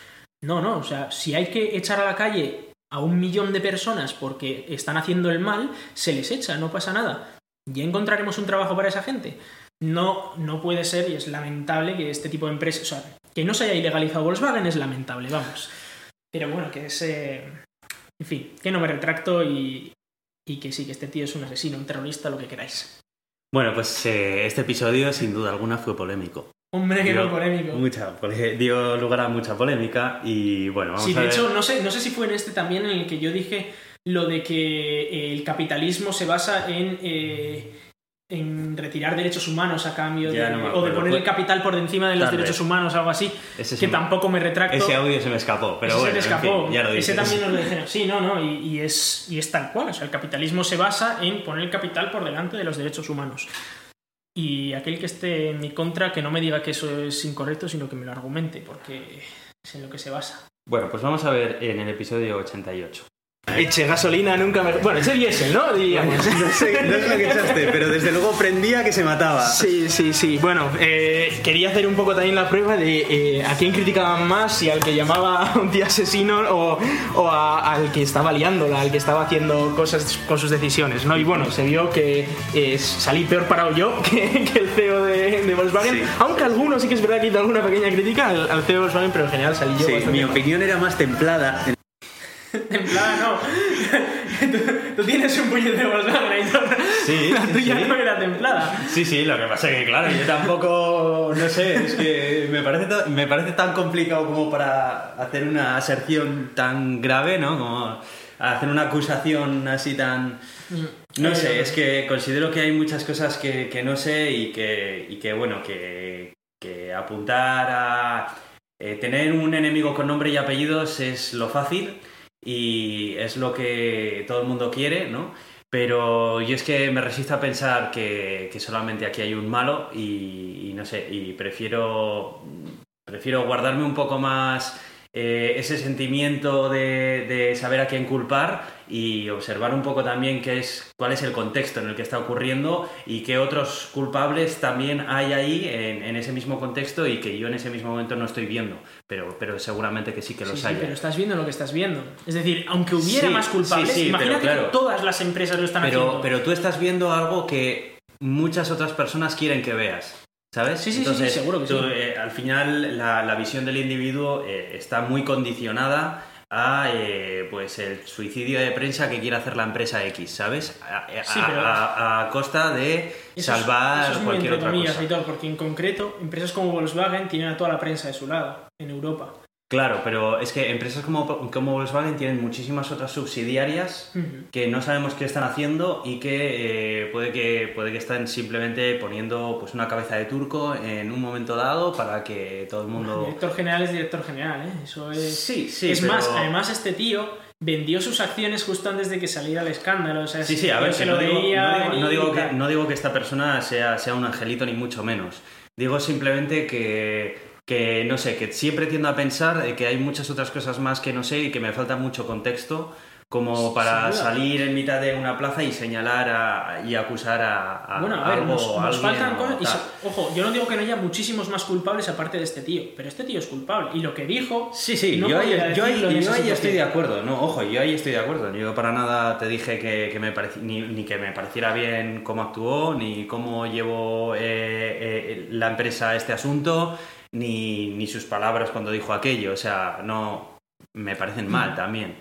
No, no, o sea, si hay que echar a la calle a un millón de personas porque están haciendo el mal, se les echa, no pasa nada. Ya encontraremos un trabajo para esa gente. No, no puede ser y es lamentable que este tipo de empresas, o sea, que no se haya ilegalizado Volkswagen es lamentable, vamos. Pero bueno, que es... eh, En fin, que no me retracto y, y que sí, que este tío es un asesino, un terrorista, lo que queráis. Bueno, pues eh, este episodio sin duda alguna fue polémico. Hombre, que Dio no polémico. Mucha, dio lugar a mucha polémica y bueno, vamos Sí, a de ver. hecho, no sé, no sé si fue en este también en el que yo dije lo de que eh, el capitalismo se basa en, eh, en retirar derechos humanos a cambio de, no o de poner el capital por encima de los derechos humanos, algo así, Ese que me- tampoco me retracto. Ese audio se me escapó, pero Ese bueno, se te en fin, escapó. ya lo. Ese también nos lo dijeron. Sí, no, no, y, y es, y es tal cual. O sea, el capitalismo se basa en poner el capital por delante de los derechos humanos. Y aquel que esté en mi contra, que no me diga que eso es incorrecto, sino que me lo argumente, porque es en lo que se basa. Bueno, pues vamos a ver en el episodio 88. Eche gasolina nunca me... Bueno, eche diésel, ¿no? Diríamos. no, sé, no es lo que echaste, pero desde luego prendía que se mataba. Sí, sí, sí. Bueno, eh, quería hacer un poco también la prueba de eh, a quién criticaban más, si al que llamaba un tío asesino o, o a- al que estaba liándola, al que estaba haciendo cosas con sus decisiones, ¿no? Y bueno, se vio que eh, salí peor parado yo <laughs> que, que el CEO de, de Volkswagen, Sí. aunque algunos sí que es verdad que hizo alguna pequeña crítica al, al CEO de Volkswagen, pero en general salí yo Sí, mi mal. opinión era más templada. <laughs> Templada no. <laughs> tú, tú tienes un puñetero Volkswagen. Sí, La tuya sí. no era templada. Sí, sí, lo que pasa es que, claro, yo tampoco, no sé, es que me parece, me parece tan complicado como para hacer una aserción tan grave, ¿no? Como hacer una acusación así tan... No sé, es que considero que hay muchas cosas que, que no sé y que, y que bueno, que, que apuntar a... eh, tener un enemigo con nombre y apellidos es lo fácil y es lo que todo el mundo quiere, ¿no? Pero yo es que me resisto a pensar que, que solamente aquí hay un malo y, y no sé, y prefiero, prefiero guardarme un poco más eh, ese sentimiento de, de saber a quién culpar y observar un poco también qué es, cuál es el contexto en el que está ocurriendo y qué otros culpables también hay ahí en, en ese mismo contexto y que yo en ese mismo momento no estoy viendo, pero, pero seguramente que sí que los Sí, sí, hay. pero estás viendo lo que estás viendo. Es decir, aunque hubiera Sí, más culpables, sí, sí, imagínate claro. que todas las empresas lo están pero, haciendo. pero tú estás viendo algo que muchas otras personas quieren que veas. ¿Sabes? Sí, sí, Entonces, sí, seguro que tú, sí. eh, al final, la, la visión del individuo eh, está muy condicionada a eh, pues el suicidio de prensa que quiere hacer la empresa X, ¿sabes? A, a- Sí, pero- a- a costa de Eso es- salvar eso es cualquier otra cosa. Aitor, porque en concreto, empresas como Volkswagen tienen a toda la prensa de su lado, en Europa. Claro, pero es que empresas como, como Volkswagen tienen muchísimas otras subsidiarias que no sabemos qué están haciendo y que eh, puede que puede que estén simplemente poniendo pues una cabeza de turco en un momento dado para que todo el mundo Director general es director general, ¿eh? Eso es... sí sí es pero- más, además este tío vendió sus acciones justo antes de que saliera el escándalo. O sea, sí sí a ver que lo no digo, veía no digo- no digo que no digo que esta persona sea sea un angelito ni mucho menos digo simplemente que que no sé que siempre tiendo a pensar de que hay muchas otras cosas más que no sé y que me falta mucho contexto como para salir en mitad de una plaza y señalar a- y acusar a, a Bueno, a ver, algo nos, o a nos alguien faltan o cosas. y tal. so- ojo, yo no digo que no haya muchísimos más culpables aparte de este tío, pero este tío es culpable. Y lo que dijo. Sí, sí, no yo, ahí, yo ahí- yo ahí estoy situación. de acuerdo. No, ojo, yo ahí estoy de acuerdo. Yo para nada te dije que, que me pareci- ni, ni que me pareciera bien cómo actuó, ni cómo llevó eh, eh, la empresa a este asunto, ni, ni sus palabras cuando dijo aquello. O sea, no me parecen mal también.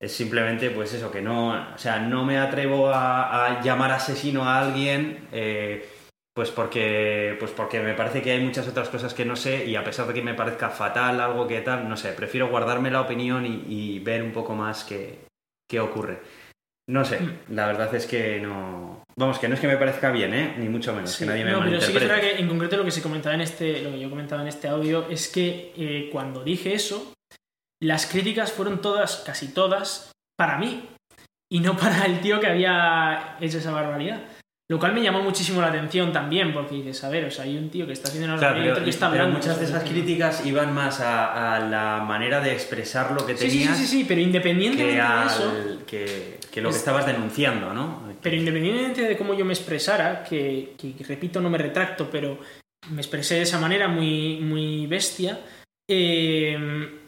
Es simplemente, pues eso, que no, o sea, no me atrevo a, a llamar asesino a alguien. eh, pues porque, pues porque me parece que hay muchas otras cosas que no sé y a pesar de que me parezca fatal algo que tal, no sé, prefiero guardarme la opinión y, y ver un poco más qué, qué ocurre. No sé, Mm. la verdad es que no... Vamos, que no es que me parezca bien, ¿eh? Ni mucho menos, Sí, que nadie me no, pero sí que es verdad que en concreto lo que se comentaba en este, lo que yo comentaba en este audio es que eh, cuando dije eso, las críticas fueron todas, casi todas, para mí y no <laughs> para el tío que había hecho esa barbaridad. Lo cual me llamó muchísimo la atención también, porque dices, a ver, o sea, hay un tío que está haciendo una Claro, barbaridad y otro que está hablando. muchas de esas críticas iban más a, a la manera de expresar lo que Sí, sí, tenías sí, sí, sí, pero independientemente que, de eso, al- que, que lo que Es- estabas denunciando, ¿no? Pero independientemente de cómo yo me expresara, que, que, repito, no me retracto, pero me expresé de esa manera muy, muy bestia, eh,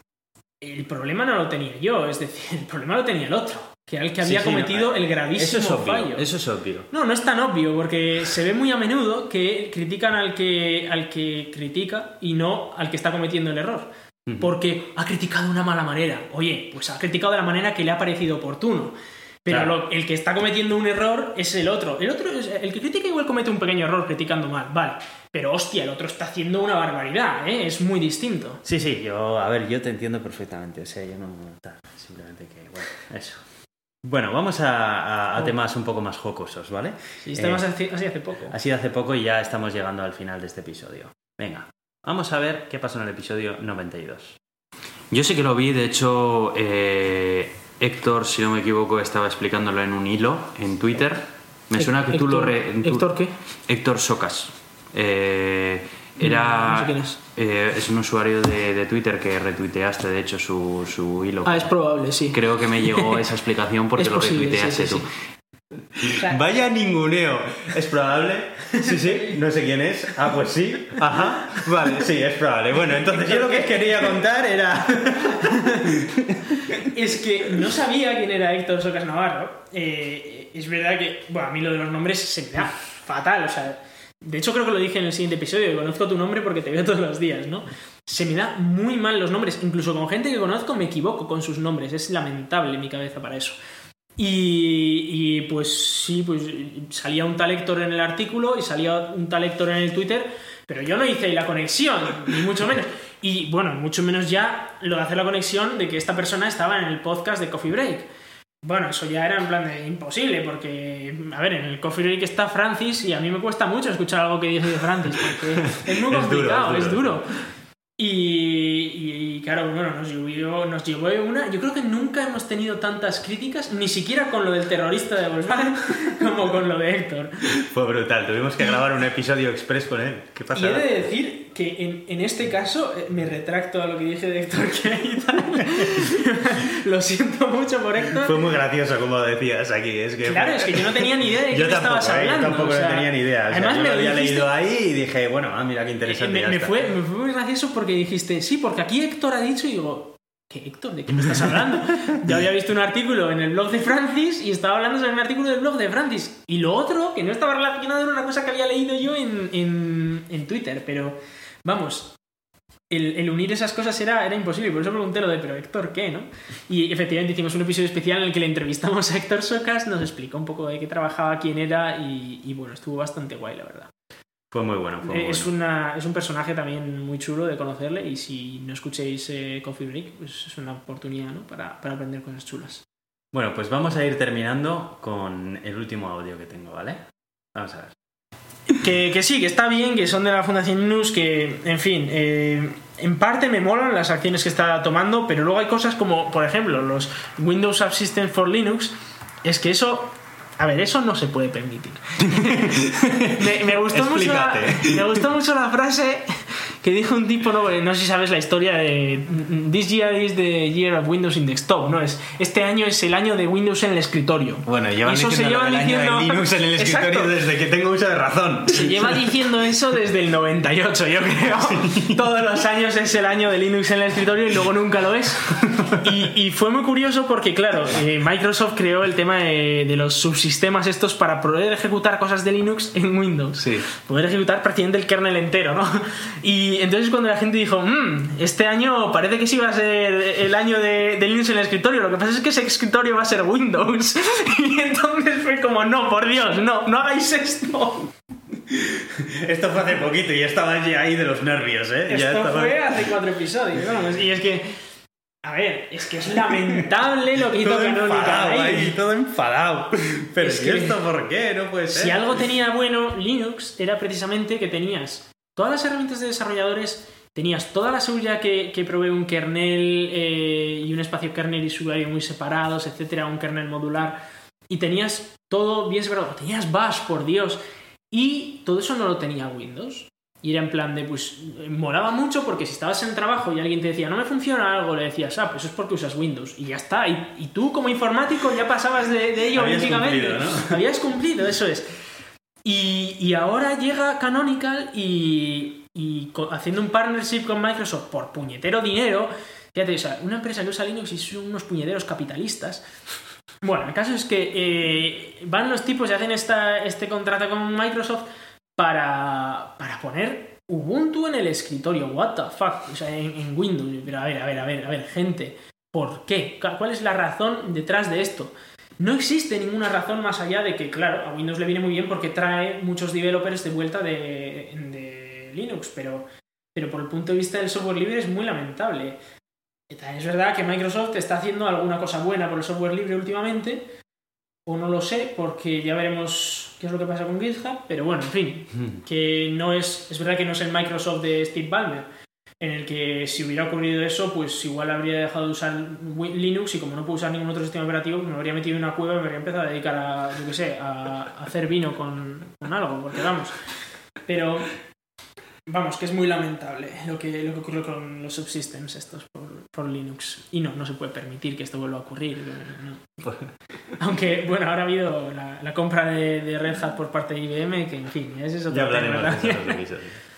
el problema no lo tenía yo, es decir, el problema lo tenía el otro, que era el que había sí, cometido el Eso gravísimo es obvio, fallo. eso es obvio. No, no es tan obvio, porque se ve muy a menudo que critican al que, al que critica y no al que está cometiendo el error. Porque ha criticado de una mala manera. Oye, pues ha criticado de la manera que le ha parecido oportuno. Pero Claro. lo- el que está cometiendo un error es el otro. El otro es- el que critica igual comete un pequeño error criticando mal, vale. Pero hostia, el otro está haciendo una barbaridad, ¿eh? Es muy distinto. Sí, sí, yo, a ver, yo te entiendo perfectamente, o sea, yo no, tal, simplemente que, bueno, eso. Bueno, vamos a, a- a temas un poco más jocosos, ¿vale? Sí, estamos Eh, así, así hace poco. Ha sido hace poco y ya estamos llegando al final de este episodio. Venga, vamos a ver qué pasó en el episodio 92. Yo sí que lo vi, de hecho, eh, Héctor, si no me equivoco, estaba explicándolo en un hilo en Twitter. Me suena que tú lo... Héctor- re- tú- ¿Héctor qué? Héctor Socas. Eh, era, No sé quién es. eh, es un usuario de, de Twitter que retuiteaste, de hecho, su, su hilo. Ah, es probable, sí. Creo que me llegó esa <laughs> explicación porque lo posible, retuiteaste sí, sí, tú. O sea, Vaya ninguneo. ¿Es probable? Sí, sí, no sé quién es. Ah, pues sí. Ajá. Vale, sí, es probable. Bueno, entonces yo lo que quería contar era... Es que no sabía quién era Héctor Socas Navarro. Eh, es verdad que, bueno, a mí lo de los nombres se me da fatal. O sea, de hecho creo que lo dije en el siguiente episodio, que conozco tu nombre porque te veo todos los días, ¿no? Se me da muy mal los nombres. Incluso con gente que conozco me equivoco con sus nombres. Es lamentable mi cabeza para eso. Y, y, pues sí, pues salía un tal Héctor en el artículo y salía un tal Héctor en el Twitter, pero yo no hice ahí la conexión, ni mucho menos. Y bueno, mucho menos ya lo de hacer la conexión de que esta persona estaba en el podcast de Coffee Break. Bueno, eso ya era en plan de imposible, porque, a ver, en el Coffee Break está Francis y a mí me cuesta mucho escuchar algo que dice de Francis, porque es muy <laughs> Es duro, complicado, es es duro. duro. Y, y claro, bueno, nos llevó, nos llevó una. Yo creo que nunca hemos tenido tantas críticas, ni siquiera con lo del terrorista de Volkswagen, <laughs> como con lo de Héctor. Fue brutal, tuvimos que grabar un episodio express con él. ¿Qué Y pasa? he de decir que en, en este caso eh, me retracto a lo que dije de Héctor y <laughs> lo siento mucho por Héctor. Fue muy gracioso como decías aquí. Es que Claro, es que yo no tenía ni idea de <laughs> qué yo estabas ¿eh? Yo hablando. tampoco o sea, tenía ni idea. O sea, además yo me lo había dijiste- leído ahí y dije, bueno, ah, mira qué Eh, interesante. me, me fue, me fue muy gracioso porque dijiste, sí, porque aquí Héctor ha dicho y digo, ¿qué Héctor? ¿De qué me estás hablando? Yo había visto un artículo en el blog de Francis y estaba hablando sobre un artículo del blog de Francis. Y lo otro, que no estaba relacionado, era una cosa que había leído yo en, en, en Twitter, pero vamos. El, unir esas cosas era, era imposible, por eso pregunté lo de, pero Héctor, ¿qué? ¿no? Y efectivamente hicimos un episodio especial en el que le entrevistamos a Héctor Socas, nos explicó un poco de qué trabajaba, quién era y bueno, estuvo bastante guay, la verdad. Fue muy bueno. Fue muy Eh, Es, bueno. una, es un personaje también muy chulo de conocerle y si no escuchéis eh, Coffee Break, pues es una oportunidad ¿no? para, para aprender cosas chulas. Bueno, pues vamos a ir terminando con el último audio que tengo, ¿vale? Vamos a ver. Que, que sí, que está bien, que son de la Fundación Linux, que, en fin, eh, en parte me molan las acciones que está tomando, pero luego hay cosas como, por ejemplo, los Windows Subsystem for Linux, es que eso... A ver, eso no se puede permitir. <laughs> <laughs> me, me gustó mucho la, me gustó mucho la frase que dijo un tipo, no, no sé si sabes la historia de This year is the year of Windows in desktop, ¿no? Es, este año es el año de Windows en el escritorio. Bueno, llevan eso se diciendo llevan del año de diciendo- Linux en el escritorio Exacto. desde que tengo uso de razón. Se lleva diciendo eso desde el 98, yo creo. Todos los años es el año de Linux en el escritorio y luego nunca lo es. Y, y fue muy curioso porque, claro, eh, Microsoft creó el tema de, de los subsistemas estos para poder ejecutar cosas de Linux en Windows. Sí. Poder ejecutar prácticamente el kernel entero, ¿no? Y entonces cuando la gente dijo, "Mm, este año parece que sí va a ser el año de, de Linux en el escritorio, lo que pasa es que ese escritorio va a ser Windows. <laughs> Y entonces fue como, no, por Dios, no, no hagáis esto. <laughs> Esto fue hace poquito y ya estaba ya ahí de los nervios, ¿eh? Ya Esto estaba- fue hace cuatro episodios, vamos, y es que, a ver, es que es lamentable lo que hizo todo enfadado ahí. todo enfadado. Pero Es ¿y que- esto por qué? No puede ser. Si algo tenía bueno Linux era precisamente que tenías todas las herramientas de desarrolladores, tenías toda la seguridad que, que provee un kernel eh, y un espacio kernel y usuario muy separados, etcétera, un kernel modular, y tenías todo bien separado, tenías Bash, por Dios, y todo eso no lo tenía Windows. Y era en plan de, pues, molaba mucho porque si estabas en el trabajo y alguien te decía, no me funciona algo, le decías, ah, pues es porque usas Windows. Y ya está. Y, y tú, como informático, ya pasabas de, de ello Habías cumplido, ¿no? Habías cumplido, eso es. Y, y ahora llega Canonical y, y haciendo un partnership con Microsoft por puñetero dinero. Fíjate, o sea, una empresa que usa Linux y son unos puñeteros capitalistas. Bueno, el caso es que eh, van los tipos y hacen esta, este contrato con Microsoft para, para poner Ubuntu en el escritorio. What the fuck? O sea, en, en Windows. Pero a ver, a ver, a ver, a ver, gente. ¿Por qué? ¿Cuál es la razón detrás de esto? No existe ninguna razón más allá de que, claro, a Windows le viene muy bien porque trae muchos developers de vuelta de, de Linux, pero, pero por el punto de vista del software libre es muy lamentable. Es verdad que Microsoft está haciendo alguna cosa buena por el software libre últimamente, o no lo sé, porque ya veremos qué es lo que pasa con GitHub, pero bueno, en fin, que no es, es verdad que no es el Microsoft de Steve Ballmer, en el que si hubiera ocurrido eso, pues igual habría dejado de usar Linux y como no puedo usar ningún otro sistema operativo, pues me habría metido en una cueva y me habría empezado a dedicar a, yo qué sé, a, a hacer vino con, con algo, porque vamos. Pero, vamos, que es muy lamentable lo que, lo que ocurrió con los subsystems estos por, por Linux. Y no, no se puede permitir que esto vuelva a ocurrir. no. <laughs> Aunque, bueno, ahora ha habido la, la compra de, de Red Hat por parte de IBM, que en fin, es otro Ya hablaremos de eso en otro episodio.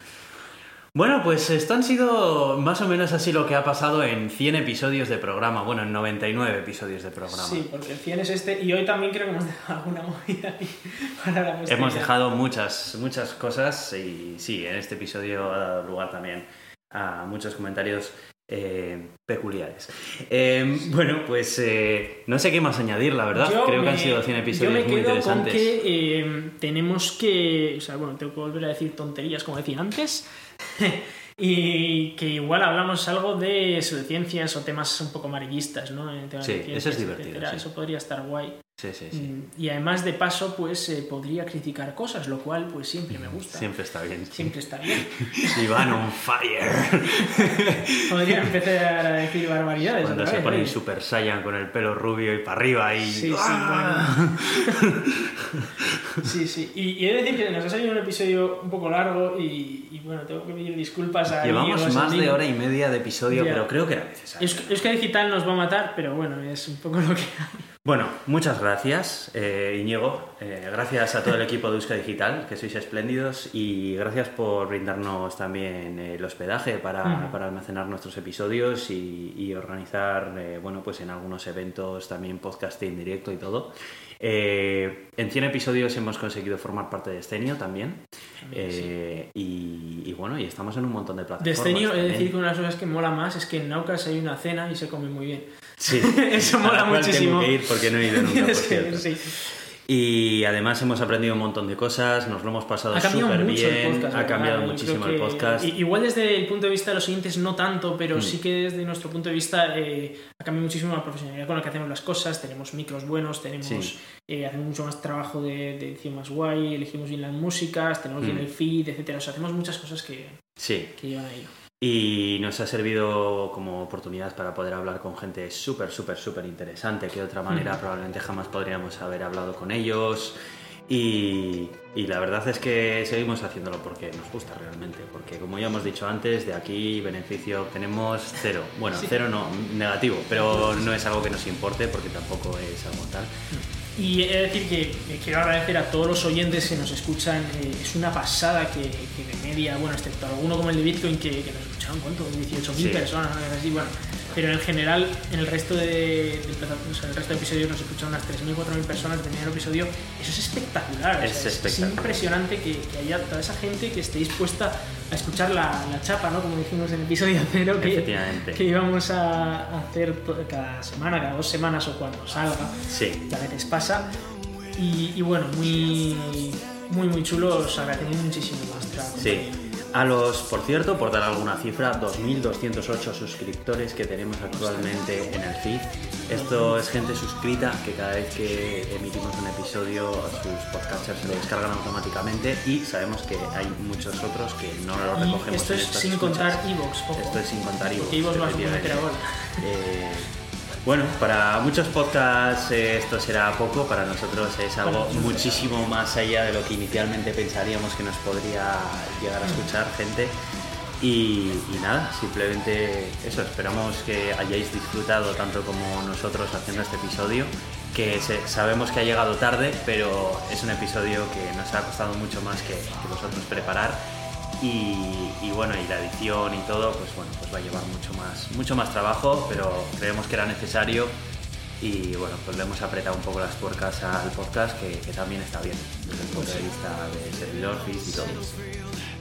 Bueno, pues esto han sido más o menos así lo que ha pasado en 100 episodios de programa. Bueno, en 99 episodios de programa. Sí, porque el 100 es este y hoy también creo que hemos dejado alguna movida ahí <laughs> para la posteridad. Hemos dejado muchas, muchas cosas y sí, en este episodio ha dado lugar también a muchos comentarios eh, peculiares. Eh, bueno, pues eh, no sé qué más añadir, la verdad. Yo Creo que han sido 100 yo episodios muy interesantes. Con que eh, tenemos que. O sea, bueno, tengo que volver a decir tonterías, como decía antes. <laughs> y que igual hablamos algo de pseudociencias o temas un poco amarillistas, ¿no? En temas Sí, de eso es divertido, sí. Eso podría estar guay. Sí, sí, sí. Mm, Y además, de paso, pues eh, podría criticar cosas, lo cual, pues siempre me gusta. Siempre está bien. Siempre está bien. <laughs> Iván on fire. <laughs> Podría empezar a decir barbaridades. Cuando se vez, pone oye. Super Saiyan con el pelo rubio y para arriba y... Sí, sí, ¡Ah! Sí, sí. Y, y he de decir que nos ha salido un episodio un poco largo y, y, bueno, tengo que pedir disculpas a Llevamos más de hora y media de episodio, Ya. pero creo que era necesario. Eusk- Euskadi Digital nos va a matar, pero bueno, es un poco lo que hay. Bueno, muchas gracias, eh, Iñigo. Eh, gracias a todo el equipo de Euska Digital, que sois espléndidos. Y gracias por brindarnos también eh, el hospedaje para, almacenar nuestros episodios y, y organizar, eh, bueno, pues en algunos eventos también podcasting directo y todo. Eh, en 100 episodios hemos conseguido formar parte de Escenio también. Eh, y, y bueno, y estamos en un montón de De plataformas. Escenio, de también. decir que una de las cosas que mola más es que en Naucas hay una cena y se come muy bien. Sí, <laughs> Eso mola muchísimo. Tengo que ir porque no he ido nunca, <laughs> por cierto. sí. Y además hemos aprendido un montón de cosas, nos lo hemos pasado Ha cambiado súper mucho bien, el podcast. ha cambiado muchísimo el podcast. Igual desde el punto de vista de los oyentes no tanto, pero Mm. sí que desde nuestro punto de vista eh, ha cambiado muchísimo la profesionalidad con la que hacemos las cosas. Tenemos micros buenos, tenemos Sí. eh, hacemos mucho más trabajo de, de edición más guay, elegimos bien las músicas, tenemos bien Mm. el feed, etcétera. O sea, hacemos muchas cosas que, Sí, que llevan a ello. Y nos ha servido como oportunidad para poder hablar con gente súper, súper, súper interesante, que de otra manera Mm. probablemente jamás podríamos haber hablado con ellos. Y, y la verdad es que seguimos haciéndolo porque nos gusta realmente, porque como ya hemos dicho antes, de aquí beneficio obtenemos cero. Bueno, Sí. cero no, negativo, pero no es algo que nos importe porque tampoco es algo tal. Y he de decir que eh, quiero agradecer a todos los oyentes que nos escuchan. eh, es una pasada que, que de media, bueno, excepto alguno como el de Bitcoin, que, que nos escucharon, ¿cuánto? 18.000 Sí. personas, así, bueno. Pero en general, en el resto de, o sea, el resto de episodios nos escuchan unas 3.000, 4.000 personas de primer episodio. Eso es espectacular. o Es sea, espectacular. impresionante que, que haya toda esa gente que esté dispuesta a escuchar la, la chapa, ¿no? Como dijimos en el episodio cero, que, que íbamos a hacer cada semana, cada dos semanas o cuando salga Sí, que a veces pasa. Y, y bueno, muy, muy, muy chulo. Os agradecemos muchísimo vuestra Sí. A los, por cierto, por dar alguna cifra, 2.208 suscriptores que tenemos actualmente en el feed. Esto es gente suscrita que cada vez que emitimos un episodio sus podcasters se lo descargan automáticamente y sabemos que hay muchos otros que no lo Y recogemos esto en es sin escuchas. contar Evox. Esto es sin contar a ahora. Eh, bueno, para muchos podcasts eh, esto será poco, para nosotros es algo muchísimo más allá de lo que inicialmente pensaríamos que nos podría llegar a escuchar gente. Y, y nada, simplemente eso, esperamos que hayáis disfrutado tanto como nosotros haciendo este episodio, que se- sabemos que ha llegado tarde, pero es un episodio que nos ha costado mucho más que, que vosotros preparar y, y bueno, y la edición y todo, pues bueno, pues va a llevar mucho más, mucho más trabajo, pero creemos que era necesario y bueno, pues le hemos apretado un poco las tuercas al podcast, que, que también está bien desde el punto de vista de servidor, feed y todo.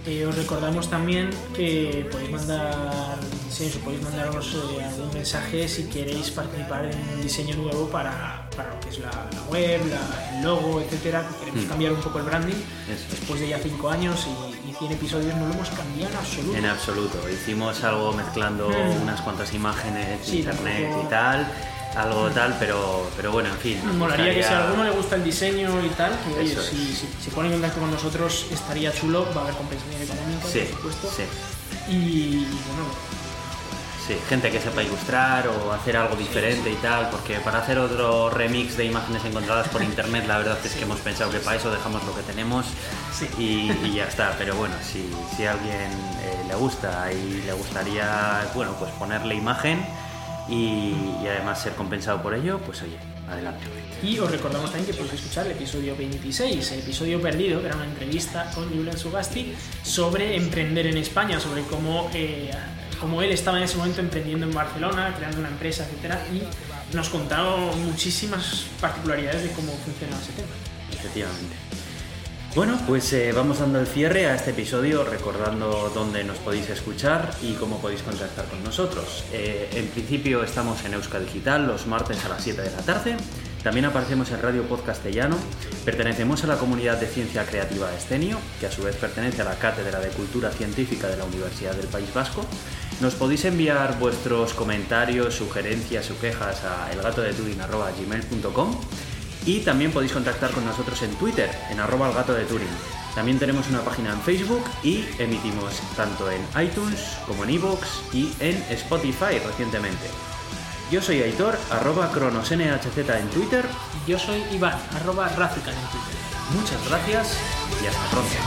Eh, os recordamos también que podéis mandar sí, os podéis mandaros eh, algún mensaje si queréis participar en un diseño nuevo para, para lo que es la, la web, la- el logo, etcétera. que Queremos Mm. cambiar un poco el branding. Eso. Después de ya 5 años y 100 episodios no lo hemos cambiado en absoluto. En absoluto, hicimos algo mezclando Mm. unas cuantas imágenes Sí, internet tampoco- y tal, algo tal, pero, pero bueno, en fin. Nos nos molaría que si a alguno le gusta el diseño y tal, que oye, si, si se pone en contacto con nosotros estaría chulo, va a haber compensación económica, Sí, por supuesto. sí. Y bueno, Sí, gente que sepa ilustrar o hacer algo diferente y tal, porque para hacer otro remix de imágenes encontradas por internet, la verdad es que hemos pensado que para eso dejamos lo que tenemos y, y ya está. Pero bueno, si, si a alguien eh, le gusta y le gustaría, bueno, pues ponerle imagen y, y además ser compensado por ello, pues oye, adelante. Y os recordamos también que podéis escuchar el episodio 26, el episodio perdido, que era una entrevista con Julian Sugasti sobre emprender en España, sobre cómo, eh, cómo él estaba en ese momento emprendiendo en Barcelona, creando una empresa, etcétera, y nos contaba muchísimas particularidades de cómo funcionaba ese tema. Efectivamente. Bueno, pues eh, vamos dando el cierre a este episodio recordando dónde nos podéis escuchar y cómo podéis contactar con nosotros. Eh, en principio estamos en Euska Digital los martes a las 7 de la tarde. También aparecemos en Radio Podcastellano. Pertenecemos a la comunidad de ciencia creativa Escenio, que a su vez pertenece a la Cátedra de Cultura Científica de la Universidad del País Vasco. Nos podéis enviar vuestros comentarios, sugerencias o quejas a elgatodeturin.gmail.com Y también podéis contactar con nosotros en Twitter, en arroba el gato de Turing. También tenemos una página en Facebook y emitimos tanto en iTunes como en iVoox y en Spotify recientemente. Yo soy Aitor, arroba cronosnhz en Twitter. Yo soy Iván, arroba Rafican en Twitter. Muchas gracias y hasta pronto.